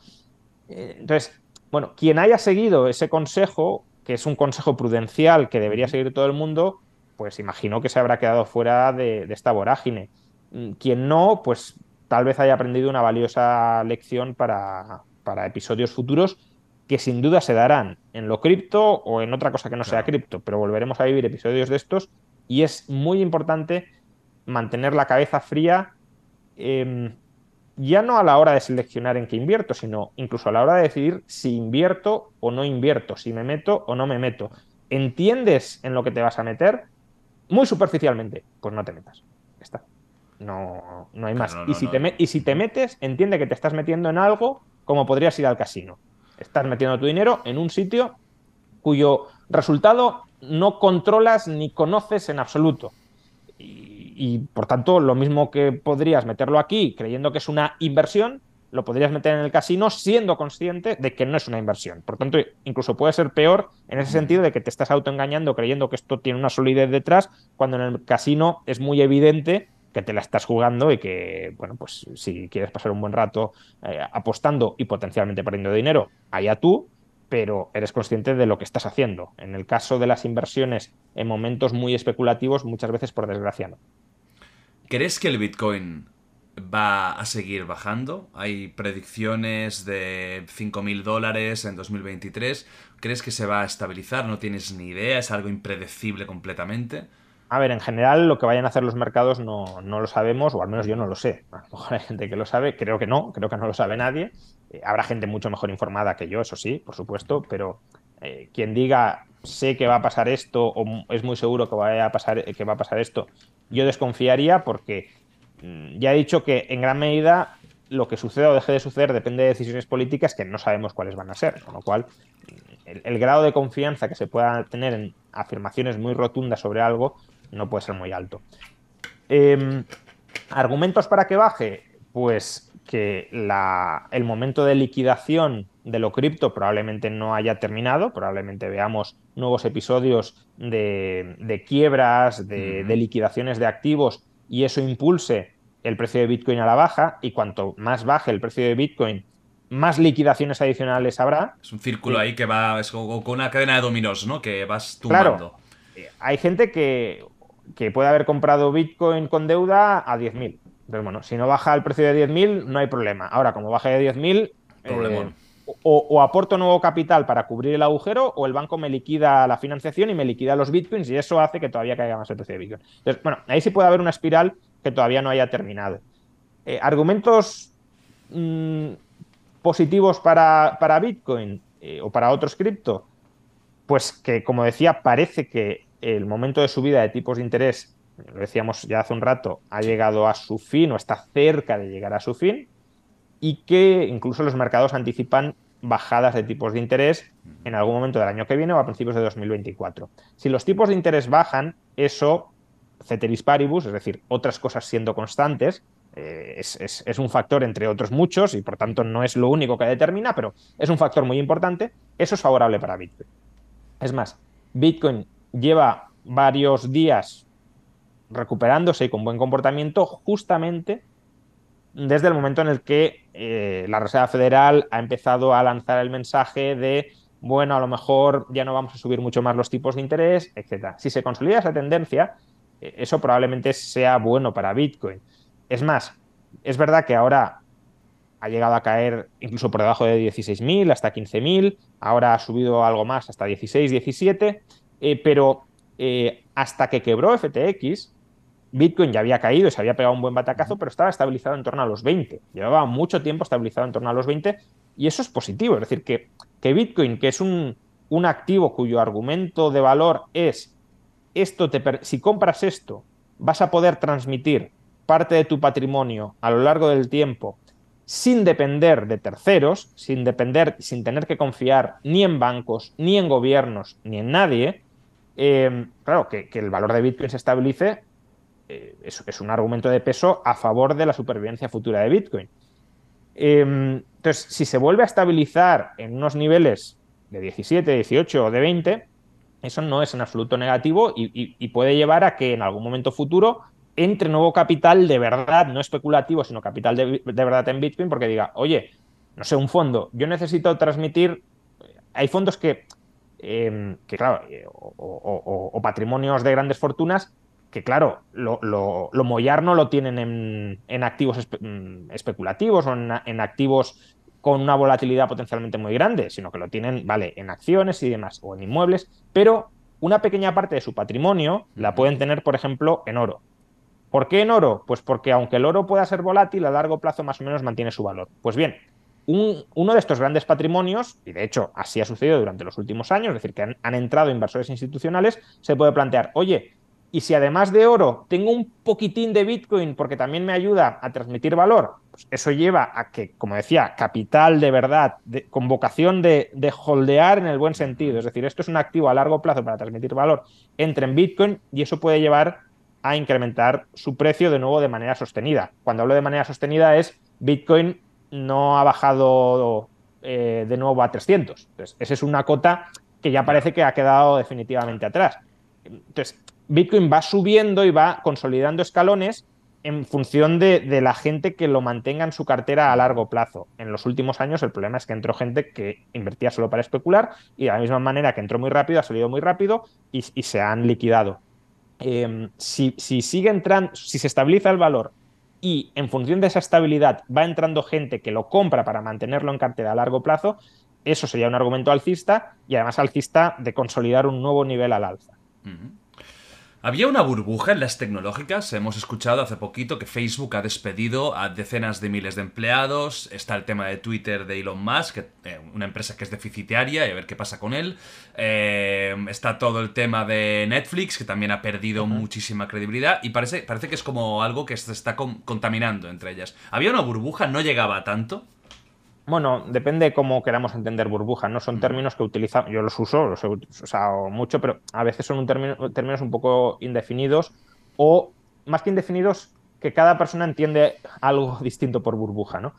Entonces, bueno, quien haya seguido ese consejo, que es un consejo prudencial que debería seguir todo el mundo, pues imagino que se habrá quedado fuera de, esta vorágine. Mm, quien no, pues tal vez haya aprendido una valiosa lección para, para episodios futuros que sin duda se darán en lo cripto o en otra cosa que no sea cripto, pero volveremos a vivir episodios de estos y es muy importante mantener la cabeza fría, em, ya no a la hora de seleccionar en qué invierto, sino incluso a la hora de decidir si invierto o no invierto, si me meto o no me meto. ¿Entiendes en lo que te vas a meter? Muy superficialmente, pues no te metas. Está. No, no hay más. y, si te y si te metes, entiende que te estás metiendo en algo como podrías ir al casino. Estás metiendo tu dinero en un sitio cuyo resultado no controlas ni conoces en absoluto. Y, por tanto, lo mismo que podrías meterlo aquí creyendo que es una inversión, lo podrías meter en el casino siendo consciente de que no es una inversión. Por tanto, incluso puede ser peor en ese sentido de que te estás autoengañando creyendo que esto tiene una solidez detrás, cuando en el casino es muy evidente que te la estás jugando y que, bueno, pues si quieres pasar un buen rato eh, apostando y potencialmente perdiendo dinero, allá tú, pero eres consciente de lo que estás haciendo. En el caso de las inversiones en momentos muy especulativos, muchas veces por desgracia no. ¿Crees que el Bitcoin va a seguir bajando? Hay predicciones de 5.000 dólares en 2023. ¿Crees que se va a estabilizar? ¿No tienes ni idea? ¿Es algo impredecible completamente? A ver, en general lo que vayan a hacer los mercados no, lo sabemos, o al menos yo no lo sé. (laughs) A lo mejor hay gente que lo sabe, creo que no, creo que no lo sabe nadie. Eh, habrá gente mucho mejor informada que yo, eso sí, por supuesto, pero eh, quien diga sé que va a pasar esto o es muy seguro que, a pasar, que va a pasar esto, yo desconfiaría porque mm, ya he dicho que en gran medida lo que suceda o deje de suceder depende de decisiones políticas que no sabemos cuáles van a ser, con lo cual el, el grado de confianza que se pueda tener en afirmaciones muy rotundas sobre algo no puede ser muy alto. Em, ¿Argumentos para que baje? Pues que el momento de liquidación de lo cripto probablemente no haya terminado, probablemente veamos nuevos episodios de, quiebras, de, liquidaciones de activos y eso impulse el precio de Bitcoin a la baja y cuanto más baje el precio de Bitcoin, más liquidaciones adicionales habrá. Es un círculo ahí que va, es como una cadena de dominos, ¿no? Que vas tumbando. Claro, eh, hay gente que que puede haber comprado Bitcoin con deuda a 10.000. Entonces, bueno, si no baja el precio de 10.000, no hay problema. Ahora, como baja de 10.000, eh, o, aporto nuevo capital para cubrir el agujero, o el banco me liquida la financiación y me liquida los Bitcoins, y eso hace que todavía caiga más el precio de Bitcoin. Entonces, bueno, ahí sí puede haber una espiral que todavía no haya terminado. Eh, argumentos mm, positivos para, para Bitcoin eh, o para otros cripto, pues que, como decía, parece que el momento de subida de tipos de interés, lo decíamos ya hace un rato, ha llegado a su fin o está cerca de llegar a su fin y que incluso los mercados anticipan bajadas de tipos de interés en algún momento del año que viene o a principios de 2024. Si los tipos de interés bajan, eso, ceteris paribus, es decir, otras cosas siendo constantes, eh, es, es, un factor entre otros muchos y por tanto no es lo único que determina, pero es un factor muy importante, eso es favorable para Bitcoin. Es más, Bitcoin lleva varios días recuperándose y con buen comportamiento justamente desde el momento en el que eh, la Reserva Federal ha empezado a lanzar el mensaje de, bueno, a lo mejor ya no vamos a subir mucho más los tipos de interés, etc. Si se consolida esa tendencia, eh, eso probablemente sea bueno para Bitcoin. Es más, es verdad que ahora ha llegado a caer incluso por debajo de 16.000 hasta 15.000, ahora ha subido algo más hasta 16, 17, eh, pero hasta que quebró FTX, Bitcoin ya había caído y se había pegado un buen batacazo, pero estaba estabilizado en torno a los 20. Llevaba mucho tiempo estabilizado en torno a los 20 y eso es positivo. Es decir, que, que Bitcoin, que es un, un, activo cuyo argumento de valor es esto te si compras esto, vas a poder transmitir parte de tu patrimonio a lo largo del tiempo sin depender de terceros, sin depender, sin tener que confiar ni en bancos, ni en gobiernos, ni en nadie, Em, claro, que, el valor de Bitcoin se estabilice eh, es, un argumento de peso a favor de la supervivencia futura de Bitcoin. Em, entonces, si se vuelve a estabilizar en unos niveles de 17, 18 o de 20, eso no es en absoluto negativo y, puede llevar a que en algún momento futuro entre nuevo capital de verdad, no especulativo, sino capital de, verdad en Bitcoin, porque diga, oye, no sé, un fondo, yo necesito transmitir, hay fondos que, em, que claro, eh, o, patrimonios de grandes fortunas que claro, lo, lo, lo mollar no lo tienen en, activos mm, especulativos o en, activos con una volatilidad potencialmente muy grande, sino que lo tienen, vale, en acciones y demás, o en inmuebles, pero una pequeña parte de su patrimonio la pueden tener, por ejemplo, en oro. ¿Por qué en oro? Pues porque aunque el oro pueda ser volátil, a largo plazo más o menos mantiene su valor. Pues bien, uno de estos grandes patrimonios, y de hecho así ha sucedido durante los últimos años, es decir, que han entrado inversores institucionales, se puede plantear, oye, y si además de oro tengo un poquitín de Bitcoin porque también me ayuda a transmitir valor, pues eso lleva a que, como decía, capital de verdad, con vocación de, holdear en el buen sentido. Es decir, esto es un activo a largo plazo para transmitir valor, entre en Bitcoin y eso puede llevar a incrementar su precio de nuevo de manera sostenida. Cuando hablo de manera sostenida es Bitcoin no ha bajado eh, de nuevo a 300. Entonces, esa es una cota que ya parece que ha quedado definitivamente atrás. Entonces, Bitcoin va subiendo y va consolidando escalones en función de, la gente que lo mantenga en su cartera a largo plazo. En los últimos años el problema es que entró gente que invertía solo para especular y de la misma manera que entró muy rápido, ha salido muy rápido y, se han liquidado. Em, si, sigue entrando, si se estabiliza el valor y en función de esa estabilidad va entrando gente que lo compra para mantenerlo en cartera a largo plazo, eso sería un argumento alcista y además alcista de consolidar un nuevo nivel al alza. Había una burbuja en las tecnológicas. Hemos escuchado hace poquito que Facebook ha despedido a decenas de miles de empleados. Está el tema de Twitter de Elon Musk, eh, una empresa que es deficitaria y a ver qué pasa con él. Eh, está todo el tema de Netflix, que también ha perdido muchísima credibilidad. Y parece, parece que es como algo que se está contaminando entre ellas. Había una burbuja, no llegaba a tanto. Bueno, depende cómo queramos entender burbuja. No son términos que utilizamos, yo los uso, los he usado mucho, pero a veces son un términos un poco indefinidos o más que indefinidos, que cada persona entiende algo (laughs) distinto por burbuja, ¿no?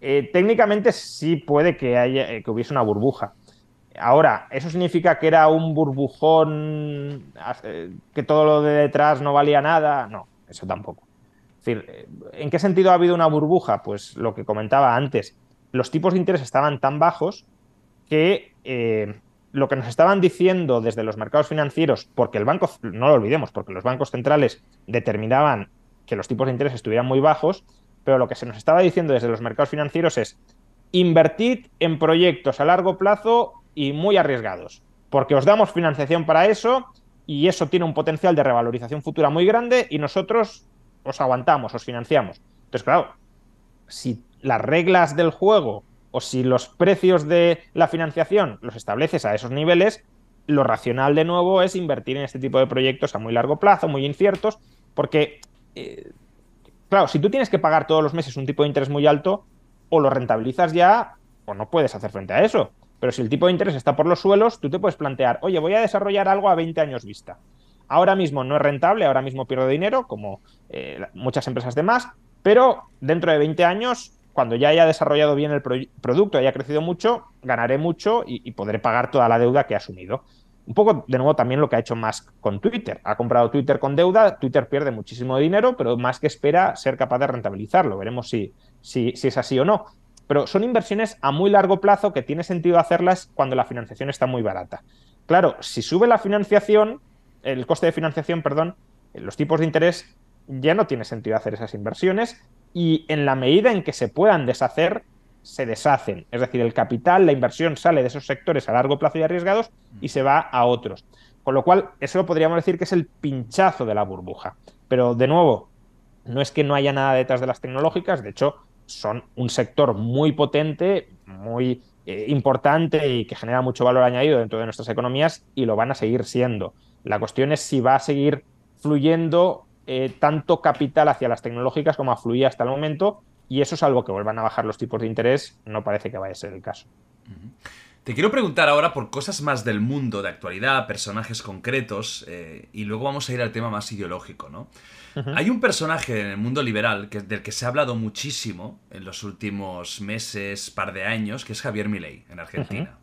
Eh, técnicamente sí puede que, haya, eh, que hubiese una burbuja. Ahora, ¿eso significa que era un burbujón, eh, que todo lo de detrás no valía nada? No, eso tampoco. Es decir, ¿en qué sentido ha habido una burbuja? Pues lo que comentaba antes los tipos de interés estaban tan bajos que eh, lo que nos estaban diciendo desde los mercados financieros, porque el banco, no lo olvidemos, porque los bancos centrales determinaban que los tipos de interés estuvieran muy bajos, pero lo que se nos estaba diciendo desde los mercados financieros es invertid en proyectos a largo plazo y muy arriesgados, porque os damos financiación para eso y eso tiene un potencial de revalorización futura muy grande y nosotros os aguantamos, os financiamos. Entonces, claro, si las reglas del juego o si los precios de la financiación los estableces a esos niveles, lo racional de nuevo es invertir en este tipo de proyectos a muy largo plazo, muy inciertos, porque, eh, claro, si tú tienes que pagar todos los meses un tipo de interés muy alto, o lo rentabilizas ya o no puedes hacer frente a eso. Pero si el tipo de interés está por los suelos, tú te puedes plantear, oye, voy a desarrollar algo a 20 años vista. Ahora mismo no es rentable, ahora mismo pierdo dinero, como eh, muchas empresas de más, pero dentro de 20 años cuando ya haya desarrollado bien el producto, haya crecido mucho, ganaré mucho y, podré pagar toda la deuda que he asumido. Un poco, de nuevo, también lo que ha hecho Musk con Twitter. Ha comprado Twitter con deuda, Twitter pierde muchísimo dinero, pero que espera ser capaz de rentabilizarlo. Veremos si, si es así o no. Pero son inversiones a muy largo plazo que tiene sentido hacerlas cuando la financiación está muy barata. Claro, si sube la financiación, el coste de financiación, perdón, los tipos de interés, ya no tiene sentido hacer esas inversiones y en la medida en que se puedan deshacer, se deshacen. Es decir, el capital, la inversión sale de esos sectores a largo plazo y arriesgados y se va a otros. Con lo cual, eso podríamos decir que es el pinchazo de la burbuja. Pero, de nuevo, no es que no haya nada detrás de las tecnológicas, de hecho, son un sector muy potente, muy eh, importante y que genera mucho valor añadido dentro de nuestras economías y lo van a seguir siendo. La cuestión es si va a seguir fluyendo eh, tanto capital hacia las tecnológicas como afluía hasta el momento, y eso es algo que vuelvan a bajar los tipos de interés, no parece que vaya a ser el caso. Te quiero preguntar ahora por cosas más del mundo, de actualidad, personajes concretos, eh, y luego vamos a ir al tema más ideológico, ¿no? Hay un personaje en el mundo liberal que, del que se ha hablado muchísimo en los últimos meses, par de años, que es Javier Milei, en Argentina.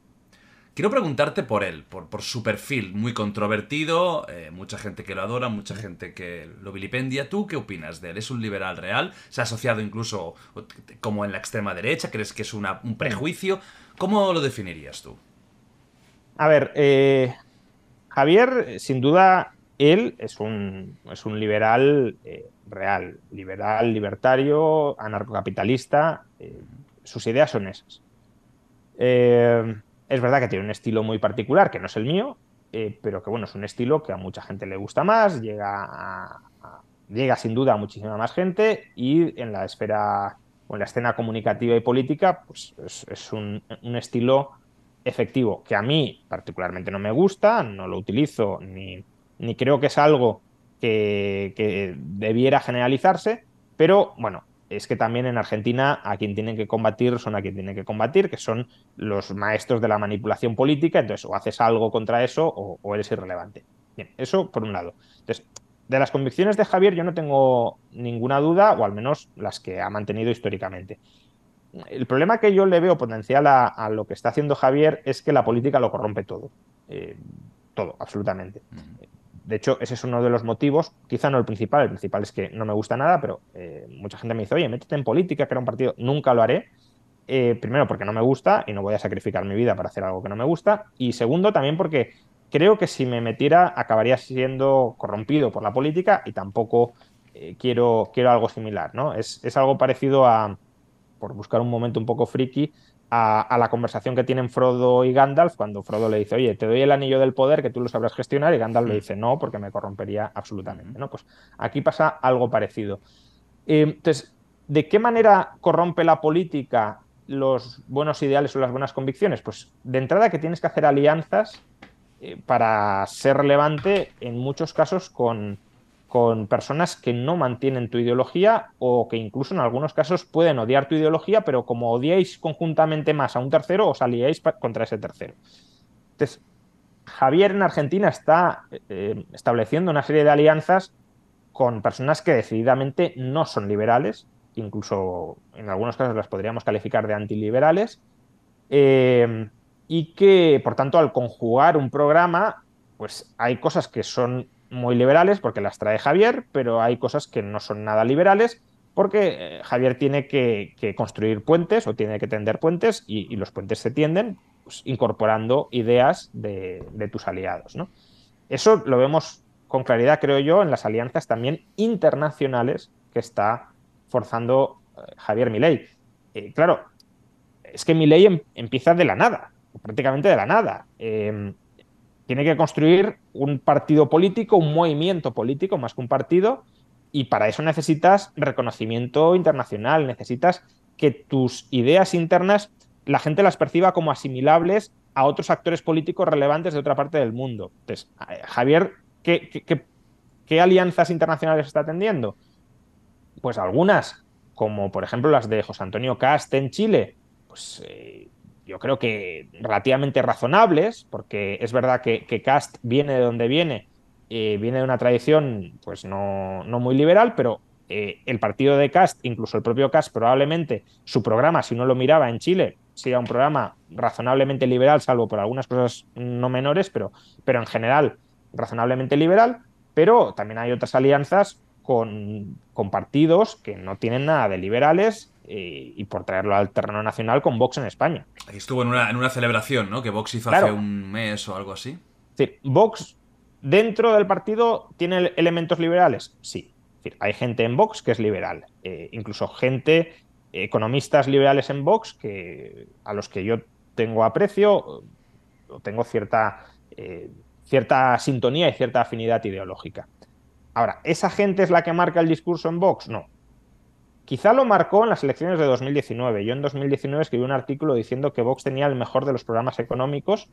Quiero preguntarte por él, por, por su perfil, muy controvertido, eh, mucha gente que lo adora, mucha gente que lo vilipendia. ¿Tú qué opinas de él? ¿Es un liberal real? ¿Se ha asociado incluso como en la extrema derecha? ¿Crees que es una, un prejuicio? ¿Cómo lo definirías tú? A ver, eh, Javier, sin duda, él es un, es un liberal eh, real, liberal, libertario, anarcocapitalista. Eh, sus ideas son esas. Es verdad que tiene un estilo muy particular, que no es el mío, pero que bueno, es un estilo que a mucha gente le gusta más, llega, llega sin duda a muchísima más gente y en la esfera o en la escena comunicativa y política, pues es, un, un estilo efectivo, que a mí particularmente no me gusta, no lo utilizo, ni, ni creo que es algo que, debiera generalizarse, pero bueno, es que también en Argentina a quien tienen que combatir son a quien tienen que combatir, que son los maestros de la manipulación política, entonces o haces algo contra eso o, eres irrelevante. Bien, eso por un lado. Entonces, de las convicciones de Javier yo no tengo ninguna duda, o al menos las que ha mantenido históricamente el problema que yo le veo potencial a, lo que está haciendo Javier es que la política lo corrompe todo. Eh, todo, absolutamente. De hecho, ese es uno de los motivos, quizá no el principal, el principal es que no me gusta nada, pero eh, mucha gente me dice, oye, métete en política, era un partido. Nunca lo haré. Eh, primero, porque no me gusta y no voy a sacrificar mi vida para hacer algo que no me gusta. Y segundo, también porque creo que si me metiera acabaría siendo corrompido por la política y tampoco quiero, quiero algo similar. ¿no? es algo parecido a, por buscar un momento un poco friki, a, la conversación que tienen Frodo y Gandalf cuando Frodo le dice, oye, te doy el anillo del poder que tú lo sabrás gestionar y Gandalf le mm. dice, no, porque me corrompería absolutamente. ¿no? Pues aquí pasa algo parecido. Eh, entonces, ¿de qué manera corrompe la política los buenos ideales o las buenas convicciones? Pues de entrada que tienes que hacer alianzas eh, para ser relevante en muchos casos con, con personas que no mantienen tu ideología o que incluso en algunos casos pueden odiar tu ideología, pero como odiáis conjuntamente más a un tercero, os aliáis contra ese tercero. Entonces, Javier en Argentina está eh, estableciendo una serie de alianzas con personas que decididamente no son liberales, incluso en algunos casos las podríamos calificar de antiliberales, eh, y que, por tanto, al conjugar un programa, pues hay cosas que son muy liberales porque las trae Javier, pero hay cosas que no son nada liberales porque eh, Javier tiene que, construir puentes o tiene que tender puentes y, los puentes se tienden pues, incorporando ideas de, tus aliados. ¿no? Eso lo vemos con claridad, creo yo, en las alianzas también internacionales que está forzando eh, Javier Milei. Eh, claro, es que Milei em, empieza de la nada, prácticamente de la nada. Em, tiene que construir un partido político, un movimiento político, más que un partido, y para eso necesitas reconocimiento internacional, necesitas que tus ideas internas la gente las perciba como asimilables a otros actores políticos relevantes de otra parte del mundo. Entonces, eh, Javier, ¿qué, alianzas internacionales está atendiendo? Pues algunas, como por ejemplo las de José Antonio Cast en Chile, pues eh, yo creo que relativamente razonables, porque es verdad que, Cast viene de donde viene, eh, viene de una tradición pues no, muy liberal, pero eh, el partido de Cast, incluso el propio Cast, probablemente su programa, si uno lo miraba en Chile, sería un programa razonablemente liberal, salvo por algunas cosas no menores, pero, pero en general razonablemente liberal, pero también hay otras alianzas con, con partidos que no tienen nada de liberales eh, y por traerlo al terreno nacional con Vox en España. estuvo en una, en una celebración, ¿no? Que Vox hizo hace un mes o algo así. Sí, Vox dentro del partido tiene elementos liberales, sí. hay gente en Vox que es liberal, eh, incluso gente, economistas liberales en Vox que, a los que yo tengo aprecio, o tengo cierta, eh, cierta sintonía y cierta afinidad ideológica. Ahora, ¿esa gente es la que marca el discurso en Vox? No. Quizá lo marcó en las elecciones de 2019. Yo en 2019 escribí un artículo diciendo que Vox tenía el mejor de los programas económicos,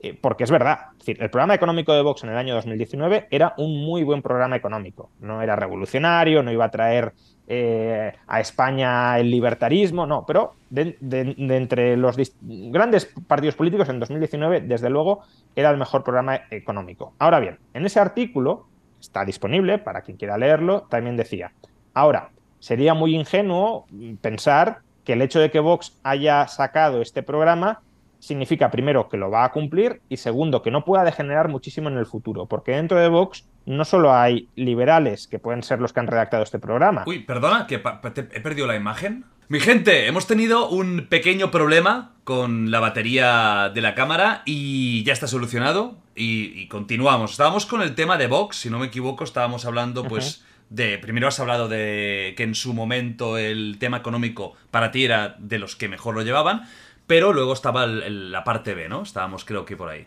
eh, porque es verdad. el programa económico de Vox en el año 2019 era un muy buen programa económico. No era revolucionario, no iba a traer eh, a España el libertarismo, no, pero de, entre los grandes partidos políticos en 2019, desde luego, era el mejor programa económico. Ahora bien, en ese artículo, está disponible para quien quiera leerlo, también decía, ahora, sería muy ingenuo pensar que el hecho de que Vox haya sacado este programa significa primero que lo va a cumplir y segundo que no pueda degenerar muchísimo en el futuro, porque dentro de Vox no solo hay liberales que pueden ser los que han redactado este programa. Uy, perdona, que he perdido la imagen. Mi gente, hemos tenido un pequeño problema con la batería de la cámara y ya está solucionado y, continuamos. Estábamos con el tema de Vox, si no me equivoco, estábamos hablando pues de... Primero has hablado de que en su momento el tema económico para ti era de los que mejor lo llevaban, pero luego estaba la parte B, ¿no? Estábamos creo que por ahí.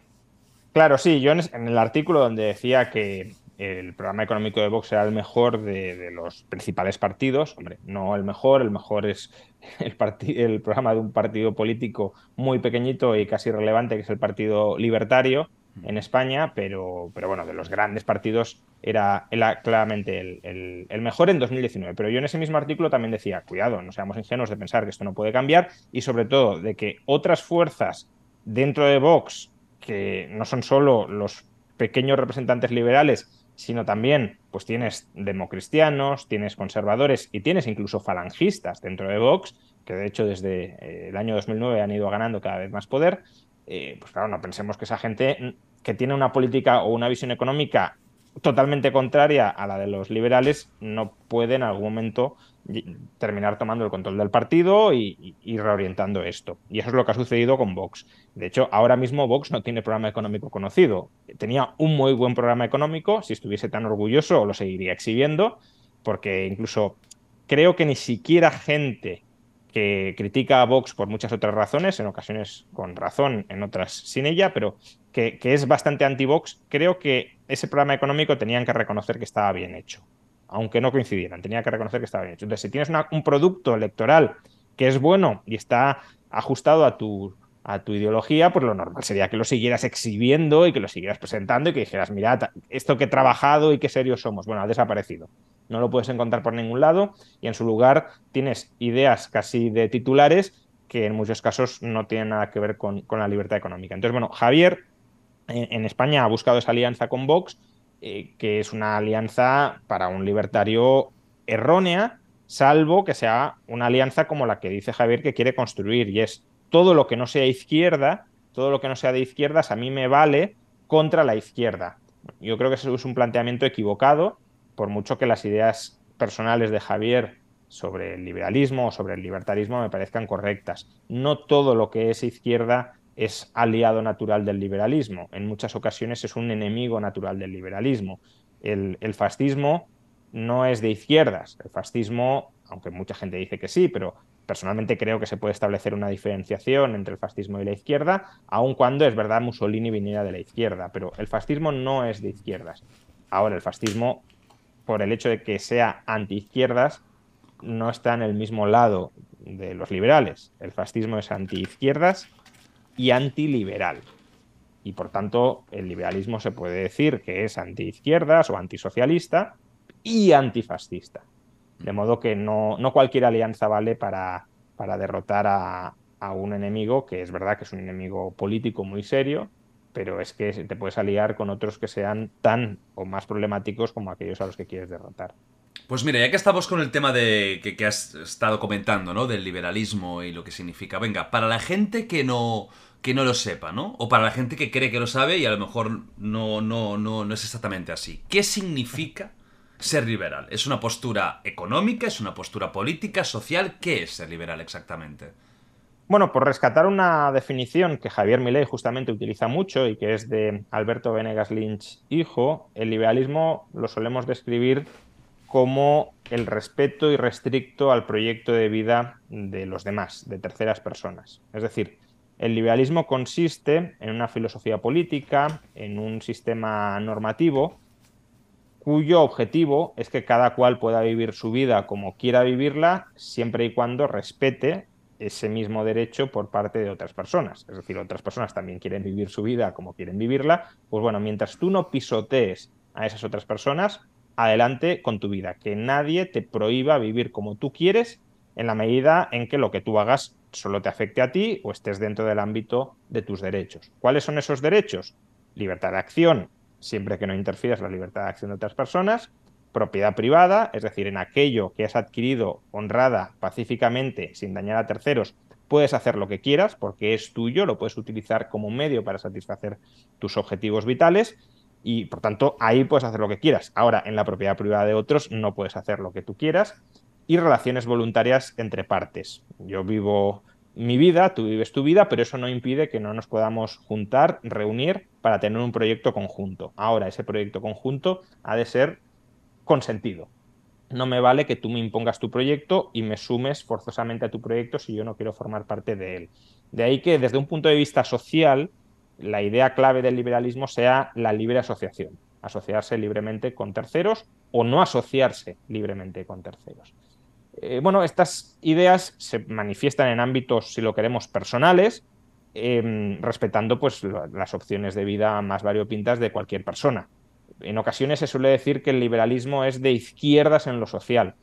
Claro, sí, yo en el artículo donde decía que el programa económico de Vox era el mejor de, los principales partidos, hombre, no el mejor, el mejor es (laughs) el, el programa de un partido político muy pequeñito y casi irrelevante, que es el Partido Libertario en España, pero, pero bueno, de los grandes partidos era, claramente el, mejor en 2019. Pero yo en ese mismo artículo también decía, cuidado, no seamos ingenuos de pensar que esto no puede cambiar y sobre todo de que otras fuerzas dentro de Vox, que no son solo los pequeños representantes liberales, sino también pues tienes democristianos, tienes conservadores y tienes incluso falangistas dentro de Vox, que de hecho desde eh, el año 2009 han ido ganando cada vez más poder, eh, pues claro, no pensemos que esa gente que tiene una política o una visión económica totalmente contraria a la de los liberales no puede en algún momento terminar tomando el control del partido y, reorientando esto. Y eso es lo que ha sucedido con Vox. De hecho, ahora mismo Vox no tiene programa económico conocido. Tenía un muy buen programa económico, si estuviese tan orgulloso lo seguiría exhibiendo, porque incluso creo que ni siquiera gente que critica a Vox por muchas otras razones, en ocasiones con razón, en otras sin ella, pero que, es bastante anti-Vox, creo que ese programa económico tenían que reconocer que estaba bien hecho, aunque no coincidieran, tenía que reconocer que estaba bien hecho. Entonces, si tienes un producto electoral que es bueno y está ajustado a tu, a tu ideología, pues lo normal sería que lo siguieras exhibiendo y que lo siguieras presentando y que dijeras, mirad, esto que he trabajado y qué serios somos. Bueno, ha desaparecido no lo puedes encontrar por ningún lado y en su lugar tienes ideas casi de titulares que en muchos casos no tienen nada que ver con, la libertad económica. Entonces, bueno, Javier en, España ha buscado esa alianza con Vox, eh, que es una alianza para un libertario errónea, salvo que sea una alianza como la que dice Javier que quiere construir, y es todo lo que no sea izquierda, todo lo que no sea de izquierdas a mí me vale contra la izquierda. Yo creo que eso es un planteamiento equivocado por mucho que las ideas personales de Javier sobre el liberalismo o sobre el libertarismo me parezcan correctas. No todo lo que es izquierda es aliado natural del liberalismo. En muchas ocasiones es un enemigo natural del liberalismo. El, fascismo no es de izquierdas. El fascismo, aunque mucha gente dice que sí, pero personalmente creo que se puede establecer una diferenciación entre el fascismo y la izquierda, aun cuando es verdad Mussolini viniera de la izquierda, pero el fascismo no es de izquierdas. Ahora, el fascismo por el hecho de que sea antiizquierdas, no está en el mismo lado de los liberales. El fascismo es antiizquierdas y antiliberal. Y por tanto, el liberalismo se puede decir que es antiizquierdas o antisocialista y antifascista. De modo que no, no cualquier alianza vale para, para derrotar a, a un enemigo que es verdad que es un enemigo político muy serio, pero es que te puedes aliar con otros que sean tan o más problemáticos como aquellos a los que quieres derrotar. Pues mira, ya que estamos con el tema de que, has estado comentando, ¿no? Del liberalismo y lo que significa. Venga, para la gente que no, que no lo sepa, ¿no? O para la gente que cree que lo sabe y a lo mejor no, no, no, no es exactamente así. ¿Qué significa ser liberal? ¿Es una postura económica? ¿Es una postura política, social? ¿Qué es ser liberal exactamente? Bueno, por rescatar una definición que Javier Milei justamente utiliza mucho y que es de Alberto Venegas Lynch, hijo, el liberalismo lo solemos describir como el respeto irrestricto al proyecto de vida de los demás, de terceras personas. Es decir, el liberalismo consiste en una filosofía política, en un sistema normativo, cuyo objetivo es que cada cual pueda vivir su vida como quiera vivirla, siempre y cuando respete ese mismo derecho por parte de otras personas. Es decir, otras personas también quieren vivir su vida como quieren vivirla. Pues bueno, mientras tú no pisotees a esas otras personas, adelante con tu vida. Que nadie te prohíba vivir como tú quieres en la medida en que lo que tú hagas solo te afecte a ti o estés dentro del ámbito de tus derechos. ¿Cuáles son esos derechos? Libertad de acción, siempre que no interfieras la libertad de acción de otras personas propiedad privada, es decir, en aquello que has adquirido honrada, pacíficamente, sin dañar a terceros, puedes hacer lo que quieras porque es tuyo, lo puedes utilizar como medio para satisfacer tus objetivos vitales y por tanto ahí puedes hacer lo que quieras. Ahora, en la propiedad privada de otros no puedes hacer lo que tú quieras y relaciones voluntarias entre partes. Yo vivo mi vida, tú vives tu vida, pero eso no impide que no nos podamos juntar, reunir para tener un proyecto conjunto. Ahora, ese proyecto conjunto ha de ser consentido. No me vale que tú me impongas tu proyecto y me sumes forzosamente a tu proyecto si yo no quiero formar parte de él. De ahí que desde un punto de vista social, la idea clave del liberalismo sea la libre asociación, asociarse libremente con terceros o no asociarse libremente con terceros. Eh, bueno, estas ideas se manifiestan en ámbitos, si lo queremos, personales, em, respetando pues, las opciones de vida más variopintas de cualquier persona. En ocasiones se suele decir que el liberalismo es de izquierdas en lo social.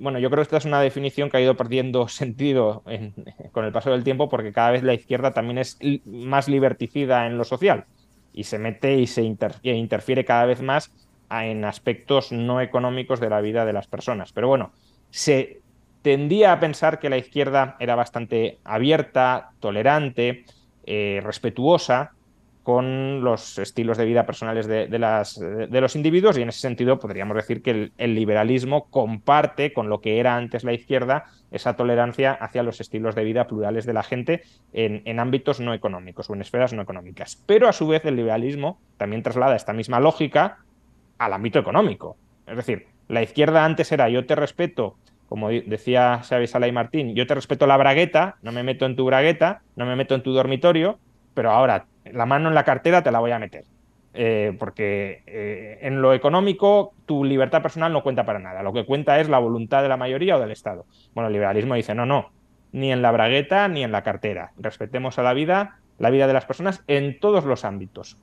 Bueno, yo creo que esta es una definición que ha ido perdiendo (laughs) sentido con el paso del tiempo porque cada vez la izquierda también es más liberticida en lo social y se mete y se interfiere cada vez más en aspectos no económicos de la vida de las personas. Pero bueno, se tendía a pensar que la izquierda era bastante abierta, tolerante, eh, respetuosa con los estilos de vida personales de, los individuos y en ese sentido podríamos decir que el, liberalismo comparte con lo que era antes la izquierda esa tolerancia hacia los estilos de vida plurales de la gente en, en ámbitos no económicos o en esferas no económicas. Pero a su vez el liberalismo también traslada esta misma lógica al ámbito económico. Es decir, la izquierda antes era yo te respeto, como decía Xavi Sala y Martín, yo te respeto la bragueta, no me meto en tu bragueta, no me meto en tu dormitorio, pero ahora la mano en la cartera te la voy a meter. Eh, porque eh, en lo económico tu libertad personal no cuenta para nada. Lo que cuenta es la voluntad de la mayoría o del Estado. Bueno, el liberalismo dice, no, no, ni en la bragueta ni en la cartera. Respetemos a la vida, la vida de las personas en todos los ámbitos.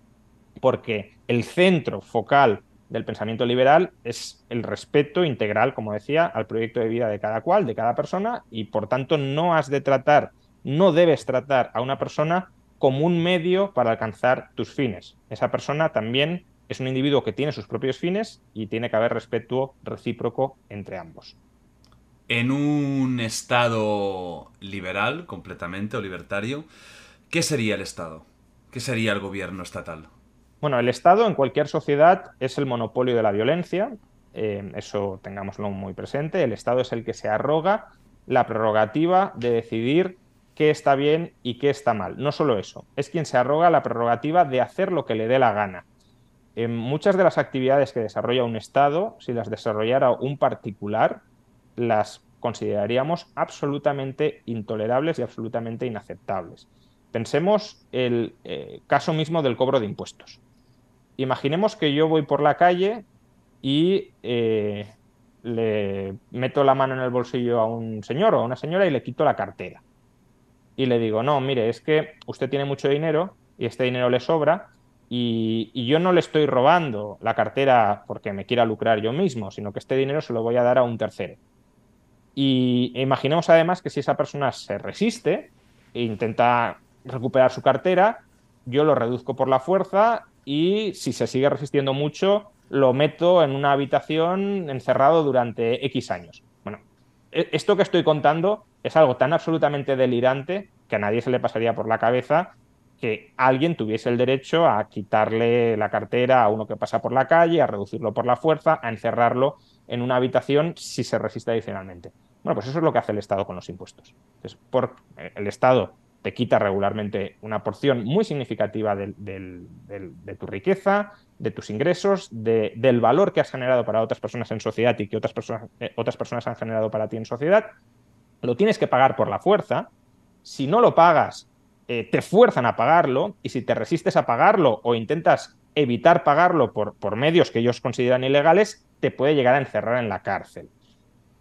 Porque el centro focal del pensamiento liberal es el respeto integral, como decía, al proyecto de vida de cada cual, de cada persona, y por tanto no has de tratar, no debes tratar a una persona como un medio para alcanzar tus fines. Esa persona también es un individuo que tiene sus propios fines y tiene que haber respeto recíproco entre ambos. En un Estado liberal, completamente, o libertario, ¿qué sería el Estado? ¿Qué sería el gobierno estatal? Bueno, el Estado en cualquier sociedad es el monopolio de la violencia, eh, eso tengámoslo muy presente. El Estado es el que se arroga la prerrogativa de decidir qué está bien y qué está mal. No solo eso, es quien se arroga la prerrogativa de hacer lo que le dé la gana. En muchas de las actividades que desarrolla un Estado, si las desarrollara un particular, las consideraríamos absolutamente intolerables y absolutamente inaceptables. Pensemos el eh, caso mismo del cobro de impuestos imaginemos que yo voy por la calle y eh, le meto la mano en el bolsillo a un señor o a una señora y le quito la cartera. Y le digo, no, mire, es que usted tiene mucho dinero y este dinero le sobra y, yo no le estoy robando la cartera porque me quiera lucrar yo mismo, sino que este dinero se lo voy a dar a un tercero. Y imaginemos además que si esa persona se resiste e intenta recuperar su cartera, yo lo reduzco por la fuerza y si se sigue resistiendo mucho, lo meto en una habitación encerrado durante X años. Bueno, e, esto que estoy contando es algo tan absolutamente delirante que a nadie se le pasaría por la cabeza que alguien tuviese el derecho a quitarle la cartera a uno que pasa por la calle, a reducirlo por la fuerza, a encerrarlo en una habitación si se resiste adicionalmente. Bueno, pues eso es lo que hace el Estado con los impuestos. Por, el Estado te quita regularmente una porción muy significativa de tu riqueza, de tus ingresos, del valor que has generado para otras personas en sociedad y que otras personas, eh, otras personas han generado para ti en sociedad. Lo tienes que pagar por la fuerza. Si no lo pagas, eh, te fuerzan a pagarlo y si te resistes a pagarlo o intentas evitar pagarlo por, por medios que ellos consideran ilegales, te puede llegar a encerrar en la cárcel.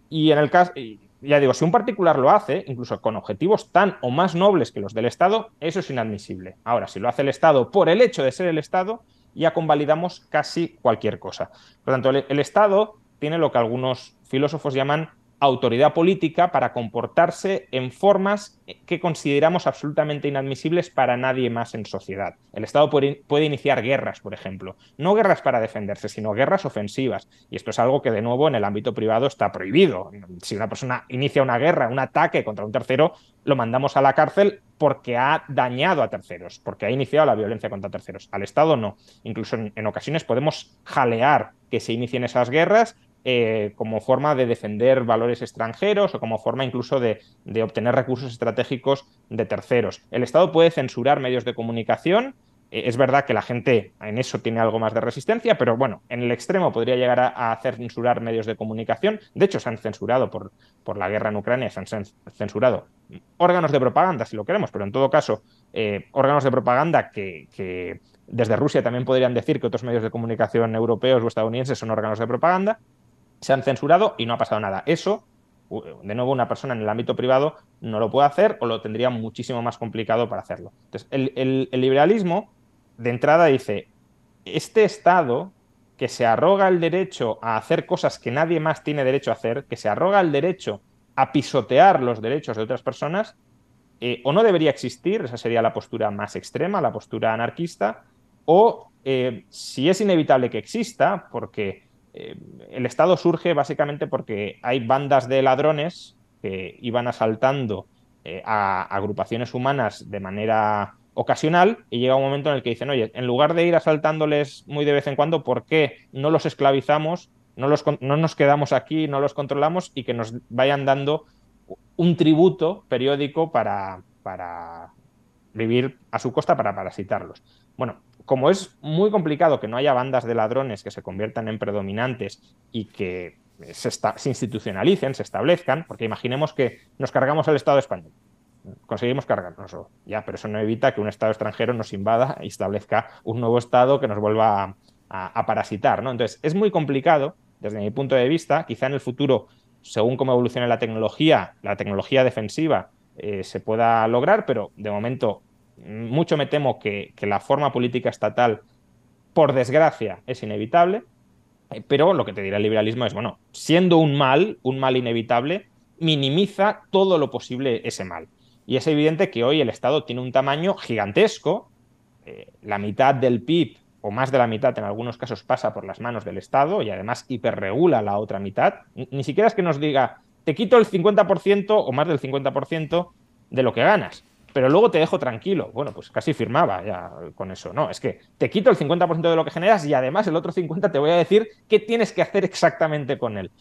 Y en el caso, ya digo, si un particular lo hace, incluso con objetivos tan o más nobles que los del Estado, eso es inadmisible. Ahora, si lo hace el Estado por el hecho de ser el Estado, ya convalidamos casi cualquier cosa. Por lo tanto, el, Estado tiene lo que algunos filósofos llaman autoridad política para comportarse en formas que consideramos absolutamente inadmisibles para nadie más en sociedad. El Estado puede, iniciar guerras, por ejemplo. No guerras para defenderse, sino guerras ofensivas. Y esto es algo que, de nuevo, en el ámbito privado está prohibido. Si una persona inicia una guerra, un ataque contra un tercero, lo mandamos a la cárcel porque ha dañado a terceros, porque ha iniciado la violencia contra terceros. Al Estado no. Incluso en, en ocasiones podemos jalear que se inicien esas guerras eh, como forma de defender valores extranjeros o como forma incluso de, obtener recursos estratégicos de terceros. El Estado puede censurar medios de comunicación. Eh, es verdad que la gente en eso tiene algo más de resistencia, pero bueno, en el extremo podría llegar a, a censurar medios de comunicación. De hecho, se han censurado por, por, la guerra en Ucrania, se han censurado órganos de propaganda, si lo queremos, pero en todo caso, eh, órganos de propaganda que desde Rusia también podrían decir que otros medios de comunicación europeos o estadounidenses son órganos de propaganda se han censurado y no ha pasado nada. Eso, de nuevo, una persona en el ámbito privado no lo puede hacer o lo tendría muchísimo más complicado para hacerlo. Entonces, el, liberalismo, de entrada, dice, este Estado que se arroga el derecho a hacer cosas que nadie más tiene derecho a hacer, que se arroga el derecho a pisotear los derechos de otras personas, eh, o no debería existir, esa sería la postura más extrema, la postura anarquista, o eh, si es inevitable que exista, porque eh, el Estado surge básicamente porque hay bandas de ladrones que iban asaltando eh, a agrupaciones humanas de manera ocasional y llega un momento en el que dicen, oye, en lugar de ir asaltándoles muy de vez en cuando, ¿por qué no los esclavizamos, no, los, no nos quedamos aquí, no los controlamos y que nos vayan dando un tributo periódico para, para vivir a su costa, para parasitarlos? Bueno, como es muy complicado que no haya bandas de ladrones que se conviertan en predominantes y que se, esta, se, institucionalicen, se establezcan, porque imaginemos que nos cargamos el Estado español. Conseguimos cargarnoslo, ya, pero eso no evita que un Estado extranjero nos invada y establezca un nuevo Estado que nos vuelva a, a, a parasitar. ¿no? Entonces, es muy complicado, desde mi punto de vista, quizá en el futuro, según cómo evolucione la tecnología, la tecnología defensiva eh, se pueda lograr, pero de momento mucho me temo que, que, la forma política estatal, por desgracia, es inevitable, eh, pero lo que te dirá el liberalismo es, bueno, siendo un mal, un mal inevitable, minimiza todo lo posible ese mal. Y es evidente que hoy el Estado tiene un tamaño gigantesco, eh, la mitad del PIB o más de la mitad en algunos casos pasa por las manos del Estado y además hiperregula la otra mitad. Ni, ni siquiera es que nos diga, te quito el 50% o más del 50% de lo que ganas pero luego te dejo tranquilo. Bueno, pues casi firmaba ya con eso. No, es que te quito el 50% de lo que generas y además el otro 50% te voy a decir qué tienes que hacer exactamente con él.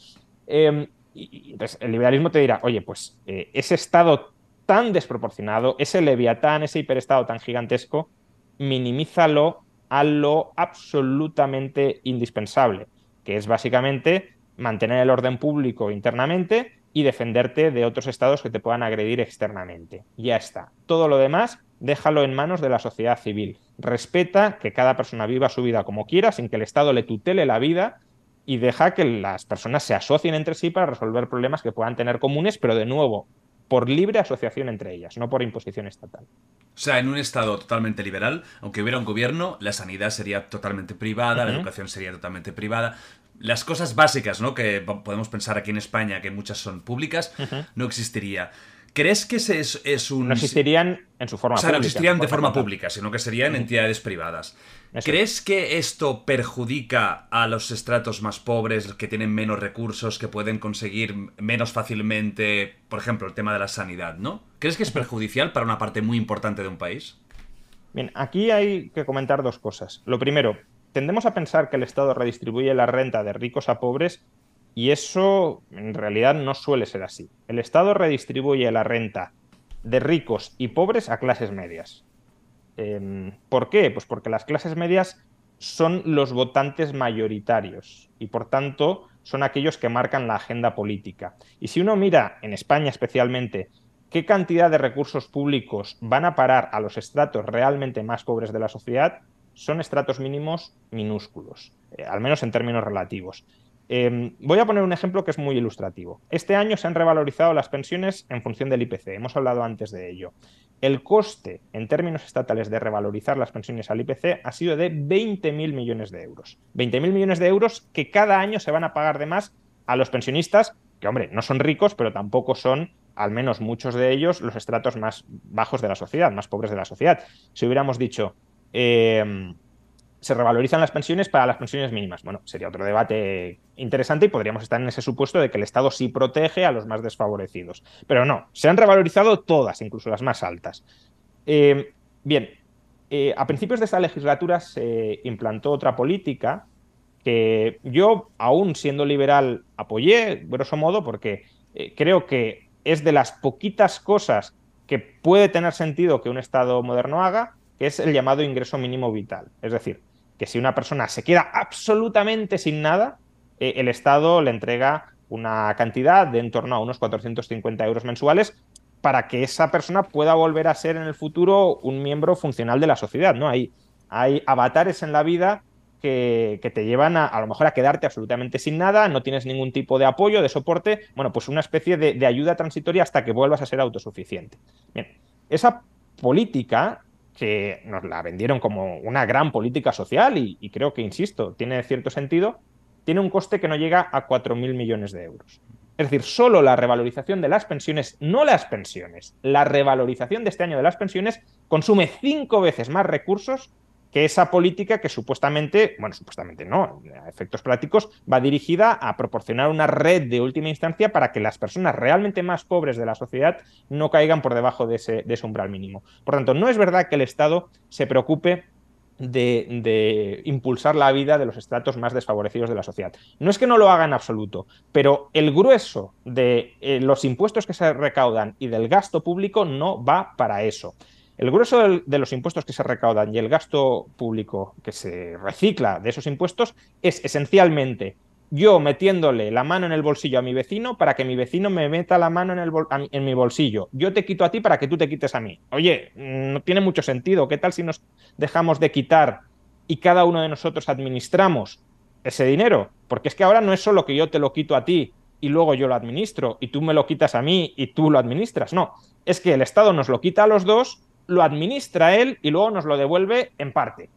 Eh, y, entonces, el liberalismo te dirá, oye, pues eh, ese estado tan desproporcionado, ese leviatán, ese hiperestado tan gigantesco, minimízalo a lo absolutamente indispensable, que es básicamente mantener el orden público internamente y defenderte de otros estados que te puedan agredir externamente. Ya está. Todo lo demás, déjalo en manos de la sociedad civil. Respeta que cada persona viva su vida como quiera, sin que el Estado le tutele la vida y deja que las personas se asocien entre sí para resolver problemas que puedan tener comunes, pero de nuevo, por libre asociación entre ellas, no por imposición estatal. O sea, en un Estado totalmente liberal, aunque hubiera un gobierno, la sanidad sería totalmente privada, uh -huh. la educación sería totalmente privada. Las cosas básicas, ¿no? Que podemos pensar aquí en España, que muchas son públicas, uh -huh. no existiría. ¿Crees que ese es, es, un... No existirían en su forma o sea, pública. no existirían de forma pública, sino que serían uh -huh. entidades privadas. Eso. ¿Crees que esto perjudica a los estratos más pobres, que tienen menos recursos, que pueden conseguir menos fácilmente, por ejemplo, el tema de la sanidad, ¿no? ¿Crees que es perjudicial para una parte muy importante de un país? Bien, aquí hay que comentar dos cosas. Lo primero, tendemos a pensar que el Estado redistribuye la renta de ricos a pobres y eso en realidad no suele ser así. El Estado redistribuye la renta de ricos y pobres a clases medias. Eh, ¿Por qué? Pues porque las clases medias son los votantes mayoritarios y por tanto son aquellos que marcan la agenda política. Y si uno mira, en España especialmente, qué cantidad de recursos públicos van a parar a los estratos realmente más pobres de la sociedad, son estratos mínimos minúsculos, eh, al menos en términos relativos. Eh, voy a poner un ejemplo que es muy ilustrativo. Este año se han revalorizado las pensiones en función del IPC, hemos hablado antes de ello. El coste en términos estatales de revalorizar las pensiones al IPC ha sido de 20.000 millones de euros. 20.000 millones de euros que cada año se van a pagar de más a los pensionistas que, hombre, no son ricos, pero tampoco son, al menos muchos de ellos, los estratos más bajos de la sociedad, más pobres de la sociedad. Si hubiéramos dicho, eh, se revalorizan las pensiones para las pensiones mínimas. Bueno, sería otro debate interesante y podríamos estar en ese supuesto de que el Estado sí protege a los más desfavorecidos. Pero no, se han revalorizado todas, incluso las más altas. Eh, bien, eh, a principios de esta legislatura se implantó otra política que yo, aún siendo liberal, apoyé, grosso modo, porque creo que es de las poquitas cosas que puede tener sentido que un Estado moderno haga, es el llamado ingreso mínimo vital. Es decir, que si una persona se queda absolutamente sin nada, eh, el Estado le entrega una cantidad de en torno a unos 450 euros mensuales para que esa persona pueda volver a ser en el futuro un miembro funcional de la sociedad. ¿no? Hay, hay avatares en la vida que, te llevan a, a lo mejor a quedarte absolutamente sin nada, no tienes ningún tipo de apoyo, de soporte, bueno, pues una especie de, de ayuda transitoria hasta que vuelvas a ser autosuficiente. Bien, esa política que nos la vendieron como una gran política social y, creo que, insisto, tiene cierto sentido, tiene un coste que no llega a 4.000 millones de euros. Es decir, solo la revalorización de las pensiones, no las pensiones, la revalorización de este año de las pensiones consume cinco veces más recursos que esa política que supuestamente, bueno, supuestamente no, a efectos prácticos, va dirigida a proporcionar una red de última instancia para que las personas realmente más pobres de la sociedad no caigan por debajo de ese, umbral mínimo. Por tanto, no es verdad que el Estado se preocupe de, impulsar la vida de los estratos más desfavorecidos de la sociedad. No es que no lo haga en absoluto, pero el grueso de eh, los impuestos que se recaudan y del gasto público no va para eso. El grueso de los impuestos que se recaudan y el gasto público que se recicla de esos impuestos es esencialmente yo metiéndole la mano en el bolsillo a mi vecino para que mi vecino me meta la mano en, en, mi bolsillo. Yo te quito a ti para que tú te quites a mí. Oye, no tiene mucho sentido. ¿Qué tal si nos dejamos de quitar y cada uno de nosotros administramos ese dinero? Porque es que ahora no es solo que yo te lo quito a ti y luego yo lo administro y tú me lo quitas a mí y tú lo administras. No, es que el Estado nos lo quita a los dos lo administra él y luego nos lo devuelve en parte.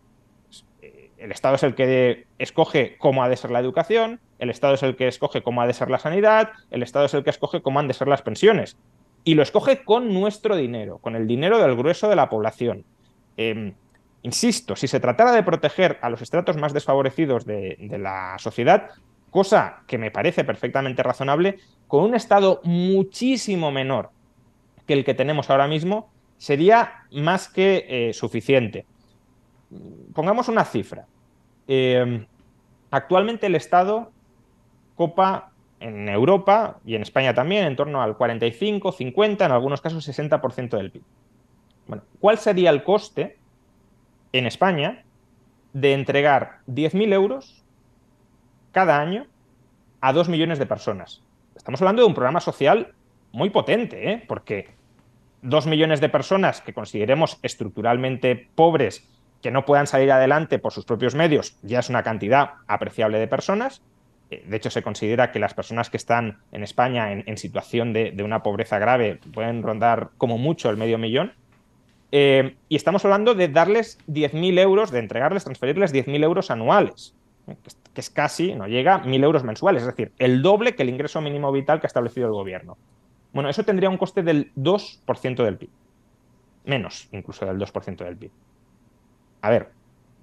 El Estado es el que escoge cómo ha de ser la educación, el Estado es el que escoge cómo ha de ser la sanidad, el Estado es el que escoge cómo han de ser las pensiones. Y lo escoge con nuestro dinero, con el dinero del grueso de la población. Em, insisto, si se tratara de proteger a los estratos más desfavorecidos de, de la sociedad, cosa que me parece perfectamente razonable, con un Estado muchísimo menor que el que tenemos ahora mismo, sería más que eh, suficiente. Pongamos una cifra. Em, actualmente el Estado copa en Europa y en España también en torno al 45, 50, en algunos casos 60% del PIB. Bueno, ¿cuál sería el coste en España de entregar 10.000 euros cada año a 2 millones de personas? Estamos hablando de un programa social muy potente, ¿eh? porque dos millones de personas que consideremos estructuralmente pobres, que no puedan salir adelante por sus propios medios, ya es una cantidad apreciable de personas. Eh, de hecho, se considera que las personas que están en España en, situación de, una pobreza grave pueden rondar como mucho el medio millón. Eh, y estamos hablando de darles 10.000 euros, de entregarles, transferirles 10.000 euros anuales, eh, que es casi, no llega, 1.000 euros mensuales, es decir, el doble que el ingreso mínimo vital que ha establecido el gobierno. Bueno, eso tendría un coste del 2% del PIB. Menos incluso del 2% del PIB. A ver,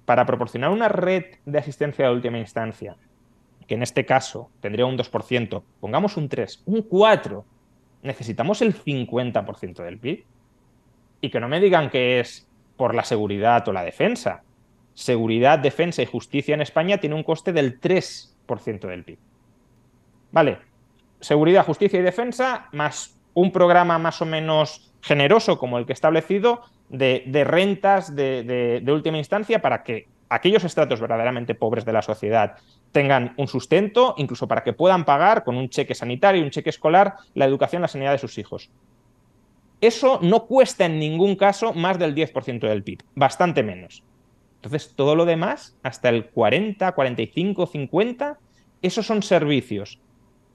para proporcionar una red de asistencia de última instancia, que en este caso tendría un 2%, pongamos un 3, un 4, necesitamos el 50% del PIB. Y que no me digan que es por la seguridad o la defensa. Seguridad, defensa y justicia en España tiene un coste del 3% del PIB. Vale, seguridad, justicia y defensa, más un programa más o menos generoso como el que he establecido de, rentas de, última instancia para que aquellos estratos verdaderamente pobres de la sociedad tengan un sustento, incluso para que puedan pagar con un cheque sanitario un cheque escolar la educación la sanidad de sus hijos. Eso no cuesta en ningún caso más del 10% del PIB, bastante menos. Entonces, todo lo demás, hasta el 40, 45, 50, esos son servicios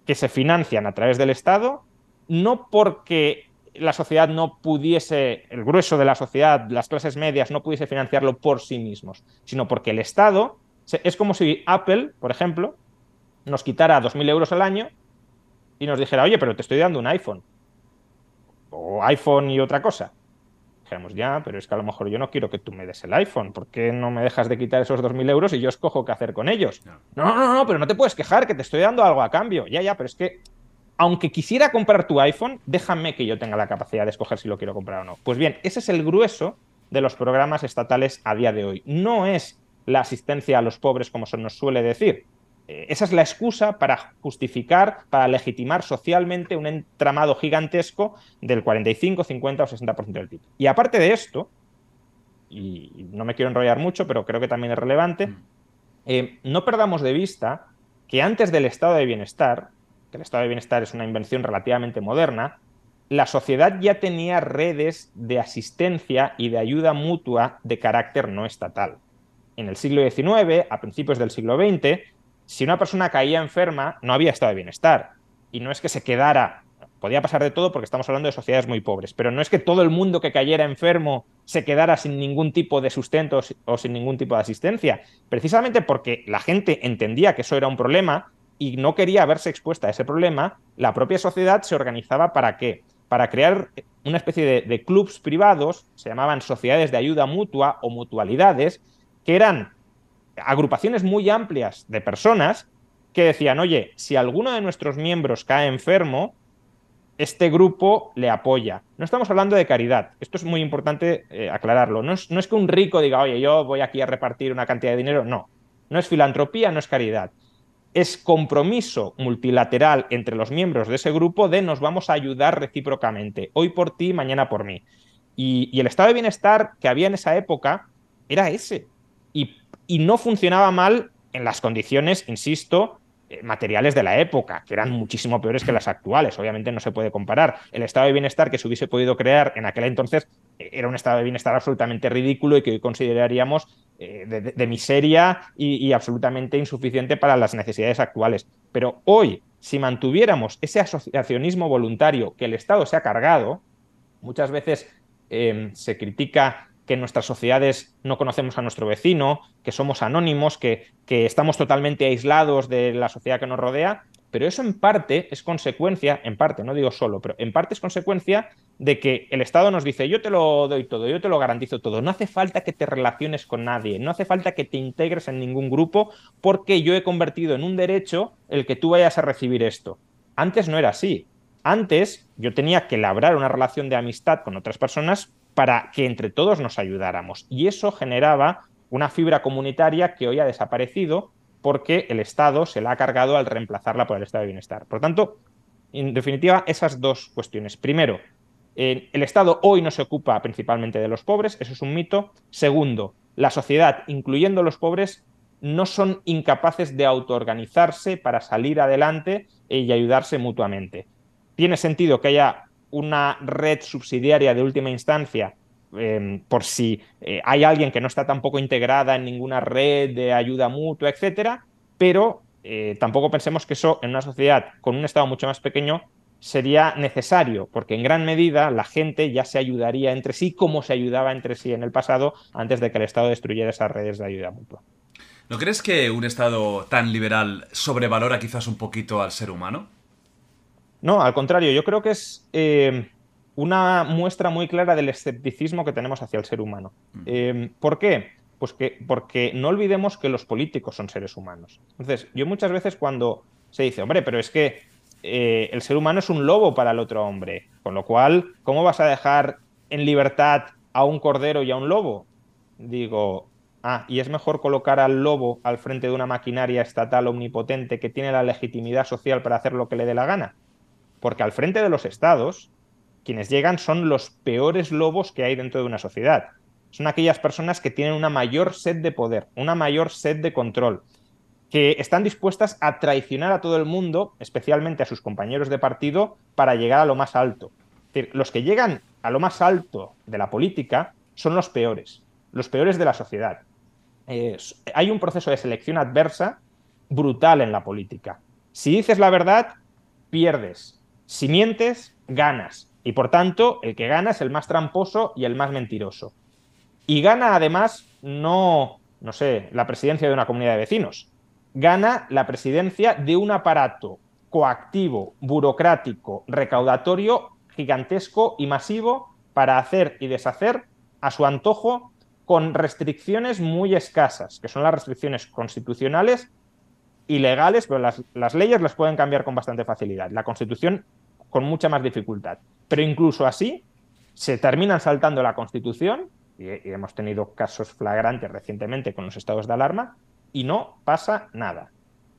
que se financian a través del Estado, no porque la sociedad no pudiese, el grueso de la sociedad, las clases medias, no pudiese financiarlo por sí mismos, sino porque el Estado, es como si Apple, por ejemplo, nos quitara 2.000 euros al año y nos dijera, oye, pero te estoy dando un iPhone. O iPhone y otra cosa. Dijéramos, ya, pero es que a lo mejor yo no quiero que tú me des el iPhone. ¿Por qué no me dejas de quitar esos 2.000 euros y yo escojo qué hacer con ellos? No. no, no, no, pero no te puedes quejar, que te estoy dando algo a cambio. Ya, ya, pero es que aunque quisiera comprar tu iPhone, déjame que yo tenga la capacidad de escoger si lo quiero comprar o no. Pues bien, ese es el grueso de los programas estatales a día de hoy. No es la asistencia a los pobres como se nos suele decir. Eh, esa es la excusa para justificar, para legitimar socialmente un entramado gigantesco del 45, 50 o 60% del PIB. Y aparte de esto, y no me quiero enrollar mucho, pero creo que también es relevante, mm. eh, no perdamos de vista que antes del estado de bienestar, que el estado de bienestar es una invención relativamente moderna, la sociedad ya tenía redes de asistencia y de ayuda mutua de carácter no estatal. En el siglo XIX, a principios del siglo XX, si una persona caía enferma, no había estado de bienestar. Y no es que se quedara, podía pasar de todo porque estamos hablando de sociedades muy pobres, pero no es que todo el mundo que cayera enfermo se quedara sin ningún tipo de sustento o sin ningún tipo de asistencia. Precisamente porque la gente entendía que eso era un problema y no quería verse expuesta a ese problema, la propia sociedad se organizaba para qué? para crear una especie de, de clubs privados, se llamaban sociedades de ayuda mutua o mutualidades, que eran agrupaciones muy amplias de personas que decían, oye, si alguno de nuestros miembros cae enfermo, este grupo le apoya. No estamos hablando de caridad, esto es muy importante eh, aclararlo. No es, no es que un rico diga, oye, yo voy aquí a repartir una cantidad de dinero, no. No es filantropía, no es caridad es compromiso multilateral entre los miembros de ese grupo de nos vamos a ayudar recíprocamente, hoy por ti, mañana por mí. Y, el estado de bienestar que había en esa época era ese. Y, y no funcionaba mal en las condiciones, insisto, eh, materiales de la época, que eran muchísimo peores que las actuales. Obviamente no se puede comparar. El estado de bienestar que se hubiese podido crear en aquel entonces eh, era un estado de bienestar absolutamente ridículo y que hoy consideraríamos eh, de, miseria y, absolutamente insuficiente para las necesidades actuales. Pero hoy, si mantuviéramos ese asociacionismo voluntario que el Estado se ha cargado, muchas veces se critica que en nuestras sociedades no conocemos a nuestro vecino, que somos anónimos, que, que estamos totalmente aislados de la sociedad que nos rodea, pero eso en parte es consecuencia, en parte, no digo solo, pero en parte es consecuencia de que el Estado nos dice, yo te lo doy todo, yo te lo garantizo todo, no hace falta que te relaciones con nadie, no hace falta que te integres en ningún grupo porque yo he convertido en un derecho el que tú vayas a recibir esto. Antes no era así. Antes yo tenía que labrar una relación de amistad con otras personas para que entre todos nos ayudáramos y eso generaba una fibra comunitaria que hoy ha desaparecido porque el Estado se la ha cargado al reemplazarla por el Estado de Bienestar. Por tanto, en definitiva, esas dos cuestiones. Primero, el Estado hoy no se ocupa principalmente de los pobres, eso es un mito. Segundo, la sociedad, incluyendo los pobres, no son incapaces de autoorganizarse para salir adelante y ayudarse mutuamente. Tiene sentido que haya una red subsidiaria de última instancia em, por si eh, hay alguien que no está tampoco integrada en ninguna red de ayuda mutua, etcétera, pero eh, tampoco pensemos que eso en una sociedad con un Estado mucho más pequeño sería necesario, porque en gran medida la gente ya se ayudaría entre sí como se ayudaba entre sí en el pasado antes de que el Estado destruyera esas redes de ayuda mutua. ¿No crees que un Estado tan liberal sobrevalora quizás un poquito al ser humano? No, al contrario, yo creo que es eh, una muestra muy clara del escepticismo que tenemos hacia el ser humano. Mm. Eh, ¿Por qué? Pues que, porque no olvidemos que los políticos son seres humanos. Entonces, yo muchas veces cuando se dice, hombre, pero es que eh, el ser humano es un lobo para el otro hombre. Con lo cual, ¿cómo vas a dejar en libertad a un cordero y a un lobo? Digo, ah, y es mejor colocar al lobo al frente de una maquinaria estatal omnipotente que tiene la legitimidad social para hacer lo que le dé la gana. Porque al frente de los estados, quienes llegan son los peores lobos que hay dentro de una sociedad. Son aquellas personas que tienen una mayor sed de poder, una mayor sed de control, que están dispuestas a traicionar a todo el mundo, especialmente a sus compañeros de partido, para llegar a lo más alto. Es decir, los que llegan a lo más alto de la política son los peores, los peores de la sociedad. hay un proceso de selección adversa brutal en la política. Si dices la verdad, pierdes. Si mientes, ganas. Y por tanto, el que gana es el más tramposo y el más mentiroso. Y gana además no, no sé, la presidencia de una comunidad de vecinos, gana la presidencia de un aparato coactivo, burocrático, recaudatorio, gigantesco y masivo para hacer y deshacer a su antojo con restricciones muy escasas, que son las restricciones constitucionales y legales, pero las, las leyes las pueden cambiar con bastante facilidad. La constitución con mucha más dificultad. Pero incluso así, se terminan saltando la constitución, y, y hemos tenido casos flagrantes recientemente con los estados de alarma, y no pasa nada.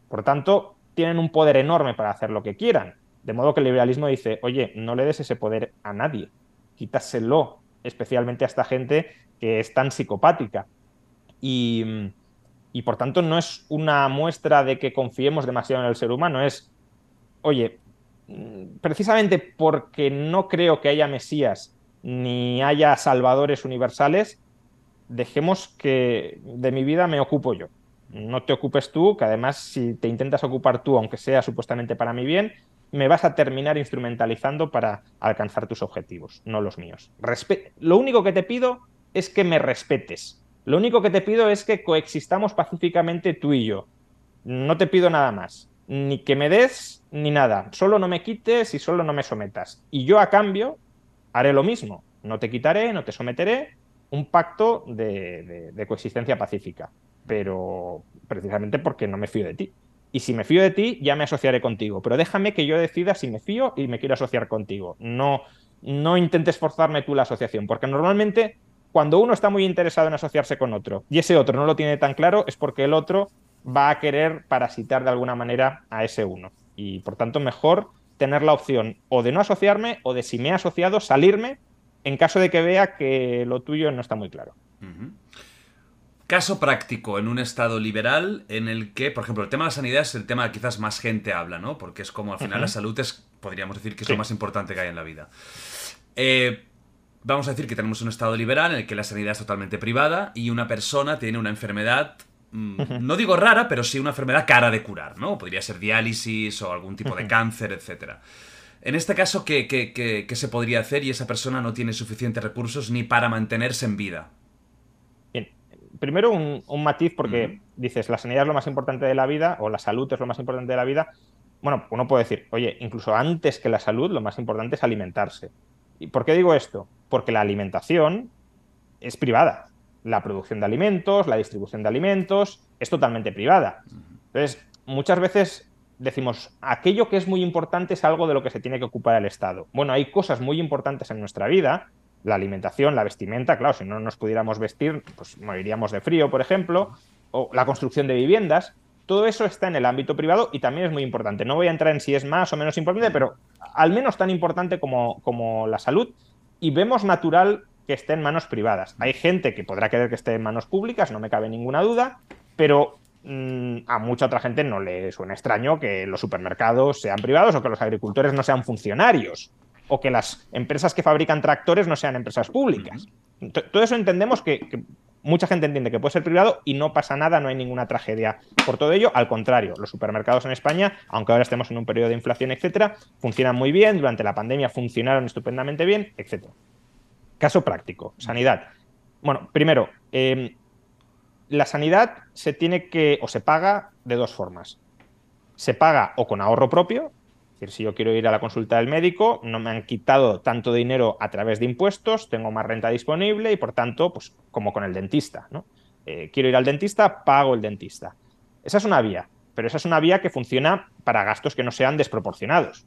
Por tanto, tienen un poder enorme para hacer lo que quieran. De modo que el liberalismo dice, oye, no le des ese poder a nadie, quítaselo, especialmente a esta gente que es tan psicopática. Y, y por tanto no es una muestra de que confiemos demasiado en el ser humano, es, oye, precisamente porque no creo que haya mesías ni haya salvadores universales, dejemos que de mi vida me ocupo yo. No te ocupes tú, que además si te intentas ocupar tú, aunque sea supuestamente para mi bien, me vas a terminar instrumentalizando para alcanzar tus objetivos, no los míos. Lo único que te pido es que me respetes. Lo único que te pido es que coexistamos pacíficamente tú y yo. No te pido nada más. Ni que me des, ni nada. Solo no me quites y solo no me sometas. Y yo a cambio haré lo mismo. No te quitaré, no te someteré. Un pacto de, coexistencia pacífica. Pero precisamente porque no me fío de ti. Y si me fío de ti, ya me asociaré contigo. Pero déjame que yo decida si me fío y me quiero asociar contigo. No, no intentes forzarme tú la asociación, porque normalmente cuando uno está muy interesado en asociarse con otro y ese otro no lo tiene tan claro, es porque el otro va a querer parasitar de alguna manera a ese uno. Y por tanto, mejor tener la opción o de no asociarme o de si me he asociado, salirme en caso de que vea que lo tuyo no está muy claro. Uh -huh. Caso práctico en un estado liberal en el que, por ejemplo, el tema de la sanidad es el tema que quizás más gente habla, ¿no? Porque es como al final uh -huh. la salud es, podríamos decir, que es sí. lo más importante que hay en la vida. Eh, vamos a decir que tenemos un estado liberal en el que la sanidad es totalmente privada y una persona tiene una enfermedad, -huh. no digo rara, pero sí una enfermedad cara de curar, ¿no? Podría ser diálisis o algún tipo de cáncer, etc. En este caso, ¿qué, qué, qué, ¿qué, se podría hacer y esa persona no tiene suficientes recursos ni para mantenerse en vida? primero un, un matiz porque uh -huh. dices, la sanidad es lo más importante de la vida o la salud es lo más importante de la vida. Bueno, uno puede decir, oye, incluso antes que la salud, lo más importante es alimentarse. ¿Y por qué digo esto? Porque la alimentación es privada. La producción de alimentos, la distribución de alimentos, es totalmente privada. Entonces, muchas veces decimos, aquello que es muy importante es algo de lo que se tiene que ocupar el Estado. Bueno, hay cosas muy importantes en nuestra vida la alimentación, la vestimenta, claro, si no nos pudiéramos vestir, pues moriríamos de frío, por ejemplo, o la construcción de viviendas, todo eso está en el ámbito privado y también es muy importante. No voy a entrar en si es más o menos importante, pero al menos tan importante como, como la salud y vemos natural que esté en manos privadas. Hay gente que podrá querer que esté en manos públicas, no me cabe ninguna duda, pero mmm, a mucha otra gente no le suena extraño que los supermercados sean privados o que los agricultores no sean funcionarios o que las empresas que fabrican tractores no sean empresas públicas. Todo eso entendemos que, que, mucha gente entiende que puede ser privado y no pasa nada, no hay ninguna tragedia por todo ello. Al contrario, los supermercados en España, aunque ahora estemos en un periodo de inflación, etcétera, funcionan muy bien. Durante la pandemia funcionaron estupendamente bien, etcétera. Caso práctico, sanidad. Bueno, primero, eh, la sanidad se tiene que o se paga de dos formas. Se paga o con ahorro propio, es decir, si yo quiero ir a la consulta del médico, no me han quitado tanto dinero a través de impuestos, tengo más renta disponible y por tanto, pues como con el dentista, ¿no? Eh, quiero ir al dentista, pago el dentista. Esa es una vía, pero esa es una vía que funciona para gastos que no sean desproporcionados.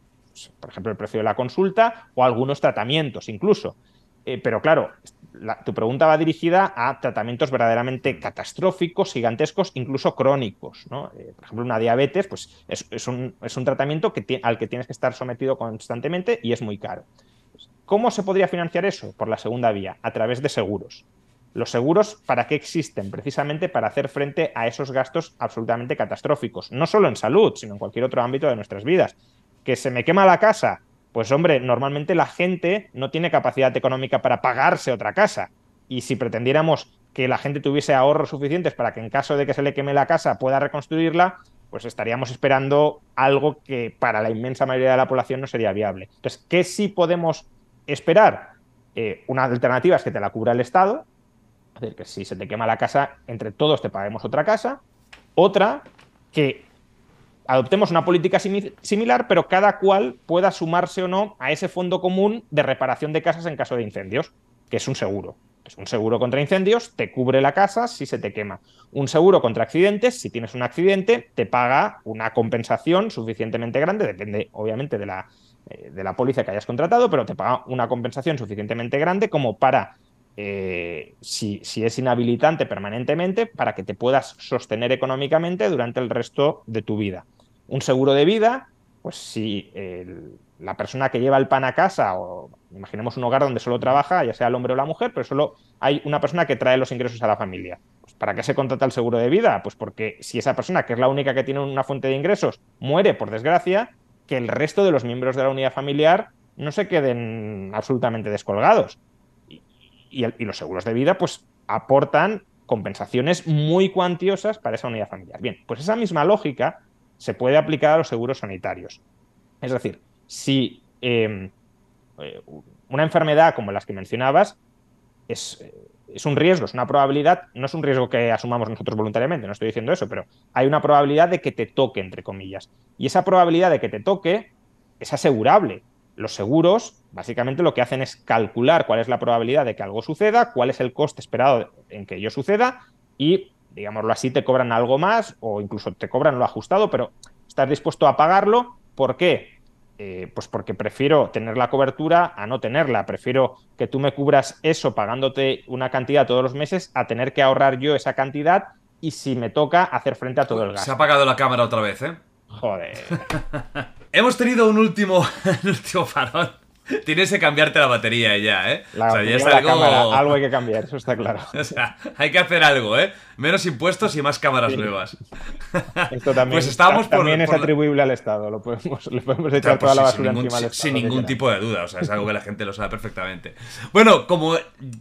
Por ejemplo, el precio de la consulta o algunos tratamientos incluso. Eh, pero claro, la, tu pregunta va dirigida a tratamientos verdaderamente catastróficos, gigantescos, incluso crónicos. ¿no? Eh, por ejemplo, una diabetes pues, es, es, un, es un, tratamiento que al que tienes que estar sometido constantemente y es muy caro. ¿Cómo se podría financiar eso? Por la segunda vía, a través de seguros. Los seguros, ¿para qué existen? Precisamente para hacer frente a esos gastos absolutamente catastróficos, no solo en salud, sino en cualquier otro ámbito de nuestras vidas. Que se me quema la casa, pues hombre, normalmente la gente no tiene capacidad económica para pagarse otra casa. Y si pretendiéramos que la gente tuviese ahorros suficientes para que en caso de que se le queme la casa pueda reconstruirla, pues estaríamos esperando algo que para la inmensa mayoría de la población no sería viable. Entonces, ¿qué sí podemos esperar? Eh, una alternativa es que te la cubra el Estado, es decir, que si se te quema la casa, entre todos te paguemos otra casa. Otra, que adoptemos una política similar, pero cada cual pueda sumarse o no a ese fondo común de reparación de casas en caso de incendios, que es un seguro. Es un seguro contra incendios, te cubre la casa si se te quema. Un seguro contra accidentes, si tienes un accidente, te paga una compensación suficientemente grande, depende obviamente de la, eh, de la póliza que hayas contratado, pero te paga una compensación suficientemente grande como para eh, si, es inhabilitante permanentemente, para que te puedas sostener económicamente durante el resto de tu vida. Un seguro de vida, pues si la persona que lleva el pan a casa, o imaginemos un hogar donde solo trabaja, ya sea el hombre o la mujer, pero solo hay una persona que trae los ingresos a la familia. Pues, ¿Para qué se contrata el seguro de vida? Pues porque si esa persona, que es la única que tiene una fuente de ingresos, muere por desgracia, que el resto de los miembros de la unidad familiar no se queden absolutamente descolgados y, los seguros de vida pues aportan compensaciones muy cuantiosas para esa unidad familiar. Bien, pues esa misma lógica se puede aplicar a los seguros sanitarios. Es decir, si em, eh, una enfermedad como las que mencionabas es, es, un riesgo, es una probabilidad, no es un riesgo que asumamos nosotros voluntariamente, no estoy diciendo eso, pero hay una probabilidad de que te toque, entre comillas. Y esa probabilidad de que te toque es asegurable. Los seguros básicamente lo que hacen es calcular cuál es la probabilidad de que algo suceda, cuál es el coste esperado en que ello suceda y, digámoslo así, te cobran algo más o incluso te cobran lo ajustado, pero estás dispuesto a pagarlo. ¿Por qué? Eh, pues porque prefiero tener la cobertura a no tenerla. Prefiero que tú me cubras eso pagándote una cantidad todos los meses a tener que ahorrar yo esa cantidad y si me toca hacer frente a todo el gasto. Se ha apagado la cámara otra vez, ¿eh? Joder. (laughs) Hemos tenido un último, (laughs) un último farol Tienes que cambiarte la batería ya, ¿eh? o sea, ya está algo... algo hay que cambiar, eso está claro. (laughs) o sea, hay que hacer algo, ¿eh? Menos impuestos y más cámaras nuevas. Esto también, pues estábamos también es atribuible al Estado, lo podemos, le podemos echar toda la basura sin encima al Sin ningún tipo de duda, o sea, es algo que la gente lo sabe perfectamente. Bueno, como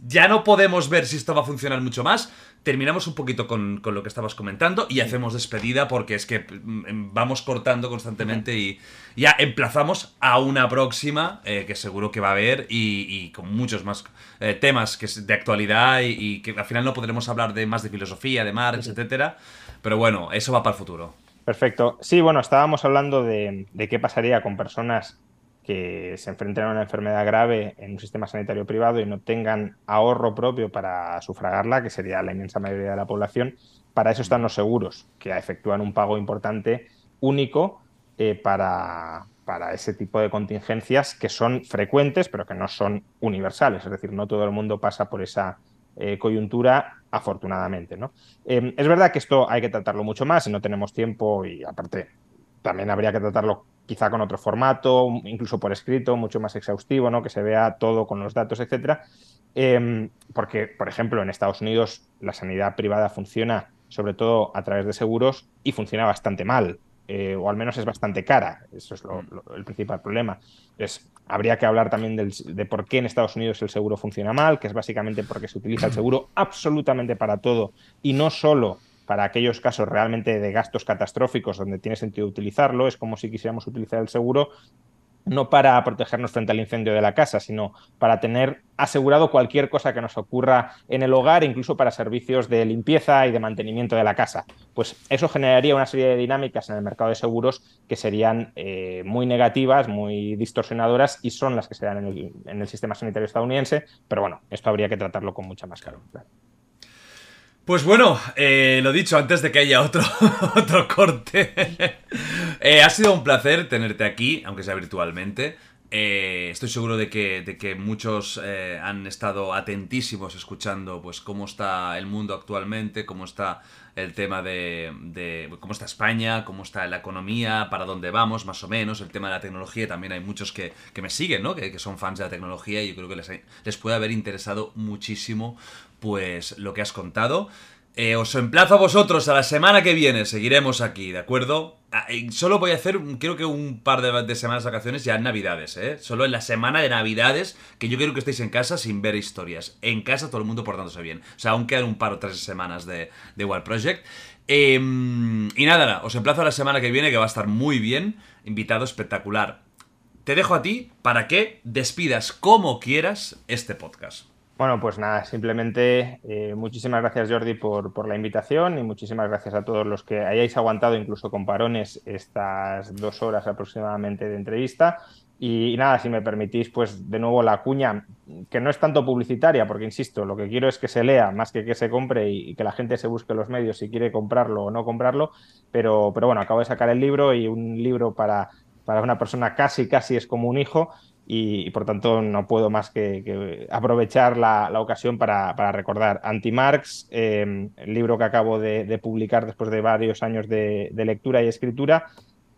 ya no podemos ver si esto va a funcionar mucho más, terminamos un poquito con, lo que estabas comentando y hacemos despedida porque es que mm, vamos cortando constantemente y ya emplazamos a una próxima eh, que seguro que va a haber y, con muchos más eh, temas que es de actualidad y, que al final no podremos hablar de más de filosofía, de Marx, etcétera. Pero bueno, eso va para el futuro. Perfecto. Sí, bueno, estábamos hablando de, de qué pasaría con personas que se enfrenten a una enfermedad grave en un sistema sanitario privado y no tengan ahorro propio para sufragarla, que sería la inmensa mayoría de la población, para eso están los seguros, que efectúan un pago importante único eh, para, para ese tipo de contingencias que son frecuentes, pero que no son universales. Es decir, no todo el mundo pasa por esa eh, coyuntura, afortunadamente. Eh, es verdad que esto hay que tratarlo mucho más y no tenemos tiempo y aparte también habría que tratarlo quizá con otro formato, incluso por escrito, mucho más exhaustivo, ¿no? que se vea todo con los datos, etcétera. Em, porque, por ejemplo, en Estados Unidos la sanidad privada funciona sobre todo a través de seguros y funciona bastante mal, eh, o al menos es bastante cara. Eso es mm. el principal problema. Entonces, habría que hablar también de por qué en Estados Unidos el seguro funciona mal, que es básicamente porque se utiliza el seguro absolutamente para todo y no solo para aquellos casos realmente de gastos catastróficos donde tiene sentido utilizarlo. Es como si quisiéramos utilizar el seguro no para protegernos frente al incendio de la casa, sino para tener asegurado cualquier cosa que nos ocurra en el hogar, incluso para servicios de limpieza y de mantenimiento de la casa. Pues eso generaría una serie de dinámicas en el mercado de seguros que serían eh, muy negativas, muy distorsionadoras y son las que se dan en el, en el, sistema sanitario estadounidense, pero bueno, esto habría que tratarlo con mucha más calma. Pues bueno, eh, lo dicho, antes de que haya otro, (laughs) otro corte, (laughs) eh, ha sido un placer tenerte aquí, aunque sea virtualmente. Eh, estoy seguro de que, de que muchos han estado atentísimos escuchando pues cómo está el mundo actualmente, cómo está el tema de, cómo está España, cómo está la economía, para dónde vamos, más o menos, el tema de la tecnología. También hay muchos que, me siguen, ¿no? Que, que, son fans de la tecnología y yo creo que les, les puede haber interesado muchísimo pues lo que has contado. Eh, os emplazo a vosotros a la semana que viene, seguiremos aquí, ¿de acuerdo? Ah, solo voy a hacer, creo que un par de, semanas de vacaciones ya en Navidades, ¿eh? Solo en la semana de Navidades, que yo quiero que estéis en casa sin ver historias. En casa todo el mundo portándose bien. O sea, aún quedan un par o tres semanas de, de Project. Em, y nada, os emplazo a la semana que viene, que va a estar muy bien. Invitado espectacular. Te dejo a ti para que despidas como quieras este podcast. Bueno, pues nada, simplemente eh, muchísimas gracias Jordi por, por, la invitación y muchísimas gracias a todos los que hayáis aguantado incluso con parones estas dos horas aproximadamente de entrevista. Y, nada, si me permitís, pues de nuevo la cuña, que no es tanto publicitaria, porque insisto, lo que quiero es que se lea más que que se compre y, que la gente se busque los medios si quiere comprarlo o no comprarlo. Pero, pero bueno, acabo de sacar el libro y un libro para, para una persona casi, casi es como un hijo y, por tanto no puedo más que, aprovechar la, ocasión para, recordar Anti-Marx, eh, el libro que acabo de, publicar después de varios años de, lectura y escritura.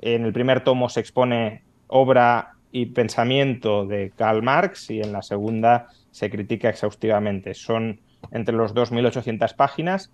En el primer tomo se expone obra y pensamiento de Karl Marx y en la segunda se critica exhaustivamente. Son entre los 2.800 páginas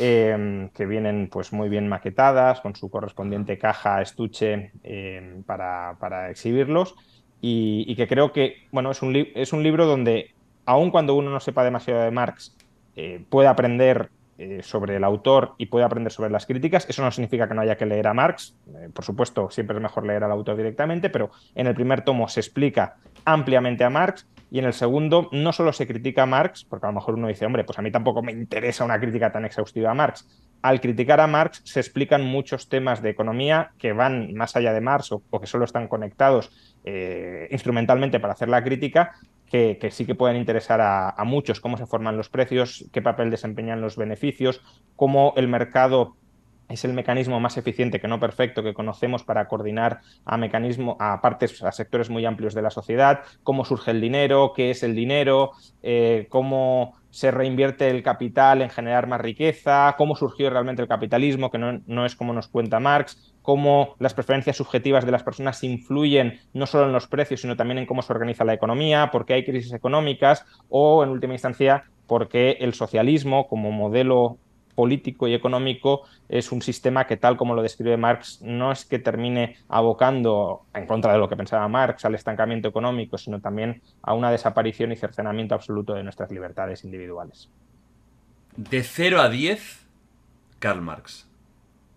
eh, que vienen pues muy bien maquetadas con su correspondiente caja estuche eh, para, para exhibirlos y, que creo que, bueno, es un, es un libro donde, aun cuando uno no sepa demasiado de Marx, eh, puede aprender eh, sobre el autor y puede aprender sobre las críticas. Eso no significa que no haya que leer a Marx. Eh, por supuesto, siempre es mejor leer al autor directamente, pero en el primer tomo se explica ampliamente a Marx y en el segundo no solo se critica a Marx, porque a lo mejor uno dice, hombre, pues a mí tampoco me interesa una crítica tan exhaustiva a Marx. Al criticar a Marx se explican muchos temas de economía que van más allá de Marx o, que solo están conectados eh, instrumentalmente para hacer la crítica, que, sí que pueden interesar a, muchos, cómo se forman los precios, qué papel desempeñan los beneficios, cómo el mercado es el mecanismo más eficiente, que no perfecto, que conocemos para coordinar a mecanismo, a partes, a sectores muy amplios de la sociedad, cómo surge el dinero, qué es el dinero, eh, cómo se reinvierte el capital en generar más riqueza, cómo surgió realmente el capitalismo, que no, no, es como nos cuenta Marx, cómo las preferencias subjetivas de las personas influyen no solo en los precios, sino también en cómo se organiza la economía, por qué hay crisis económicas o, en última instancia, por qué el socialismo como modelo político y económico es un sistema que, tal como lo describe Marx, no es que termine abocando, en contra de lo que pensaba Marx, al estancamiento económico, sino también a una desaparición y cercenamiento absoluto de nuestras libertades individuales. De 0 a 10, Karl Marx.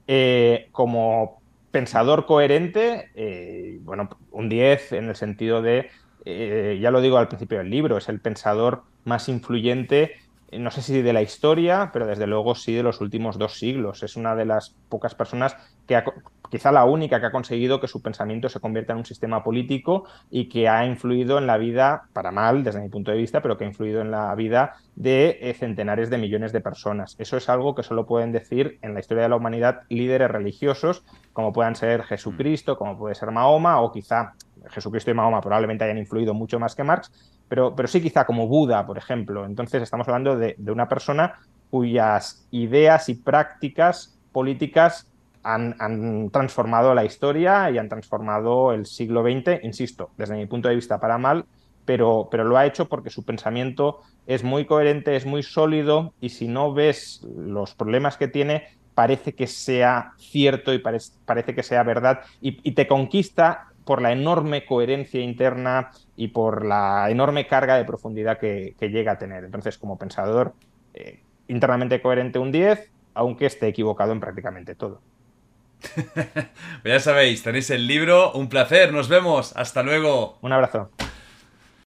Eh, como pensador coherente, eh, bueno, un 10 en el sentido de, eh, ya lo digo al principio del libro, es el pensador más influyente no sé si de la historia, pero desde luego sí de los últimos dos siglos. Es una de las pocas personas que, ha, quizá la única que ha conseguido que su pensamiento se convierta en un sistema político y que ha influido en la vida, para mal desde mi punto de vista, pero que ha influido en la vida de eh, centenares de millones de personas. Eso es algo que solo pueden decir en la historia de la humanidad líderes religiosos, como puedan ser Jesucristo, como puede ser Mahoma, o quizá Jesucristo y Mahoma probablemente hayan influido mucho más que Marx, pero, sí quizá como Buda, por ejemplo. Entonces estamos hablando de, una persona cuyas ideas y prácticas políticas han, transformado la historia y han transformado el siglo XX, insisto, desde mi punto de vista para mal, pero, pero, lo ha hecho porque su pensamiento es muy coherente, es muy sólido y si no ves los problemas que tiene, parece que sea cierto y parece que sea verdad y, te conquista por la enorme coherencia interna y por la enorme carga de profundidad que, llega a tener. Entonces, como pensador, eh, internamente coherente un 10, aunque esté equivocado en prácticamente todo. (laughs) ya sabéis, tenéis el libro, un placer, nos vemos, hasta luego. Un abrazo.